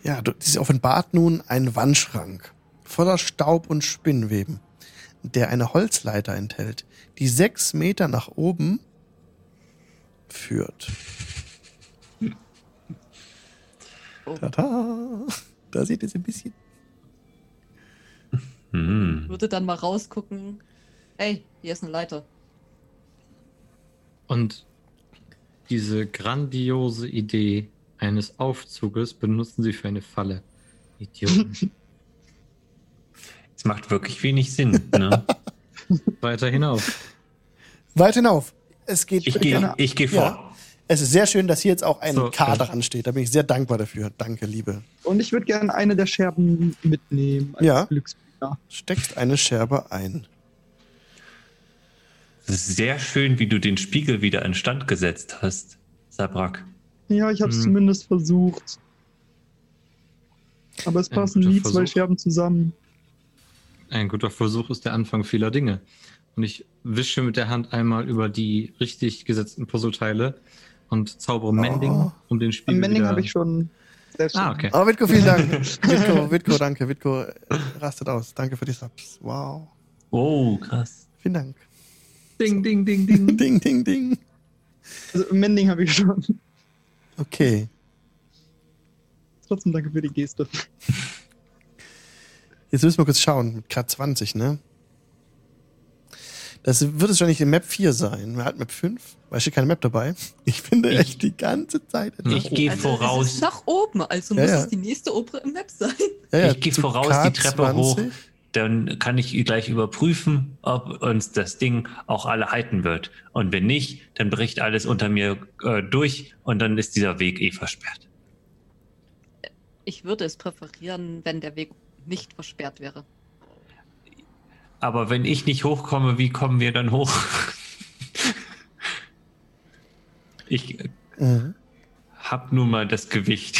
ja, sie offenbart nun einen Wandschrank voller Staub und Spinnweben, der eine Holzleiter enthält, die sechs Meter nach oben führt. Oh. Tada! Da seht ihr sie ein bisschen. Hm. Würde dann mal rausgucken. Hey, hier ist eine Leiter. und diese grandiose Idee eines Aufzuges benutzen sie für eine Falle. Idioten. Es macht wirklich wenig Sinn. Ne? Weiter hinauf. Weit hinauf. Es geht. Ich gehe ich geh vor. Ja. Es ist sehr schön, dass hier jetzt auch ein So, K ja. dran steht. Da bin ich sehr dankbar dafür. Danke, Liebe. Und ich würde gerne eine der Scherben mitnehmen als Ja. Glücksbringer. Steckst eine Scherbe ein. Es ist sehr schön, wie du den Spiegel wieder instand gesetzt hast, Sabrak. Ja, ich habe es Hm. zumindest versucht. Aber es passen nie zwei Versuch. Scherben zusammen. Ein guter Versuch ist der Anfang vieler Dinge. Und ich wische mit der Hand einmal über die richtig gesetzten Puzzleteile und zaubere Mending, um den Spiegel Am Mending wieder... habe ich schon selbst. Ah, okay. Oh, Witko, vielen Dank. Witko, Witko, danke. Witko äh, rastet aus. Danke für die Subs. Wow. Oh, krass. Vielen Dank. Ding, ding, ding, ding. Ding, ding, ding. Also Mending habe ich schon. Okay. Trotzdem danke für die Geste. Jetzt müssen wir kurz schauen. Mit Grad 20, ne? Das wird es wahrscheinlich in Map 4 sein. Hat Map 5? Weil steht keine Map dabei. Ich finde Ich- echt die ganze Zeit. Ich gehe Also, Es voraus. ist nach oben, also Ja, muss ja. es die nächste obere Map sein. Ja, Ich geh zu voraus die Treppe K20. hoch. Dann kann ich gleich überprüfen, ob uns das Ding auch alle halten wird. Und wenn nicht, dann bricht alles unter mir äh, durch und dann ist dieser Weg eh versperrt. Ich würde es präferieren, wenn der Weg nicht versperrt wäre. Aber wenn ich nicht hochkomme, wie kommen wir dann hoch? ich Mhm. hab nun mal das Gewicht.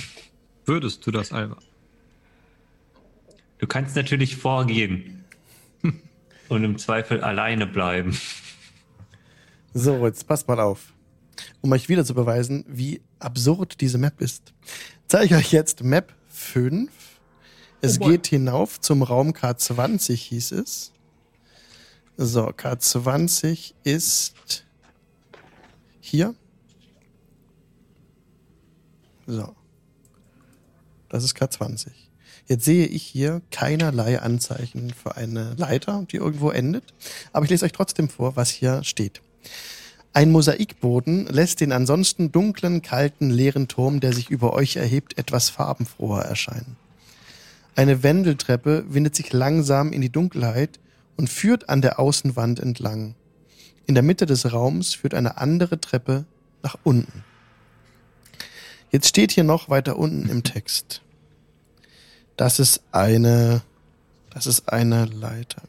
Würdest du das, Alba? Du kannst natürlich vorgehen und im Zweifel alleine bleiben. So, jetzt passt mal auf. Um euch wieder zu beweisen, wie absurd diese Map ist, zeige ich euch jetzt Map 5. Es Oh geht hinauf zum Raum K20, hieß es. So, K20 ist hier. So. Das ist K20. Jetzt sehe ich hier keinerlei Anzeichen für eine Leiter, die irgendwo endet. Aber ich lese euch trotzdem vor, was hier steht. Ein Mosaikboden lässt den ansonsten dunklen, kalten, leeren Turm, der sich über euch erhebt, etwas farbenfroher erscheinen. Eine Wendeltreppe windet sich langsam in die Dunkelheit und führt an der Außenwand entlang. In der Mitte des Raums führt eine andere Treppe nach unten. Jetzt steht hier noch weiter unten im Text. Das ist eine, das ist eine Leiter.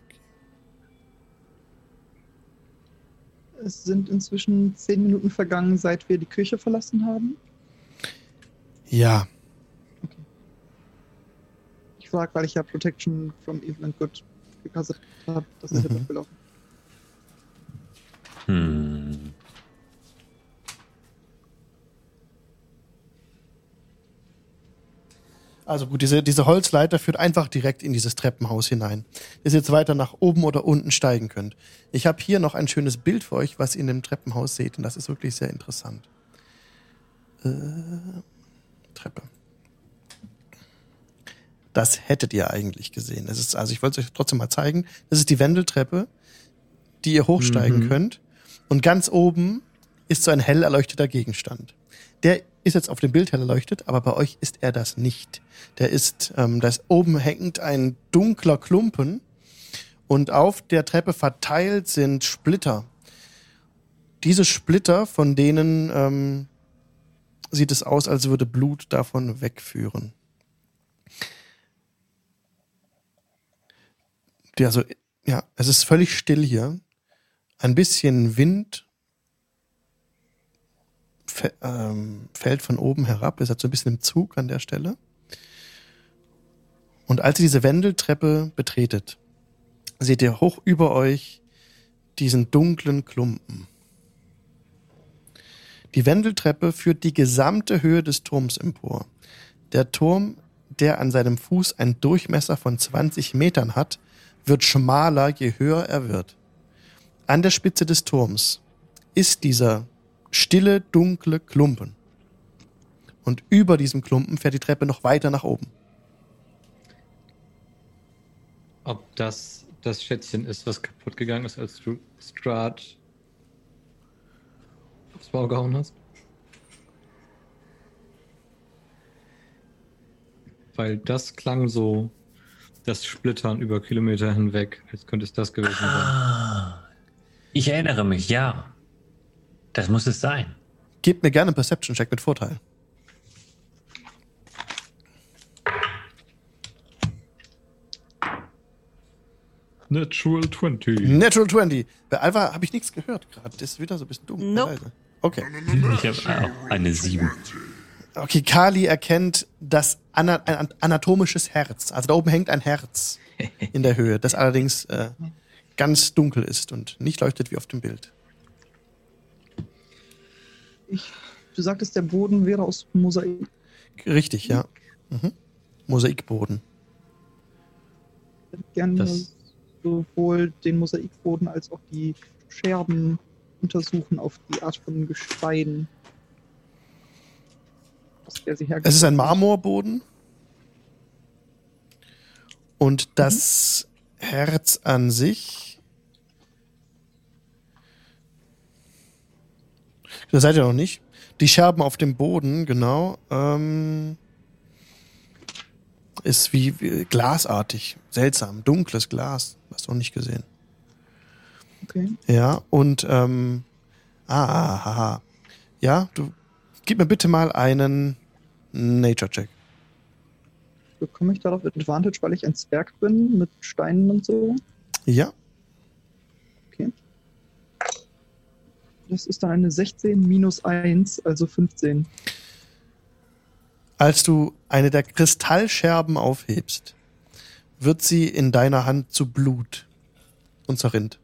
Es sind inzwischen zehn Minuten vergangen, seit wir die Küche verlassen haben. Ja, Ich frage, weil ich ja Protection from Evil and Good gekastet habe. Das ist Mhm. jetzt abgelaufen. Hm. Also gut, diese, diese Holzleiter führt einfach direkt in dieses Treppenhaus hinein. Dass ihr jetzt weiter nach oben oder unten steigen könnt. Ich habe hier noch ein schönes Bild für euch, was ihr in dem Treppenhaus seht. Und das ist wirklich sehr interessant. Äh, Treppe. Das hättet ihr eigentlich gesehen. Das ist, also ich wollte es euch trotzdem mal zeigen. Das ist die Wendeltreppe, die ihr hochsteigen Mhm. könnt. Und ganz oben ist so ein hell erleuchteter Gegenstand. Der ist jetzt auf dem Bild hell erleuchtet, aber bei euch ist er das nicht. Der ist, ähm, da ist oben hängt ein dunkler Klumpen und auf der Treppe verteilt sind Splitter. Diese Splitter, von denen ähm, sieht es aus, als würde Blut davon wegführen. Die, also, ja, es ist völlig still hier. Ein bisschen Wind ähm, fällt von oben herab. Ihr seid so ein bisschen im Zug an der Stelle. Und als ihr diese Wendeltreppe betretet, seht ihr hoch über euch diesen dunklen Klumpen. Die Wendeltreppe führt die gesamte Höhe des Turms empor. Der Turm, der an seinem Fuß einen Durchmesser von 20 Metern hat, wird schmaler, je höher er wird. An der Spitze des Turms ist dieser stille, dunkle Klumpen. Und über diesem Klumpen fährt die Treppe noch weiter nach oben. Ob das das Schätzchen ist, was kaputt gegangen ist, als du Strat aufs Maul gehauen hast? Weil das klang so, das Splittern über Kilometer hinweg, als könnte es das gewesen sein. Ah. Ich erinnere mich, ja. Das muss es sein. Gebt mir gerne einen Perception-Check mit Vorteil. Natural 20. Natural 20. Bei Alva habe ich nichts gehört gerade. Das ist wieder so ein bisschen dumm. Nope. Okay. Ich habe auch eine 7. Okay, Kali erkennt das ana ein anatomisches Herz. Also da oben hängt ein Herz in der Höhe, das allerdings äh, ganz dunkel ist und nicht leuchtet wie auf dem Bild. Ich, du sagtest, der Boden wäre aus Mosaik. Richtig, ja. Mhm. Mosaikboden. Ich hätte gerne Das- sowohl den Mosaikboden als auch die Scherben untersuchen auf die Art von Gestein. Es ist ein Marmorboden. Und das Herz an sich. Da seid ihr noch nicht. Die Scherben auf dem Boden, genau, ähm, ist wie, wie glasartig. Seltsam. Dunkles Glas. Hast du noch nicht gesehen. Okay. Ja, und ähm, ah, ah, ah, ah. ja, du gib mir bitte mal einen Nature-Check. Bekomme ich darauf Advantage, weil ich ein Zwerg bin mit Steinen und so? Ja, Das ist dann eine 16 minus 1, also 15. Als du eine der Kristallscherben aufhebst, wird sie in deiner Hand zu Blut und zerrinnt.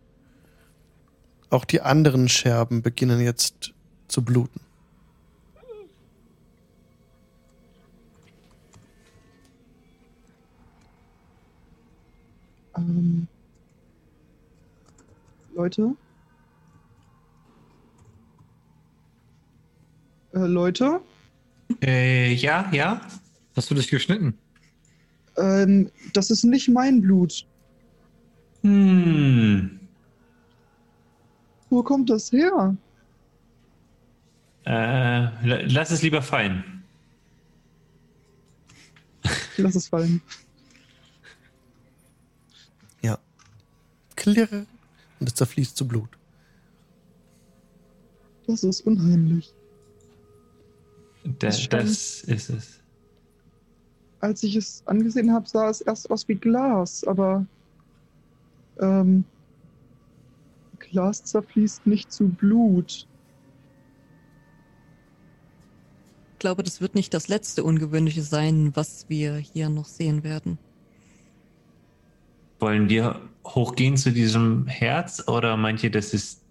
Auch die anderen Scherben beginnen jetzt zu bluten. Ähm, Leute? Äh, Leute? Äh, ja, ja. Hast du dich geschnitten? Ähm, das ist nicht mein Blut. Hm. Wo kommt das her? Äh, lass es lieber fallen. Lass es fallen. Ja. Klirr. Und es zerfließt zu Blut. Das ist unheimlich. Das, das ist es. Als ich es angesehen habe, sah es erst aus wie Glas, aber ähm, Glas zerfließt nicht zu Blut. Ich glaube, das wird nicht das letzte Ungewöhnliche sein, was wir hier noch sehen werden. Wollen wir hochgehen zu diesem Herz oder meint ihr, das ist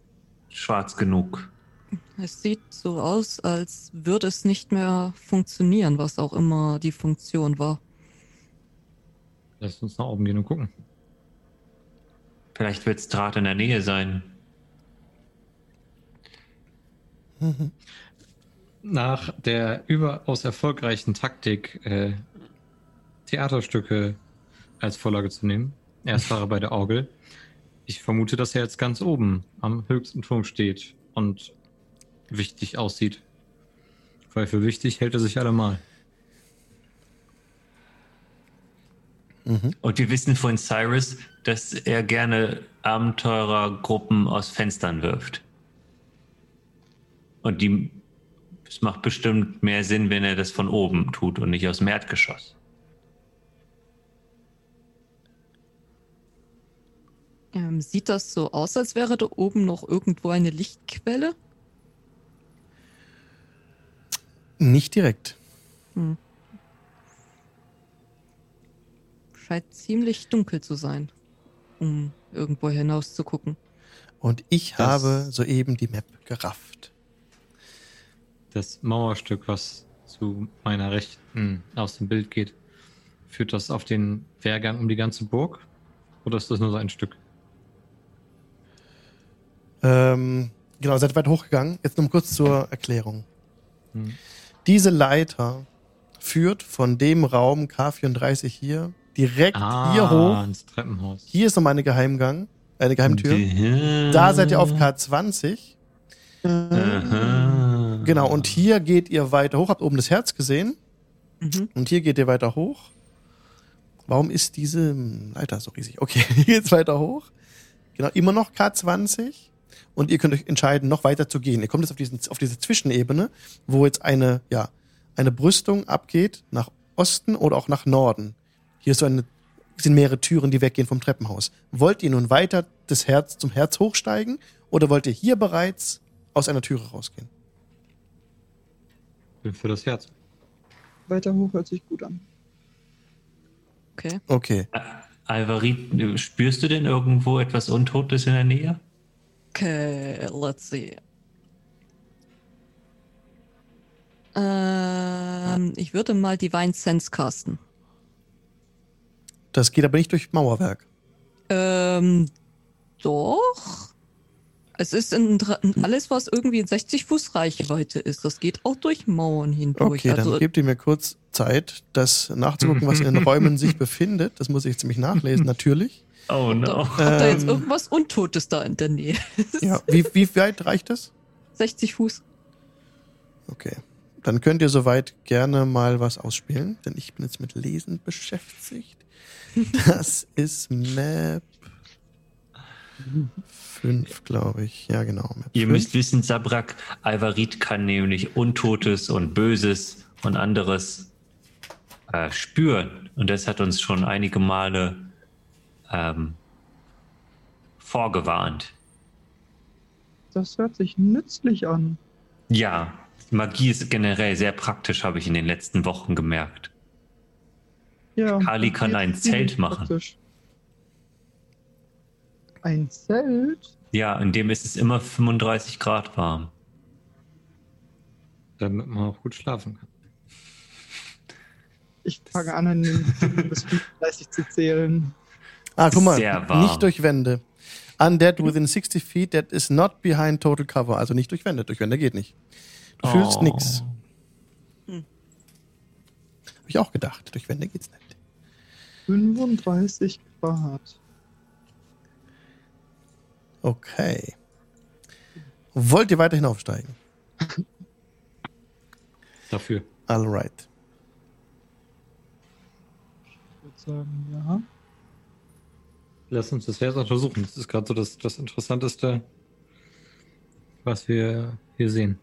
schwarz genug? Es sieht so aus, als würde es nicht mehr funktionieren, was auch immer die Funktion war. Lass uns nach oben gehen und gucken. Vielleicht wird es Draht in der Nähe sein. Nach der überaus erfolgreichen Taktik, äh, Theaterstücke als Vorlage zu nehmen, Erstfahrer bei der Orgel, ich vermute, dass er jetzt ganz oben am höchsten Turm steht und wichtig aussieht. Weil für wichtig hält er sich allemal. Mhm. Und wir wissen von Cyrus, dass er gerne Abenteurergruppen aus Fenstern wirft. Und die, es macht bestimmt mehr Sinn, wenn er das von oben tut und nicht aus dem Erdgeschoss. Ähm, sieht das so aus, als wäre da oben noch irgendwo eine Lichtquelle? Nicht direkt. Hm. Scheint ziemlich dunkel zu sein, um irgendwo hinaus zu gucken. Und ich Das- habe soeben die Map gerafft. Das Mauerstück, was zu meiner Rechten aus dem Bild geht, führt das auf den Wehrgang um die ganze Burg? Oder ist das nur so ein Stück? Ähm, genau, seid weit hochgegangen. Jetzt nur kurz zur Erklärung. Hm. Diese Leiter führt von dem Raum K34 hier direkt hier hoch. ins Treppenhaus. Hier ist nochmal eine Geheimgang, eine Geheimtür. Da seid ihr auf K20. Aha. Genau, und hier geht ihr weiter hoch. Habt oben das Herz gesehen. Mhm. Und hier geht ihr weiter hoch. Warum ist diese Leiter so riesig? Okay, hier geht's weiter hoch. Genau, immer noch K20. Und ihr könnt euch entscheiden, noch weiter zu gehen. Ihr kommt jetzt auf, diesen, auf diese Zwischenebene, wo jetzt eine, ja, eine Brüstung abgeht nach Osten oder auch nach Norden. Hier ist so eine, sind mehrere Türen, die weggehen vom Treppenhaus. Wollt ihr nun weiter das Herz zum Herz hochsteigen oder wollt ihr hier bereits aus einer Türe rausgehen? Bin für das Herz. Weiter hoch hört sich gut an. Okay. Okay. Alvarit, spürst du denn irgendwo etwas Untotes in der Nähe? Okay, let's see. Ähm, ich würde mal Divine Sense casten. Das geht aber nicht durch Mauerwerk. Ähm, doch. Es ist in, in alles, was irgendwie in 60 Fuß Reichweite ist. Das geht auch durch Mauern hindurch. Okay, also, dann gebt ihr mir kurz Zeit, das nachzugucken, was in den Räumen sich befindet. Das muss ich jetzt nämlich nachlesen, natürlich. Oh ob, no. da, ob da jetzt irgendwas Untotes da in der Nähe ist. Ja, wie, wie weit reicht das? 60 Fuß. Okay. Dann könnt ihr soweit gerne mal was ausspielen, denn ich bin jetzt mit Lesen beschäftigt. Das ist Map 5, glaube ich. Ja, genau. Map Ihr fünf. müsst wissen, Sabrak, Alvarit kann nämlich Untotes und Böses und anderes äh, spüren. Und das hat uns schon einige Male ähm, vorgewarnt. Das hört sich nützlich an. Ja, Magie ist generell sehr praktisch, habe ich in den letzten Wochen gemerkt. Ja. Kali kann ein Zelt machen. praktisch. Ein Zelt? Ja, in dem ist es immer 35 Grad warm. Damit man auch gut schlafen kann. Ich fange an, an den bis 35 zu zählen. Ah, guck mal, Sehr warm. nicht durch Wände. Undead within 60 feet that is not behind total cover. Also nicht durch Wände. Durch Wände geht nicht. Du fühlst Oh. nix. Hab ich auch gedacht. Durch Wände geht's nicht. 35 Grad. Okay. Wollt ihr weiter hinaufsteigen? Dafür. Alright. Ich würde sagen, ja. Lass uns das Herz untersuchen. Das ist gerade so das, das Interessanteste, was wir hier sehen.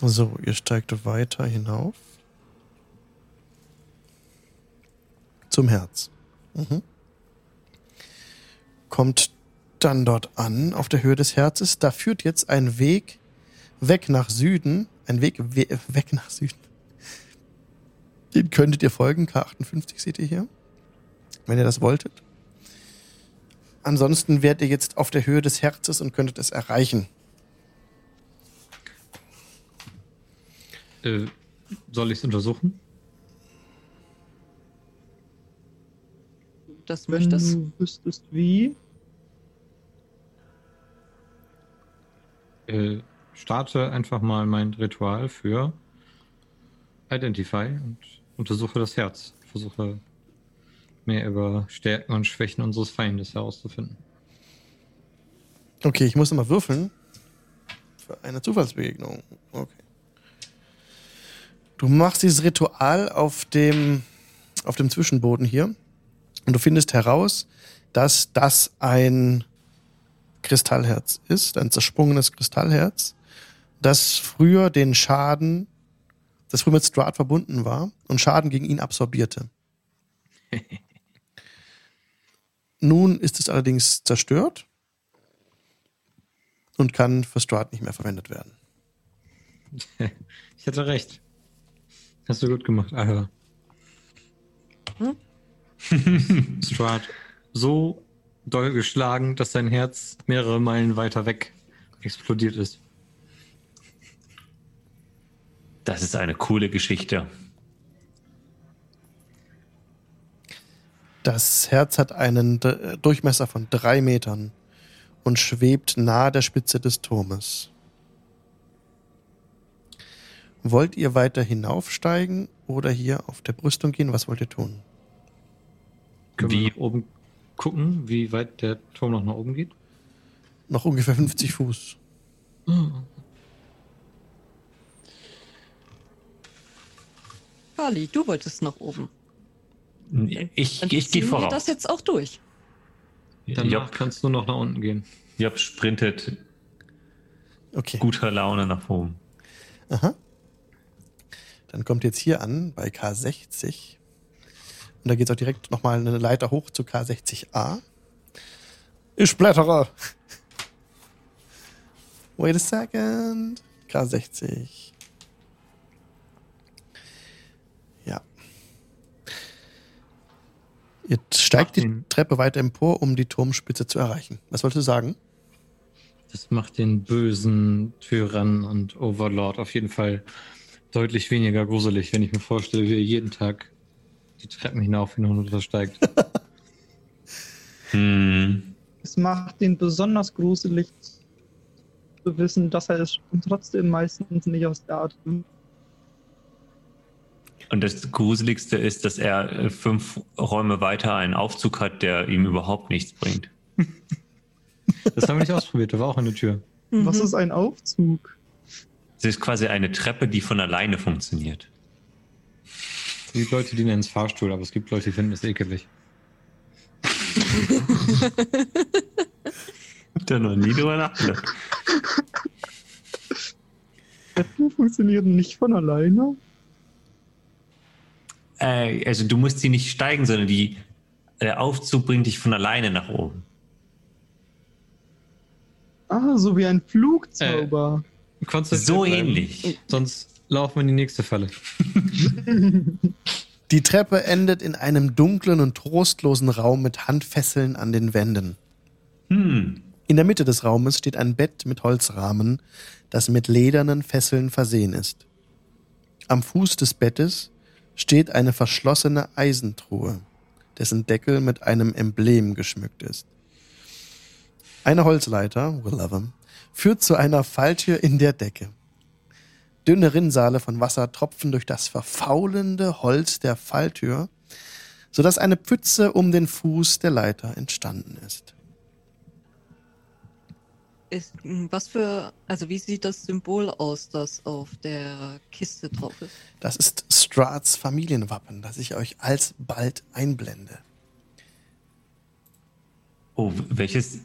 So, ihr steigt weiter hinauf. Zum Herz. Mhm. Kommt dann dort an, auf der Höhe des Herzes. Da führt jetzt ein Weg weg nach Süden. Ein Weg we weg nach Süden. Den könntet ihr folgen. K58 seht ihr hier. Wenn ihr das wolltet. Ansonsten wärt ihr jetzt auf der Höhe des Herzes und könntet es erreichen. Äh, soll ich es untersuchen? Das Wenn möchtest. du wüsstest wie. Äh, starte einfach mal mein Ritual für Identify und untersuche das Herz. Versuche mehr über Stärken und Schwächen unseres Feindes herauszufinden. Okay, ich muss nochmal würfeln. Für eine Zufallsbegegnung. Okay. Du machst dieses Ritual auf dem, auf dem Zwischenboden hier. Und du findest heraus, dass das ein Kristallherz ist, ein zersprungenes Kristallherz, das früher den Schaden, das früher mit Strahd verbunden war und Schaden gegen ihn absorbierte. Nun ist es allerdings zerstört und kann für Strahd nicht mehr verwendet werden. Ich hatte recht. Hast du gut gemacht, Alter. Strahd so doll geschlagen, dass sein Herz mehrere Meilen weiter weg explodiert ist. Das ist eine coole Geschichte. Das Herz hat einen D Durchmesser von drei Metern und schwebt nahe der Spitze des Turmes. Wollt ihr weiter hinaufsteigen oder hier auf der Brüstung gehen? Was wollt ihr tun? Können Wie- wir nach oben gucken, wie weit der Turm noch nach oben geht? Noch ungefähr 50 Fuß. Kali, du wolltest nach oben. Ich, Dann ich gehe ziehen wir voraus. das jetzt auch durch. Danach Job, kannst du noch nach unten gehen. Job sprintet Okay. guter Laune nach oben. Aha. Dann kommt jetzt hier an bei K60. Und da geht es auch direkt nochmal eine Leiter hoch zu K60A. Ich blättere. Wait a second. K60. Ja. Ihr steigt die den- Treppe weiter empor, um die Turmspitze zu erreichen. Was wolltest du sagen? Das macht den bösen Tyrann und Overlord auf jeden Fall deutlich weniger gruselig, wenn ich mir vorstelle, wie er jeden Tag die Treppen hinauf hin und runter steigt. Hm. Es macht ihn besonders gruselig zu wissen, dass er es trotzdem meistens nicht aus der Art. Und das Gruseligste ist, dass er äh, fünf Räume weiter einen Aufzug hat, der ihm überhaupt nichts bringt. Das haben wir nicht ausprobiert, da war auch eine Tür. Was Mhm. ist ein Aufzug? Es ist quasi eine Treppe, die von alleine funktioniert. Es gibt Leute, die nennen es Fahrstuhl, aber es gibt Leute, die finden es ekelig. Hab da noch nie drüber nachgedacht. Treppen funktionieren nicht von alleine. Äh, also du musst sie nicht steigen, sondern die, der Aufzug bringt dich von alleine nach oben. Ah, so wie ein Flugzauber. konzentriert So bleiben, ähnlich. Sonst laufen wir in die nächste Falle. Die Treppe endet in einem dunklen und trostlosen Raum mit Handfesseln an den Wänden. Hm. In der Mitte des Raumes steht ein Bett mit Holzrahmen, das mit ledernen Fesseln versehen ist. Am Fuß des Bettes steht eine verschlossene Eisentruhe, dessen Deckel mit einem Emblem geschmückt ist. Eine Holzleiter, will love 'em, führt zu einer Falltür in der Decke. Dünne Rinnsale von Wasser tropfen durch das verfaulende Holz der Falltür, sodass eine Pfütze um den Fuß der Leiter entstanden ist. Ist, mh, was für, also wie sieht das Symbol aus, das auf der Kiste drauf ist? Das ist Strats Familienwappen, das ich euch alsbald einblende. Oh, welches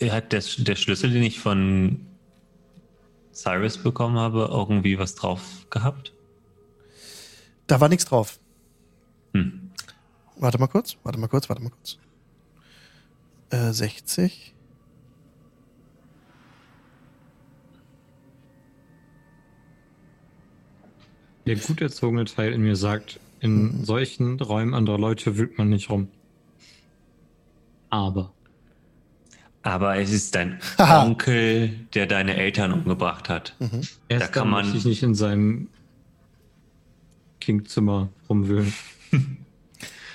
hat der, der Schlüssel, den ich von Cyrus bekommen habe, irgendwie was drauf gehabt? Da war nichts drauf. Hm. Warte mal kurz, warte mal kurz, warte mal kurz. Äh, 60. Der gut erzogene Teil in mir sagt, in solchen Räumen anderer Leute wühlt man nicht rum. Aber. Aber es ist dein. Onkel, der deine Eltern umgebracht hat. Mhm. Erst kann man- möchte ich nicht in seinem Kingzimmer rumwühlen.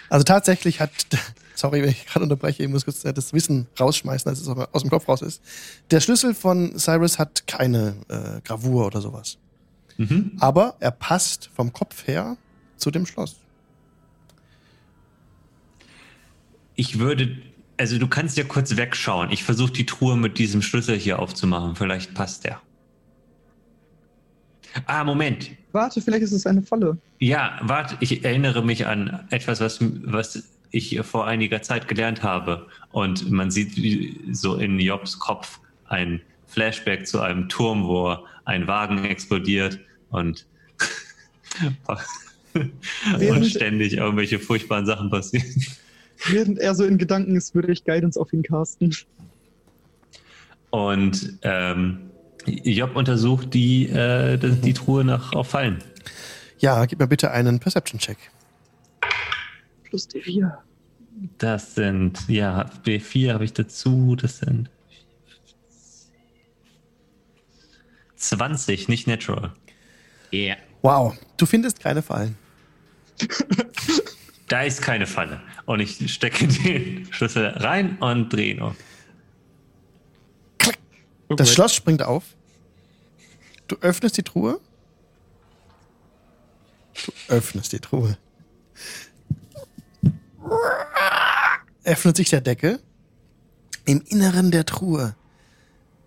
Also tatsächlich hat, sorry, wenn ich gerade unterbreche, ich muss kurz das Wissen rausschmeißen, als es aus dem Kopf raus ist. Der Schlüssel von Cyrus hat keine äh, Gravur oder sowas. Mhm. Aber er passt vom Kopf her zu dem Schloss. Ich würde, also du kannst ja kurz wegschauen. Ich versuche die Truhe mit diesem Schlüssel hier aufzumachen. Vielleicht passt der. Ah, Moment. Warte, vielleicht ist es eine Falle. Ja, warte, ich erinnere mich an etwas, was, was ich vor einiger Zeit gelernt habe. Und man sieht so in Jobs Kopf ein Flashback zu einem Turm, wo ein Wagen explodiert und, und ständig irgendwelche furchtbaren Sachen passieren. Während er so in Gedanken ist, würde ich Guidance auf ihn casten. Und ähm, Job untersucht die, äh, die, die Truhe nach auf Fallen. Ja, gib mir bitte einen Perception-Check. Plus D4. Das sind, ja, B4 habe ich dazu, das sind 20, nicht natural. Yeah. Wow, du findest keine Fallen. Da ist keine Falle. Und ich stecke den Schlüssel rein und drehe ihn um. Das Schloss springt auf. Du öffnest die Truhe. Du öffnest die Truhe. Öffnet sich der Deckel. Im Inneren der Truhe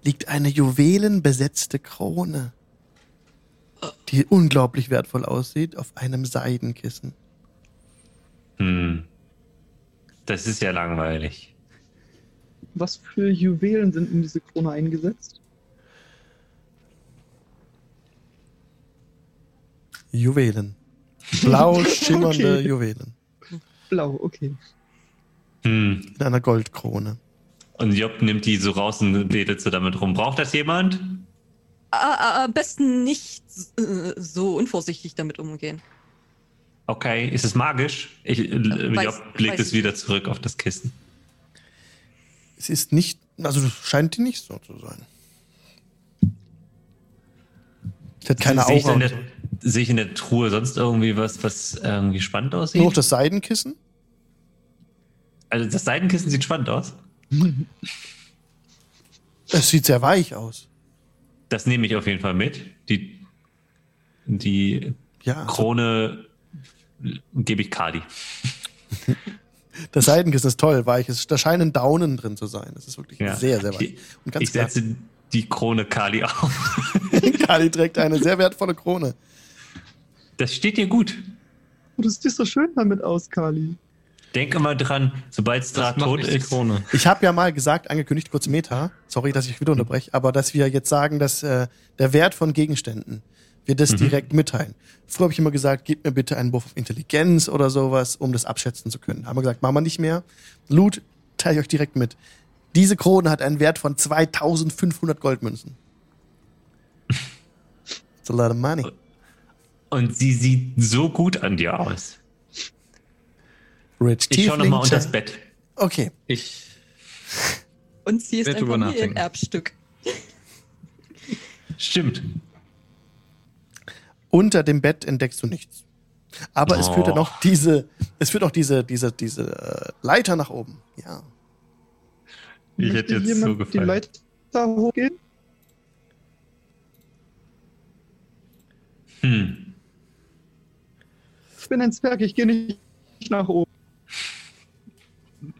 liegt eine juwelenbesetzte Krone, die unglaublich wertvoll aussieht, auf einem Seidenkissen. Hm. Das ist ja langweilig. Was für Juwelen sind in diese Krone eingesetzt? Juwelen. Blau schimmernde Okay. Juwelen. Blau, okay. Hm. In einer Goldkrone. Und Job nimmt die so raus und wedelt so damit rum. Braucht das jemand? Ah, ah, am besten nicht äh, so unvorsichtig damit umgehen. Okay, ist es magisch? Ich, äh, weiß- Job legt es wieder zurück auf das Kissen. Es ist nicht, also scheint die nicht so zu sein. Es hat keine sehe ich, der, sehe ich in der Truhe sonst irgendwie was, was irgendwie spannend aussieht? Nur noch das Seidenkissen. also das Seidenkissen sieht spannend aus. Es sieht sehr weich aus. Das nehme ich auf jeden Fall mit. Die, die Ja, also Krone gebe ich Kadi. das Seidenkissen ist toll, weich. Es, da scheinen Daunen drin zu sein. Das ist wirklich Ja. sehr, sehr weich. Ich, Und ganz ich klar, setze die Krone Kali auf. Kali trägt eine sehr wertvolle Krone. Das steht dir gut. Oh, das sieht so schön damit aus, Kali. Denk immer dran, sobald Strat tot ist. Krone. Ich habe ja mal gesagt, angekündigt, kurz Meta, sorry, dass ich wieder unterbreche, aber dass wir jetzt sagen, dass äh, der Wert von Gegenständen, wir das Mhm. direkt mitteilen. Früher habe ich immer gesagt, gib mir bitte einen Wurf auf Intelligenz oder sowas, um das abschätzen zu können. Haben wir gesagt, machen wir nicht mehr. Loot teile ich euch direkt mit. Diese Krone hat einen Wert von 2500 Goldmünzen. It's a lot of money. Und sie sieht so gut an dir aus. Rich Ich schau Tiefling nochmal unter das. Bett. Okay. Ich Und sie ist ein. Familienerbstück. Stimmt. Unter dem Bett entdeckst du nichts. Aber es führt ja Oh. noch diese, es führt auch diese, diese, diese äh, Leiter nach oben. Ja. Ich Möchte hätte jetzt so die gefallen. Leiter hochgehen? Hm. Ich bin ein Zwerg, ich gehe nicht nach oben. Mhm.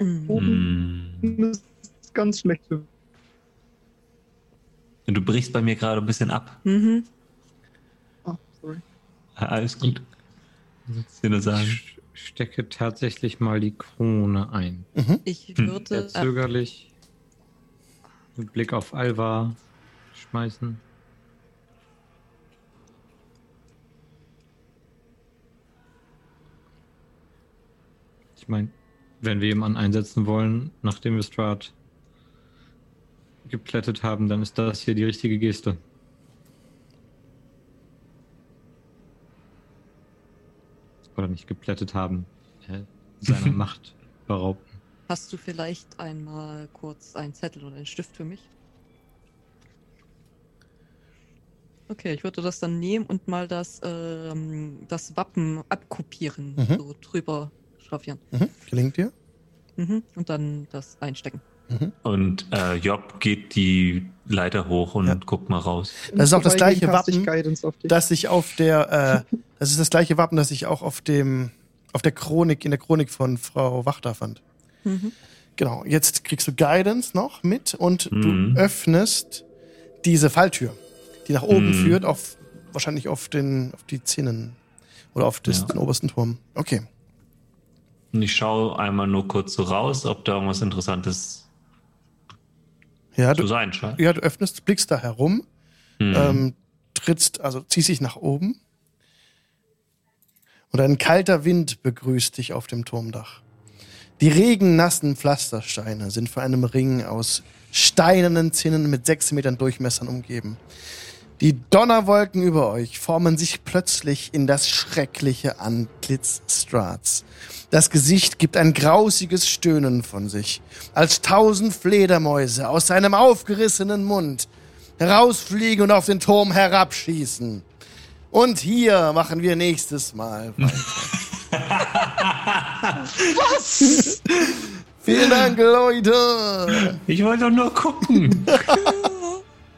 Oben Hm. ist ganz schlecht Du brichst bei mir gerade ein bisschen ab. Mhm. Ah, sorry. Alles gut. Was dir nur sagen? sch- stecke tatsächlich mal die Krone ein. Ich Hm. würde. Sehr zögerlich. Mit Blick auf Alva schmeißen. Ich meine, wenn wir jemanden einsetzen wollen, nachdem wir Strahd geplättet haben, dann ist das hier die richtige Geste. Oder nicht geplättet haben. Äh, seiner Macht berauben. Hast du vielleicht einmal kurz einen Zettel oder einen Stift für mich? Okay, ich würde das dann nehmen und mal das, ähm, das Wappen abkopieren, Mhm. so drüber schraffieren. Mhm. Gelingt dir? Mhm. Und dann das einstecken. Mhm. Und äh, Job geht die Leiter hoch und Ja. guckt mal raus. Das ist auch das gleiche ich Wappen. Das sich auf der, äh, das ist das gleiche Wappen, das ich auch auf dem, auf der Chronik, in der Chronik von Frau Wachter fand. Mhm. Genau, jetzt kriegst du Guidance noch mit und Mhm. du öffnest diese Falltür, die nach oben Mhm. führt, auf wahrscheinlich auf den, auf die Zinnen oder auf das, Ja. den obersten Turm. Okay. Und ich schaue einmal nur kurz so raus, ob da irgendwas Interessantes Ja, zu du, sein scheint. ja, du öffnest, blickst da herum, Hm. ähm, trittst, also ziehst dich nach oben und ein kalter Wind begrüßt dich auf dem Turmdach. Die regennassen Pflastersteine sind von einem Ring aus steinernen Zinnen mit sechs Metern Durchmessern umgeben. Die Donnerwolken über euch formen sich plötzlich in das schreckliche Antlitz Strats. Das Gesicht gibt ein grausiges Stöhnen von sich, als tausend Fledermäuse aus seinem aufgerissenen Mund herausfliegen und auf den Turm herabschießen. Und hier machen wir nächstes Mal weiter. Was? Vielen Dank, Leute. Ich wollte doch nur gucken.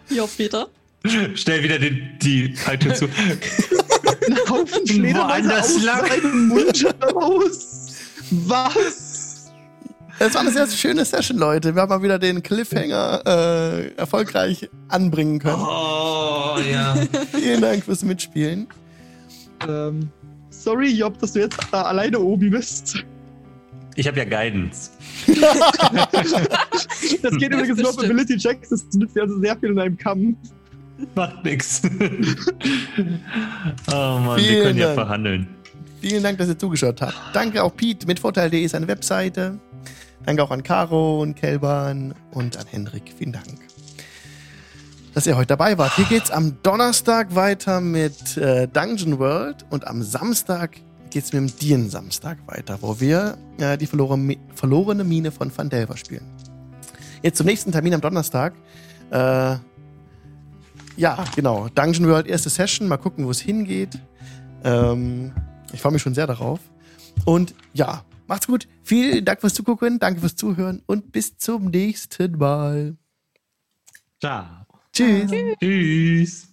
Ja, Peter. Schnell wieder den, die Falltür zu. Ein Haufen Fledermäuse aus lang. seinem Mund raus. Was? Es war eine sehr schöne Session, Leute. Wir haben mal wieder den Cliffhanger äh, erfolgreich anbringen können. Oh, ja. Vielen Dank fürs Mitspielen. Ähm, sorry, Job, dass du jetzt da alleine oben bist. Ich habe ja Guidance. Das geht übrigens nur auf. Ability Checks. Das nützt also sehr viel in einem Kampf. Macht nix. oh Mann, wir Vielen können ja Dank. verhandeln. Vielen Dank, dass ihr zugeschaut habt. Danke auch Pete mit Vorteil.de ist eine Webseite. Danke auch an Caro und Kelban und an Hendrik. Vielen Dank, dass ihr heute dabei wart. Hier geht's am Donnerstag weiter mit äh, Dungeon World und am Samstag geht's mit dem Dien Samstag weiter, wo wir äh, die verlorene, verlorene Mine von Van Delver spielen. Jetzt zum nächsten Termin am Donnerstag. Äh, ja, genau. Dungeon World, erste Session. Mal gucken, wo es hingeht. Ähm, ich freue mich schon sehr darauf. Und ja, macht's gut. Vielen Dank fürs Zugucken, danke fürs Zuhören und bis zum nächsten Mal. Ciao. Tschüss. Tschüss.